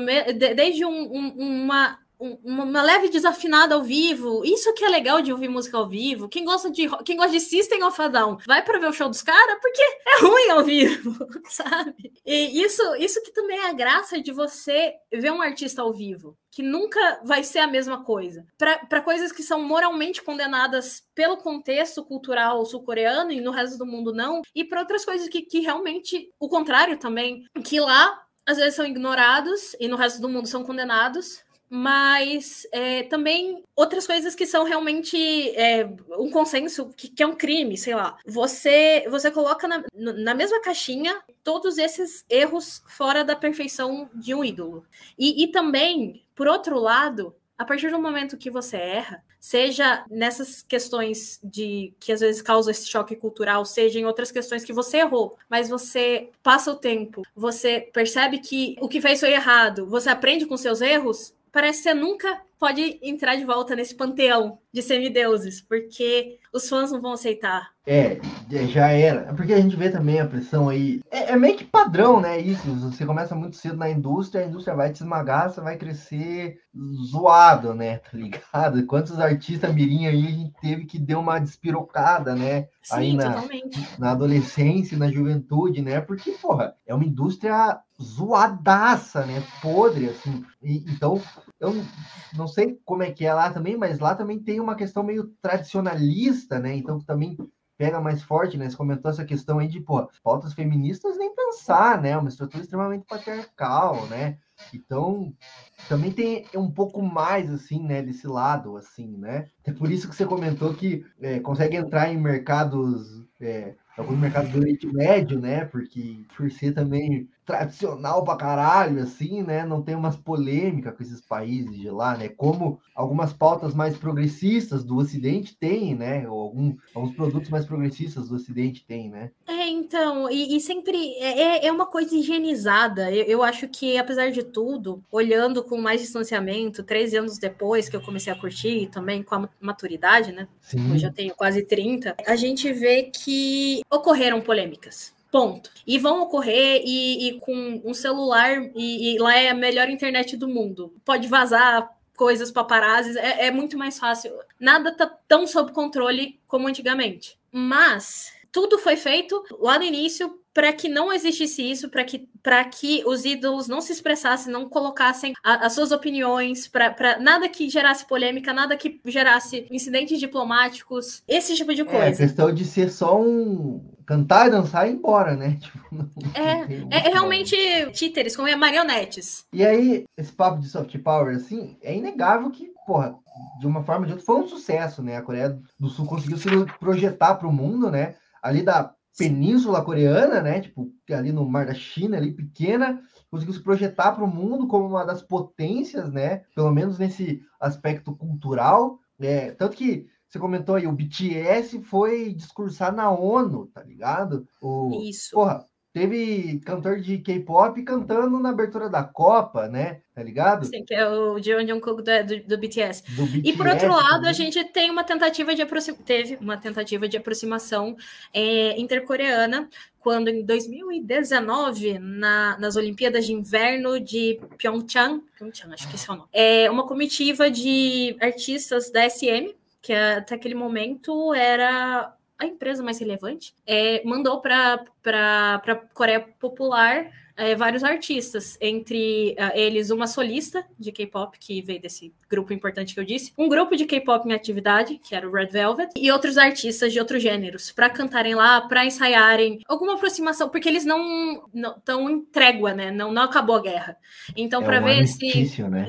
desde um, um, uma uma leve desafinada ao vivo. Isso que é legal de ouvir música ao vivo. Quem gosta de quem gosta de System of a Down, vai para ver o show dos caras porque é ruim ao vivo, *laughs* sabe? E isso, isso que também é a graça de você ver um artista ao vivo, que nunca vai ser a mesma coisa. Para coisas que são moralmente condenadas pelo contexto cultural sul-coreano e no resto do mundo não, e para outras coisas que, que realmente o contrário também, que lá às vezes são ignorados e no resto do mundo são condenados, mas é, também outras coisas que são realmente é, um consenso que, que, é um crime, sei lá. Você você coloca na, na mesma caixinha todos esses erros fora da perfeição de um ídolo. E, e também, por outro lado, a partir do momento que você erra, seja nessas questões de que às vezes causa esse choque cultural, seja em outras questões que você errou, mas você passa o tempo, você percebe que o que fez foi errado, você aprende com seus erros, parece que você nunca pode entrar de volta nesse panteão de semideuses, porque os fãs não vão aceitar. É, já era. Porque a gente vê também a pressão aí. É, é, meio que padrão, né? Isso. Você começa muito cedo na indústria, a indústria vai te esmagar, você vai crescer zoado, né? Tá ligado? *laughs* Quantos artistas mirim aí a gente teve que deu uma despirocada, né? Sim, aí na, totalmente. na adolescência, na juventude, né? Porque, porra, é uma indústria zoadaça, né? Podre, assim. E, então, eu não sei como é que é lá também, mas lá também tem uma questão meio tradicionalista, né? Então também pega mais forte, né? Você comentou essa questão aí de, pô, pautas feministas nem pensar, né? Uma estrutura extremamente patriarcal, né? Então, também tem um pouco mais, assim, né, desse lado, assim, né? É por isso que você comentou que é, consegue entrar em mercados, é, alguns mercados do Oriente Médio, né? Porque por ser também tradicional pra caralho, assim, né? Não tem umas polêmicas com esses países de lá, né? Como algumas pautas mais progressistas do Ocidente têm, né? Ou algum, alguns produtos mais progressistas do Ocidente têm, né? É, então, e, e sempre é, é, é uma coisa higienizada. Eu, eu, acho que, apesar de tudo, olhando com mais distanciamento, 13 anos depois que eu comecei a curtir, também com a maturidade, né? Sim. Eu tenho quase 30, a gente vê que ocorreram polêmicas Ponto. E vão ocorrer e, e com um celular, e, e, lá é a melhor internet do mundo. Pode vazar coisas paparazzi, é, é muito mais fácil. Nada tá tão sob controle como antigamente. Mas tudo foi feito lá no início para que não existisse isso, para que, que os ídolos não se expressassem, não colocassem a, as suas opiniões, para nada que gerasse polêmica, nada que gerasse incidentes diplomáticos, esse tipo de coisa. É, a questão de ser só um, cantar e dançar e ir embora, né? *laughs* Tipo, não, é, não é, é, realmente títeres, como é marionetes. E aí, esse papo de soft power, assim, é inegável que, porra, de uma forma ou de outra, foi um sucesso, né? A Coreia do Sul conseguiu se projetar para o mundo, né? Ali da Península Coreana, né? Tipo, ali no Mar da China, ali pequena, conseguiu se projetar para o mundo como uma das potências, né? Pelo menos nesse aspecto cultural. É, tanto que você comentou aí, o BTS foi discursar na ONU, tá ligado? O, Isso. Porra, teve cantor de K-pop cantando na abertura da Copa, né? Tá ligado? Sim, que é o Jeon Jungkook do, do, do, BTS. Do BTS. E por outro lado, também. a gente tem uma tentativa de teve uma tentativa de aproximação é, intercoreana quando em 2019, na, nas Olimpíadas de Inverno de Pyeongchang, Pyeongchang, acho que esse é o nome, é uma comitiva de artistas da SM, que até aquele momento era a empresa mais relevante, é, mandou para a Coreia Popular é, vários artistas, entre uh, eles uma solista de K-pop, que veio desse grupo importante que eu disse, um grupo de K-pop em atividade, que era o Red Velvet, e outros artistas de outros gêneros, para cantarem lá, para ensaiarem, alguma aproximação, porque eles não estão em trégua, né? Não, não acabou a guerra. Então, É para um ver se. né?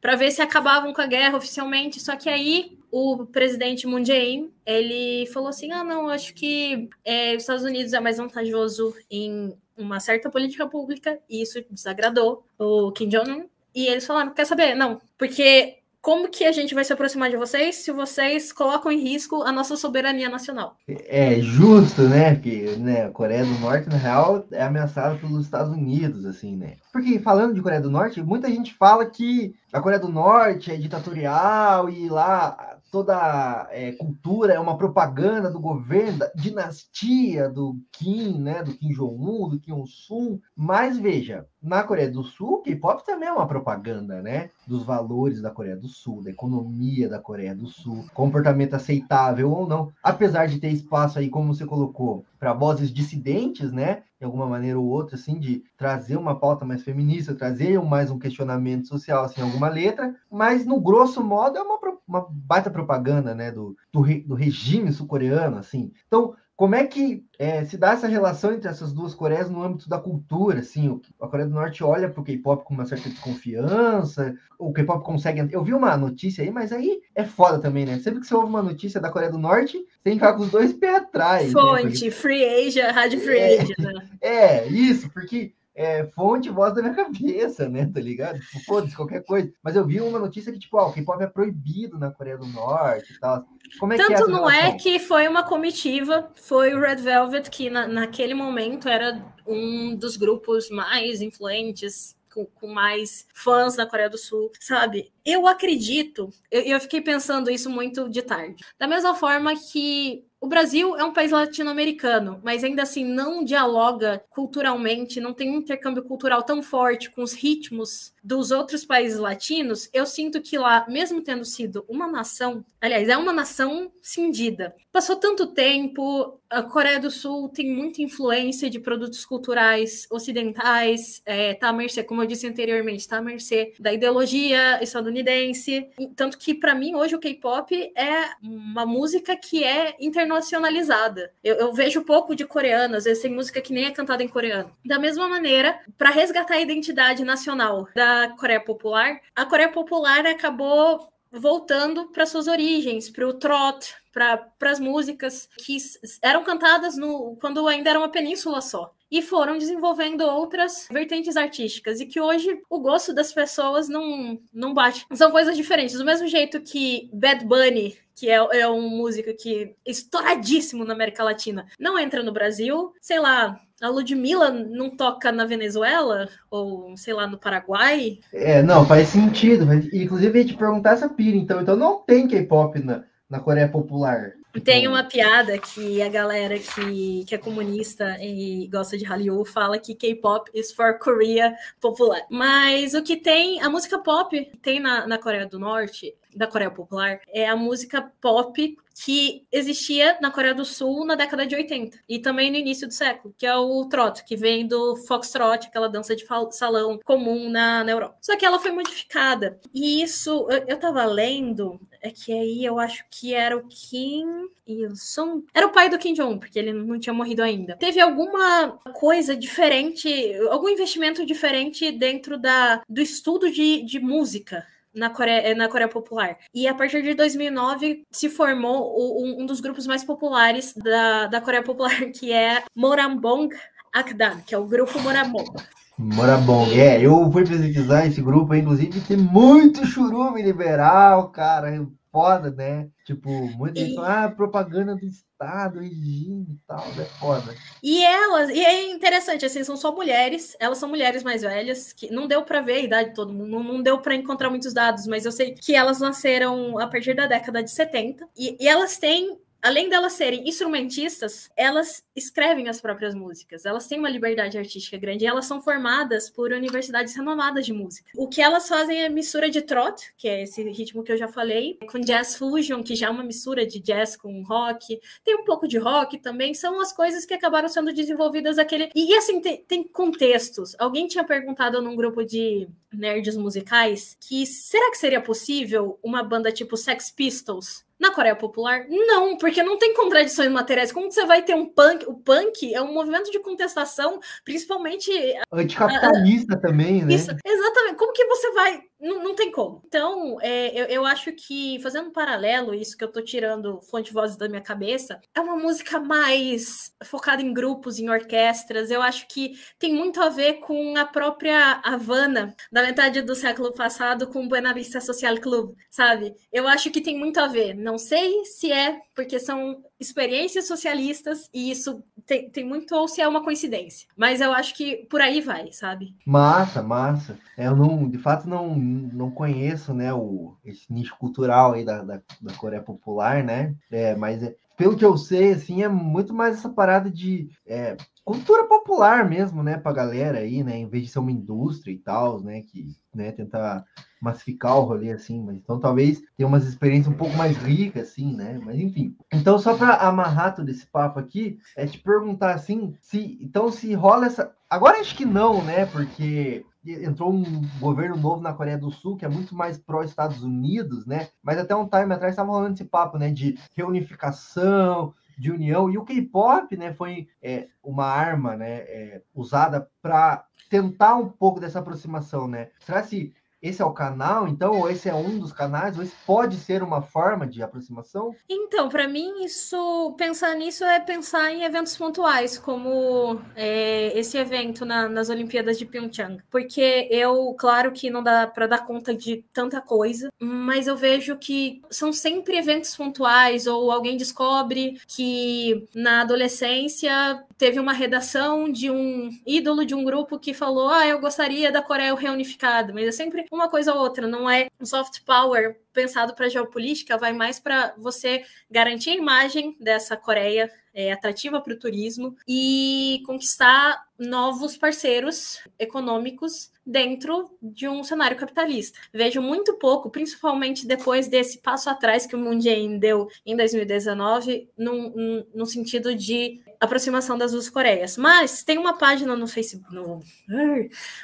Para ver se acabavam com a guerra oficialmente, só que aí o presidente Moon Jae-in, ele falou assim, ah, não, acho que é, os Estados Unidos é mais vantajoso em uma certa política pública, e isso desagradou o Kim Jong-un, e eles falaram, quer saber? Não, porque como que a gente vai se aproximar de vocês se vocês colocam em risco a nossa soberania nacional? É justo, né? Porque né, a Coreia do Norte, na real, é ameaçada pelos Estados Unidos, assim, né? Porque falando de Coreia do Norte, muita gente fala que a Coreia do Norte é ditatorial e lá toda é, cultura é uma propaganda do governo, da dinastia do Kim, né? Do Kim Jong-un, do Kim Il-sung. Mas veja, na Coreia do Sul, o K-pop também é uma propaganda, né? Dos valores da Coreia do Sul, da economia da Coreia do Sul, comportamento aceitável ou não. Apesar de ter espaço aí, como você colocou, para vozes dissidentes, né? De alguma maneira ou outra, assim, de trazer uma pauta mais feminista, trazer mais um questionamento social, assim, alguma letra, mas no grosso modo é uma, uma baita propaganda, né? Do, do, do regime sul-coreano, assim. Então, como é que é, se dá essa relação entre essas duas Coreias no âmbito da cultura? Assim, a Coreia do Norte olha para o K-pop com uma certa desconfiança, o K-pop consegue. Eu vi uma notícia aí, mas aí é foda também, né? Sempre que você ouve uma notícia da Coreia do Norte, você tem que ficar com os dois pés atrás. Fonte, né? Porque... Free Asia, Rádio Free É. Asia, né? *laughs* É, isso, porque é fonte e voz da minha *laughs* cabeça, né? Tá ligado? Tipo, foda-se, qualquer coisa. Mas eu vi uma notícia que, tipo, ó, o K-pop é proibido na Coreia do Norte e tal. Como é que é Tanto não é que foi uma comitiva, foi o Red Velvet, que na, naquele momento era um dos grupos mais influentes, com, com mais fãs na Coreia do Sul, sabe? Eu acredito, eu, eu fiquei pensando isso muito de tarde. Da mesma forma que o Brasil é um país latino-americano, mas ainda assim não dialoga culturalmente, não tem um intercâmbio cultural tão forte com os ritmos dos outros países latinos. Eu sinto que lá, mesmo tendo sido uma nação, aliás, é uma nação cindida, passou tanto tempo, a Coreia do Sul tem muita influência de produtos culturais ocidentais, é, tá à mercê, como eu disse anteriormente, tá à mercê da ideologia estadunidense. Tanto que, para mim, hoje o K-pop é uma música que é internacionalizada. Eu, eu, vejo pouco de coreano, às vezes tem música que nem é cantada em coreano. Da mesma maneira, para resgatar a identidade nacional da Coreia Popular, a Coreia Popular acabou voltando para suas origens, para o trot, para as músicas que eram cantadas no, quando ainda era uma península só. E foram desenvolvendo outras vertentes artísticas. E que hoje o gosto das pessoas não, não bate. São coisas diferentes. Do mesmo jeito que Bad Bunny, que é, é um músico que é estouradíssimo na América Latina, não entra no Brasil. Sei lá, a Ludmilla não toca na Venezuela? Ou, sei lá, no Paraguai? É, não, faz sentido. Inclusive, a gente perguntar essa pira, então. Então não tem K-pop na, na Coreia Popular. Tem uma piada que a galera que, que é comunista e gosta de Hallyu fala que K-pop is for Korea popular. Mas o que tem, a música pop tem na, na Coreia do Norte, da Coreia Popular, é a música pop que existia na Coreia do Sul na década de 80 e também no início do século, que é o trot, que vem do foxtrot, aquela dança de salão comum na, na Europa. Só que ela foi modificada. E isso, eu, eu tava lendo, é que aí eu acho que era o Kim Il-sung. Era o pai do Kim Jong, porque ele não tinha morrido ainda. Teve alguma coisa diferente, algum investimento diferente dentro da, do estudo de, de música na Coreia, na Coreia Popular. E a partir de 2009 se formou o, um, dos grupos mais populares da, da Coreia Popular, *laughs* que é Morambong Akdan, que é o grupo Morambong. Morabong, é, eu fui pesquisar esse grupo inclusive tem muito churume liberal, cara, foda, né? Tipo, muita gente fala, ah, propaganda do Estado, regime e tal, é foda. E elas, e é interessante, assim, são só mulheres, elas são mulheres mais velhas, que não deu para ver a idade de todo mundo, não, não deu para encontrar muitos dados, mas eu sei que elas nasceram a partir da década de 70, e, e elas têm além delas serem instrumentistas, elas escrevem as próprias músicas. Elas têm uma liberdade artística grande e elas são formadas por universidades renomadas de música. O que elas fazem é mistura de trot, que é esse ritmo que eu já falei, com jazz fusion, que já é uma mistura de jazz com rock. Tem um pouco de rock também. São as coisas que acabaram sendo desenvolvidas aquele. E, assim, tem, tem contextos. Alguém tinha perguntado num grupo de nerds musicais que será que seria possível uma banda tipo Sex Pistols na Coreia Popular? Não, porque não tem contradições materiais. Como você vai ter um punk? O punk é um movimento de contestação, principalmente. Anticapitalista também, né? Isso, exatamente. Como que você vai não, não tem como. Então, é, eu, eu acho que, fazendo um paralelo, isso que eu tô tirando fonte vozes da minha cabeça, é uma música mais focada em grupos, em orquestras. Eu acho que tem muito a ver com a própria Havana da metade do século passado com o Buena Vista Social Club, sabe? Eu acho que tem muito a ver. Não sei se é porque são experiências socialistas e isso tem, tem muito ou se é uma coincidência. Mas eu acho que por aí vai, sabe? Massa, massa. É, eu não, de fato, não, não conheço, né, o, esse nicho cultural aí da, da, da Coreia Popular, né? É, mas é, pelo que eu sei, assim, é muito mais essa parada de é, cultura popular mesmo, né, pra galera aí, né, em vez de ser uma indústria e tal, né, que, né, tentar massificar o rolê assim, mas então talvez tenha umas experiências um pouco mais ricas assim, né? Mas enfim. Então só para amarrar todo esse papo aqui, é te perguntar assim, se então se rola essa Agora acho que não, né? Porque entrou um governo novo na Coreia do Sul que é muito mais pró-Estados Unidos, né? Mas até um time atrás estava rolando esse papo, né? De reunificação, de união. E o K-pop, né? Foi é, uma arma, né? É, usada para tentar um pouco dessa aproximação, né? Será que esse é o canal, então, ou esse é um dos canais, ou esse pode ser uma forma de aproximação? Então, para mim, isso pensar nisso é pensar em eventos pontuais, como é, esse evento na, nas Olimpíadas de Pyeongchang, porque eu, claro que não dá para dar conta de tanta coisa, mas eu vejo que são sempre eventos pontuais, ou alguém descobre que na adolescência teve uma redação de um ídolo de um grupo que falou: Ah, eu gostaria da Coreia reunificada, mas é sempre uma coisa ou outra, não é um soft power pensado para geopolítica, vai mais para você garantir a imagem dessa Coreia é, atrativa para o turismo e conquistar novos parceiros econômicos dentro de um cenário capitalista. Vejo muito pouco, principalmente depois desse passo atrás que o Moon Jae-in deu em 2019, no, no sentido de aproximação das duas Coreias. Mas tem uma página no Facebook, no...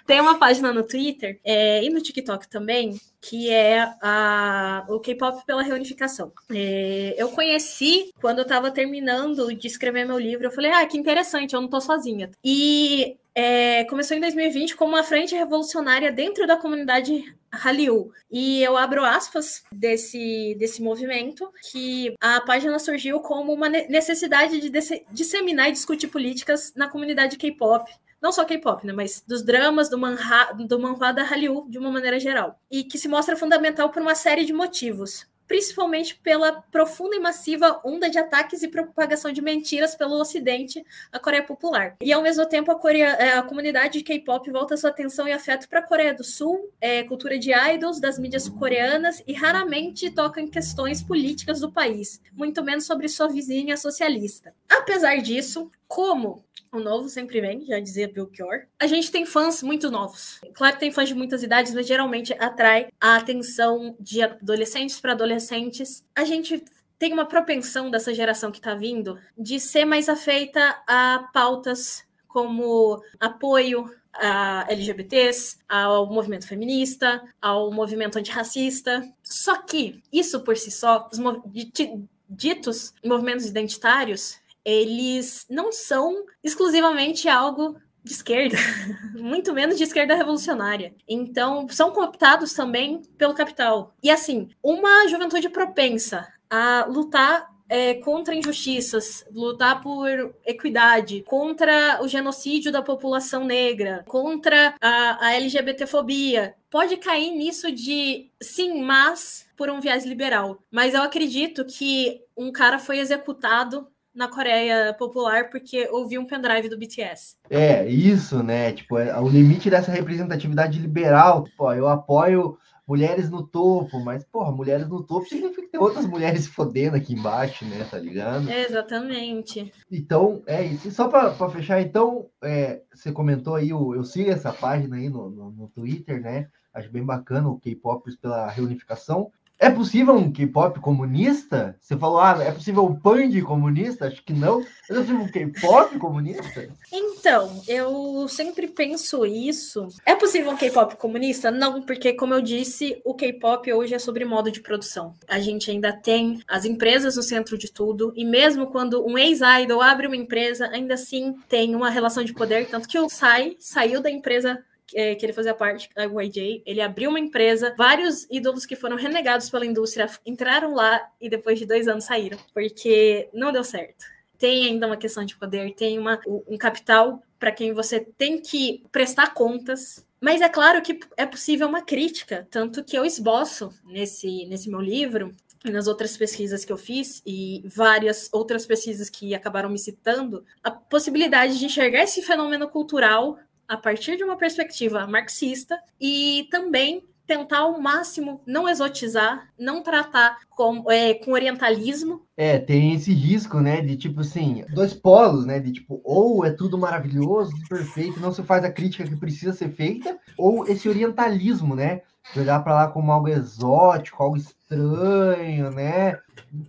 tem uma página no Twitter é, e no TikTok também, que é a, o K-pop pela reunificação. É, eu conheci quando eu estava terminando de escrever meu livro. Eu falei, ah, que interessante, eu não estou sozinha. E é, começou em 2020 como uma frente revolucionária dentro da comunidade Hallyu. E eu abro aspas desse, desse movimento, que a página surgiu como uma necessidade de disseminar e discutir políticas na comunidade K-pop. Não só K-pop, né, mas dos dramas, do manhwa, do manhwa da Hallyu de uma maneira geral, e que se mostra fundamental por uma série de motivos principalmente pela profunda e massiva onda de ataques e propagação de mentiras pelo Ocidente à Coreia Popular. E ao mesmo tempo, a, Coreia, é, a comunidade de K-pop volta sua atenção e afeto para a Coreia do Sul, é, cultura de idols, das mídias coreanas e raramente toca em questões políticas do país, muito menos sobre sua vizinha socialista. Apesar disso, como o novo sempre vem, já dizia Belchior. A gente tem fãs muito novos. Claro que tem fãs de muitas idades, mas geralmente atrai a atenção de adolescentes para adolescentes. A gente tem uma propensão dessa geração que está vindo de ser mais afeita a pautas como apoio a LGBTs, ao movimento feminista, ao movimento antirracista. Só que isso por si só, os ditos movimentos identitários, eles não são exclusivamente algo de esquerda, *laughs* muito menos de esquerda revolucionária. Então, são cooptados também pelo capital. E assim, uma juventude propensa a lutar é, contra injustiças, lutar por equidade, contra o genocídio da população negra, contra a, a LGBTfobia. Pode cair nisso de sim, mas por um viés liberal. Mas eu acredito que um cara foi executado na Coreia Popular porque ouviu um pendrive do BTS. É, isso, né? Tipo, é, o limite dessa representatividade liberal. Pô, eu apoio mulheres no topo, mas, porra, mulheres no topo significa que tem outras mulheres fodendo aqui embaixo, né? Tá ligado? Exatamente. Então, é isso. E só para fechar, então, é, você comentou aí, eu, eu sigo essa página aí no, no, no Twitter, né? Acho bem bacana o K-pop pela reunificação. É possível um K-pop comunista? Você falou, ah, é possível um punk comunista? Acho que não. É possível um K-pop comunista? Então, eu sempre penso isso. É possível um K-pop comunista? Não, porque, como eu disse, o K-pop hoje é sobre modo de produção. A gente ainda tem as empresas no centro de tudo, e mesmo quando um ex-idol abre uma empresa, ainda assim tem uma relação de poder. Tanto que o Sai saiu da empresa é, que ele fazia parte, a YJ, ele abriu uma empresa, vários ídolos que foram renegados pela indústria entraram lá e depois de dois anos saíram, porque não deu certo. Tem ainda uma questão de poder, tem uma, um capital para quem você tem que prestar contas. Mas é claro que é possível uma crítica, tanto que eu esboço nesse, nesse meu livro e nas outras pesquisas que eu fiz e várias outras pesquisas que acabaram me citando, a possibilidade de enxergar esse fenômeno cultural a partir de uma perspectiva marxista e também tentar ao máximo não exotizar, não tratar com, é, com orientalismo. É, tem esse risco, né, de tipo assim, dois polos, né, de tipo, ou é tudo maravilhoso, perfeito, não se faz a crítica que precisa ser feita, ou esse orientalismo, né, de olhar para lá como algo exótico, algo estranho, né,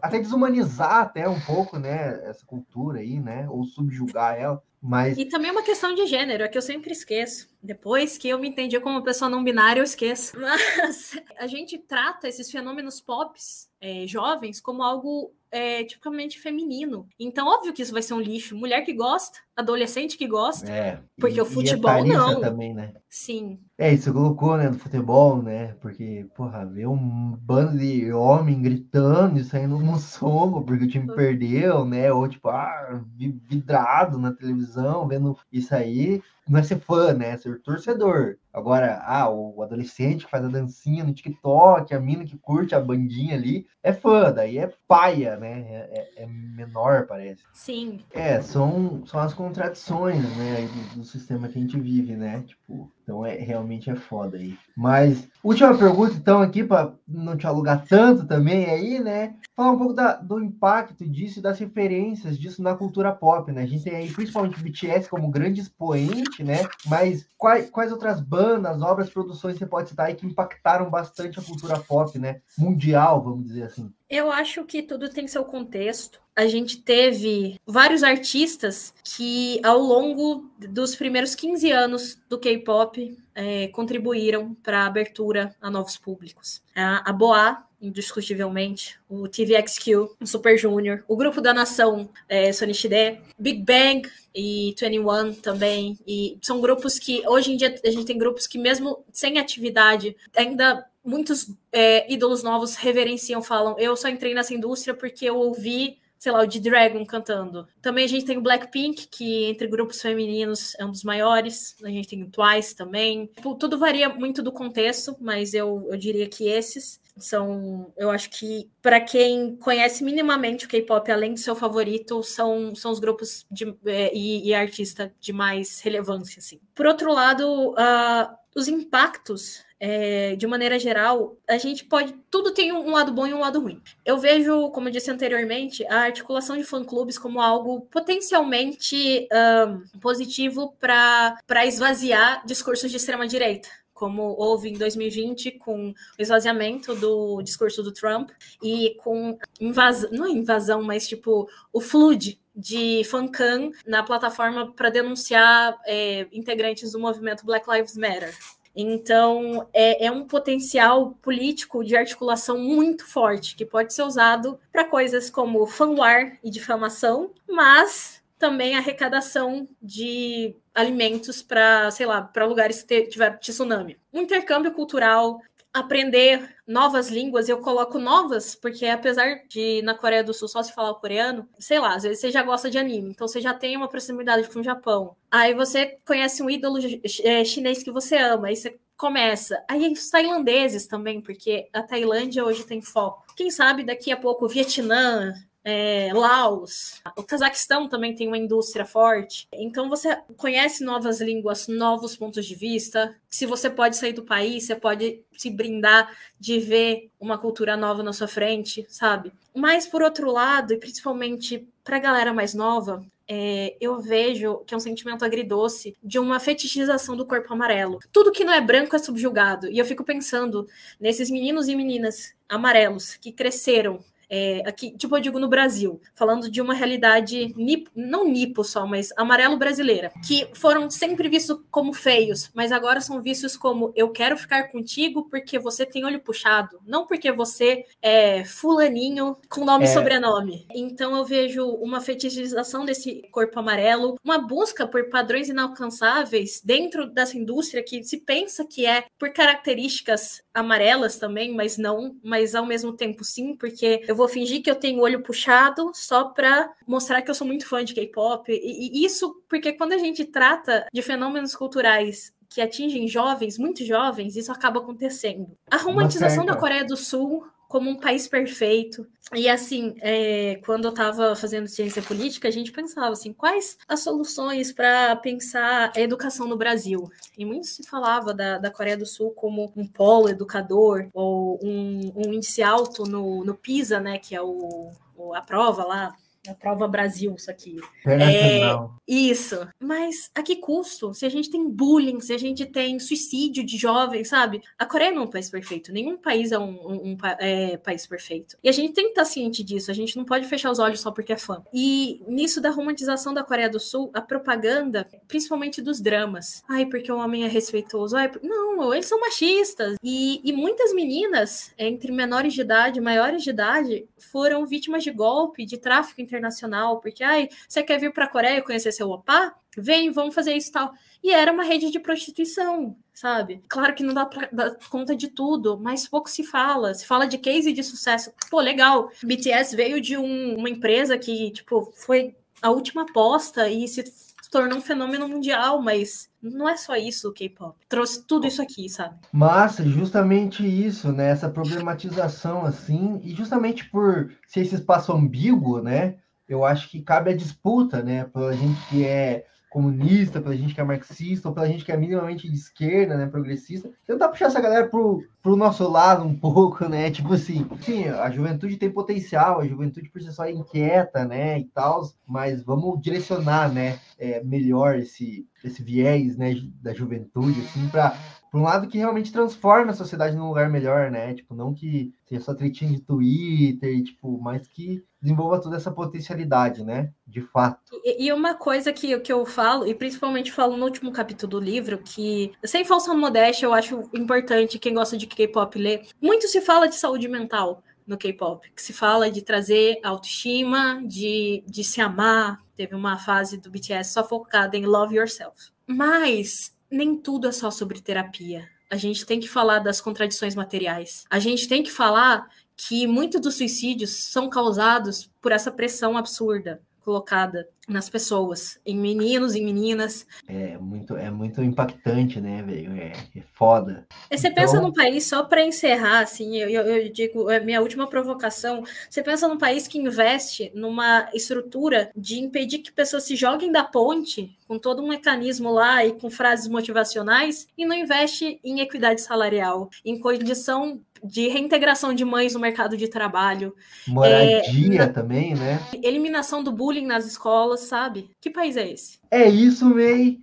até desumanizar até um pouco, né, essa cultura aí, né, ou subjugar ela. Mas... E também é uma questão de gênero, é que eu sempre esqueço. Depois que eu me entendi como pessoa não binária, eu esqueço. *laughs* Mas a gente trata esses fenômenos pops é, jovens como algo é, tipicamente feminino. Então, óbvio que isso vai ser um lixo. Mulher que gosta, adolescente que gosta. É, porque e, o futebol não. também, né? Sim. É, isso colocou, né, no futebol, né? Porque, porra, ver um bando de homem gritando e saindo no soco porque o time perdeu, né? Ou tipo, ah, vidrado na televisão, vendo isso aí não é ser fã, né? É ser torcedor. Agora, ah, o adolescente que faz a dancinha no TikTok, a mina que curte a bandinha ali, é fã, daí é paia, né? É, é, é menor, parece. Sim. É, são, são as contradições, né, do, do, sistema que a gente vive, né? Tipo, então é realmente é foda aí. Mas, última pergunta, então, aqui, para não te alugar tanto também aí, né? Falar um pouco da, do impacto disso e das referências disso na cultura pop, né? A gente tem aí principalmente BTS como grande expoente, né? Mas quais, quais outras bandas, obras, produções você pode citar aí que impactaram bastante a cultura pop, né? Mundial, vamos dizer assim. Eu acho que tudo tem seu contexto. A gente teve vários artistas que, ao longo dos primeiros 15 anos do K-pop, é, contribuíram para a abertura a novos públicos. A, a Boa, indiscutivelmente, o TVXQ, o Super Junior, o Grupo da Nação, é, Sonishide, Big Bang e 21 também. E são grupos que, hoje em dia, a gente tem grupos que, mesmo sem atividade, ainda muitos é, ídolos novos reverenciam, falam: eu só entrei nessa indústria porque eu ouvi, sei lá, o de Dragon cantando. Também a gente tem o Blackpink, que entre grupos femininos é um dos maiores. A gente tem o Twice também. Tipo, tudo varia muito do contexto, mas eu, eu diria que esses são, eu acho que para quem conhece minimamente o K-pop, além do seu favorito, são, são os grupos de, é, e, e artista de mais relevância, assim. Por outro lado, uh, os impactos é, de maneira geral, a gente pode. Tudo tem um lado bom e um lado ruim. Eu vejo, como eu disse anteriormente, a articulação de fã-clubes como algo potencialmente um, positivo para esvaziar discursos de extrema-direita como houve em 2020 com o esvaziamento do discurso do Trump e com invasão, não é invasão, mas tipo o flood de fancam na plataforma para denunciar é, integrantes do movimento Black Lives Matter. Então, é, é, um potencial político de articulação muito forte, que pode ser usado para coisas como fanwar e difamação, mas também arrecadação de alimentos para, sei lá, para lugares que tiver tsunami. Um intercâmbio cultural aprender novas línguas, eu coloco novas, porque apesar de na Coreia do Sul só se falar coreano, sei lá, às vezes você já gosta de anime, então você já tem uma proximidade com o Japão. Aí você conhece um ídolo é, chinês que você ama, aí você começa. Aí os tailandeses também, porque a Tailândia hoje tem foco. Quem sabe daqui a pouco Vietnã, é, Laos, o Cazaquistão também tem uma indústria forte. Então você conhece novas línguas, novos pontos de vista. Se você pode sair do país, você pode se brindar de ver uma cultura nova na sua frente, sabe? Mas por outro lado, e principalmente para a galera mais nova, é, eu vejo que é um sentimento agridoce de uma fetichização do corpo amarelo. Tudo que não é branco é subjugado. E eu fico pensando nesses meninos e meninas amarelos que cresceram é, aqui, tipo, eu digo no Brasil, falando de uma realidade nipo, não nipo só, mas amarelo brasileira, que foram sempre vistos como feios, mas agora são vistos como eu quero ficar contigo porque você tem olho puxado, não porque você é fulaninho com nome e é. sobrenome. Então eu vejo uma fetichização desse corpo amarelo, uma busca por padrões inalcançáveis dentro dessa indústria que se pensa que é por características amarelas também, mas não, mas ao mesmo tempo sim, porque eu vou fingir que eu tenho o olho puxado só para mostrar que eu sou muito fã de K-pop. E, e isso porque quando a gente trata de fenômenos culturais que atingem jovens, muito jovens, isso acaba acontecendo. A romantização da Coreia do Sul como um país perfeito. E assim, é, quando eu estava fazendo ciência política, a gente pensava assim, quais as soluções para pensar a educação no Brasil? E muito se falava da, da Coreia do Sul como um polo educador, ou um, um índice alto no, no PISA, né, que é o, a prova lá a prova Brasil, isso aqui. É, isso. Mas a que custo? Se a gente tem bullying, se a gente tem suicídio de jovens, sabe? A Coreia não é um país perfeito. Nenhum país é um, um, um é, país perfeito. E a gente tem que estar ciente disso. A gente não pode fechar os olhos só porque é fã. E nisso da romantização da Coreia do Sul, a propaganda, principalmente dos dramas. Ai, porque o homem é respeitoso. Ai, não, eles são machistas. E, e muitas meninas, entre menores de idade e maiores de idade, foram vítimas de golpe, de tráfico internacional internacional, porque, ai, você quer vir para a Coreia conhecer seu opá? Vem, vamos fazer isso e tal. E era uma rede de prostituição, sabe? Claro que não dá pra dar conta de tudo, mas pouco se fala. Se fala de case de sucesso. Pô, legal. BTS veio de um, uma empresa que, tipo, foi a última aposta e se tornou um fenômeno mundial, mas não é só isso o K-pop. Trouxe tudo isso aqui, sabe? Massa, justamente isso, né? Essa problematização, assim, e justamente por ser esse espaço ambíguo, né? Eu acho que cabe a disputa, né? Pela gente que é comunista, pela gente que é marxista, ou pela gente que é minimamente de esquerda, né, progressista, tentar puxar essa galera pro, pro nosso lado um pouco, né, *laughs* tipo assim, sim, a juventude tem potencial, a juventude por si só é inquieta, né, e tal, mas vamos direcionar, né, é, melhor esse, esse viés, né, da juventude, assim, para por um lado que realmente transforma a sociedade num lugar melhor, né? Tipo, não que seja só tretinho de Twitter, tipo, mas que desenvolva toda essa potencialidade, né? De fato. E, e, uma coisa que, que eu falo, e principalmente falo no último capítulo do livro, que, sem falsa modéstia, eu acho importante quem gosta de K-pop ler. Muito se fala de saúde mental no K-pop, que se fala de trazer autoestima, de, de se amar. Teve uma fase do BTS só focada em love yourself. Mas nem tudo é só sobre terapia. A gente tem que falar das contradições materiais. A gente tem que falar que muitos dos suicídios são causados por essa pressão absurda colocada nas pessoas, em meninos e meninas. É muito, é muito impactante, né, velho? É, é foda. Você então... pensa num país, só para encerrar, assim, eu, eu, digo, é minha última provocação. Você pensa num país que investe numa estrutura de impedir que pessoas se joguem da ponte, com todo um mecanismo lá e com frases motivacionais, e não investe em equidade salarial, em condição de reintegração de mães no mercado de trabalho. Moradia é, também, né? Eliminação do bullying nas escolas, sabe? Que país é esse? É isso, May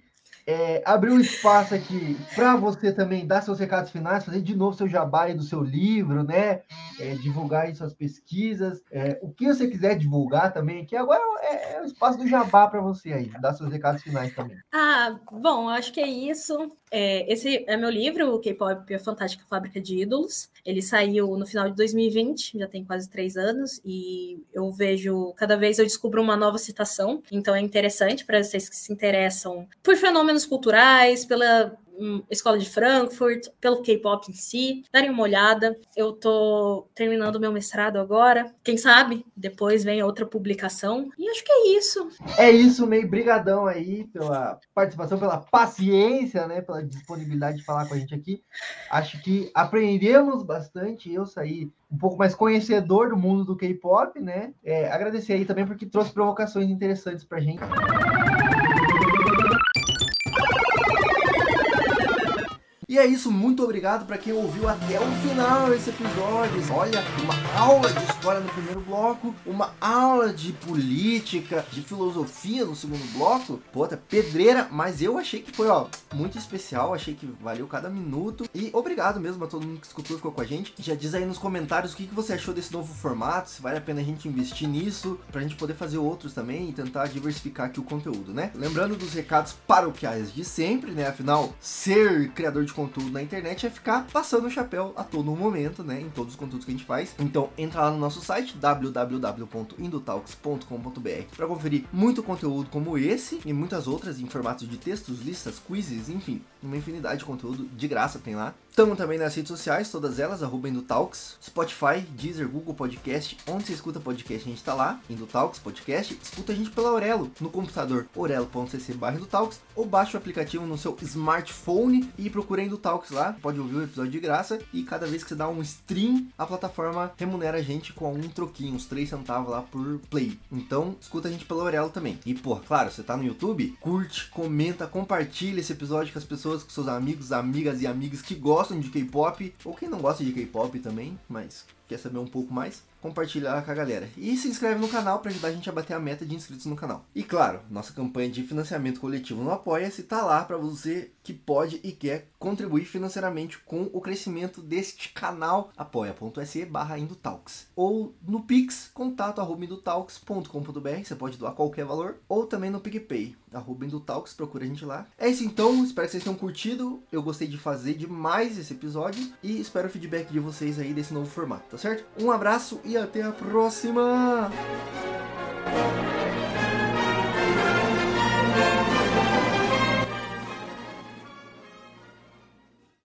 é, abrir um espaço aqui para você também dar seus recados finais, fazer de novo seu jabá do seu livro, né? É, divulgar suas pesquisas, é, o que você quiser divulgar também aqui. Agora é, é o espaço do jabá para você aí, dar seus recados finais também. Ah, bom, acho que é isso. É, esse é meu livro, o K-Pop A Fantástica Fábrica de Ídolos. Ele saiu no final de 2020, já tem quase três anos, e eu vejo, cada vez eu descubro uma nova citação, então é interessante para vocês que se interessam por fenômenos culturais, pela hum, Escola de Frankfurt, pelo K-pop em si, darem uma olhada. Eu tô terminando meu mestrado agora. Quem sabe depois vem outra publicação. E acho que é isso. É isso, meio brigadão aí pela participação, pela paciência, né, pela disponibilidade de falar com a gente aqui. Acho que aprendemos bastante. Eu saí um pouco mais conhecedor do mundo do K-pop, né? É, agradecer aí também porque trouxe provocações interessantes pra gente. E é isso, muito obrigado para quem ouviu até o final esse episódio. Olha, uma aula de história no primeiro bloco, uma aula de política, de filosofia no segundo bloco. Puta, pedreira, mas eu achei que foi, ó, muito especial, achei que valeu cada minuto. E obrigado mesmo a todo mundo que escutou ficou com a gente. Já diz aí nos comentários o que, que você achou desse novo formato, se vale a pena a gente investir nisso, pra gente poder fazer outros também e tentar diversificar aqui o conteúdo, né? Lembrando dos recados paroquiais de sempre, né? Afinal, ser criador de conteúdo na internet é ficar passando o chapéu a todo momento, né? Em todos os conteúdos que a gente faz. Então entra lá no nosso site www.indotalks.com.br para conferir muito conteúdo como esse e muitas outras em formatos de textos, listas, quizzes, enfim, uma infinidade de conteúdo de graça tem lá. Estamos também nas redes sociais, todas elas, arroba Indotalks, Spotify, Deezer, Google Podcast, onde você escuta podcast a gente está lá, Indotalks Podcast, escuta a gente pela Aurelo, no computador orelo.cc barra Indotalks, ou baixa o aplicativo no seu smartphone e procura Indotalks lá, pode ouvir o episódio de graça, e cada vez que você dá um stream, a plataforma remunera a gente com um troquinho, uns 3 centavos lá por play. Então, escuta a gente pela Aurelo também. E, pô, claro, você tá no YouTube, curte, comenta, compartilha esse episódio com as pessoas, com seus amigos, amigas e amigas que gostam de K-pop, ou quem não gosta de K-pop também, mas quer saber um pouco mais, compartilhar com a galera. E se inscreve no canal para ajudar a gente a bater a meta de inscritos no canal. E claro, nossa campanha de financiamento coletivo no Apoia-se tá lá para você que pode e quer contribuir financeiramente com o crescimento deste canal, apoia.se barra Indotalks. Ou no Pix, contato arroba indotalks.com.br, você pode doar qualquer valor, ou também no PicPay, arroba Indotalks, procura a gente lá. É isso então, espero que vocês tenham curtido, eu gostei de fazer demais esse episódio, e espero o feedback de vocês aí desse novo formato, tá certo? Um abraço até a próxima!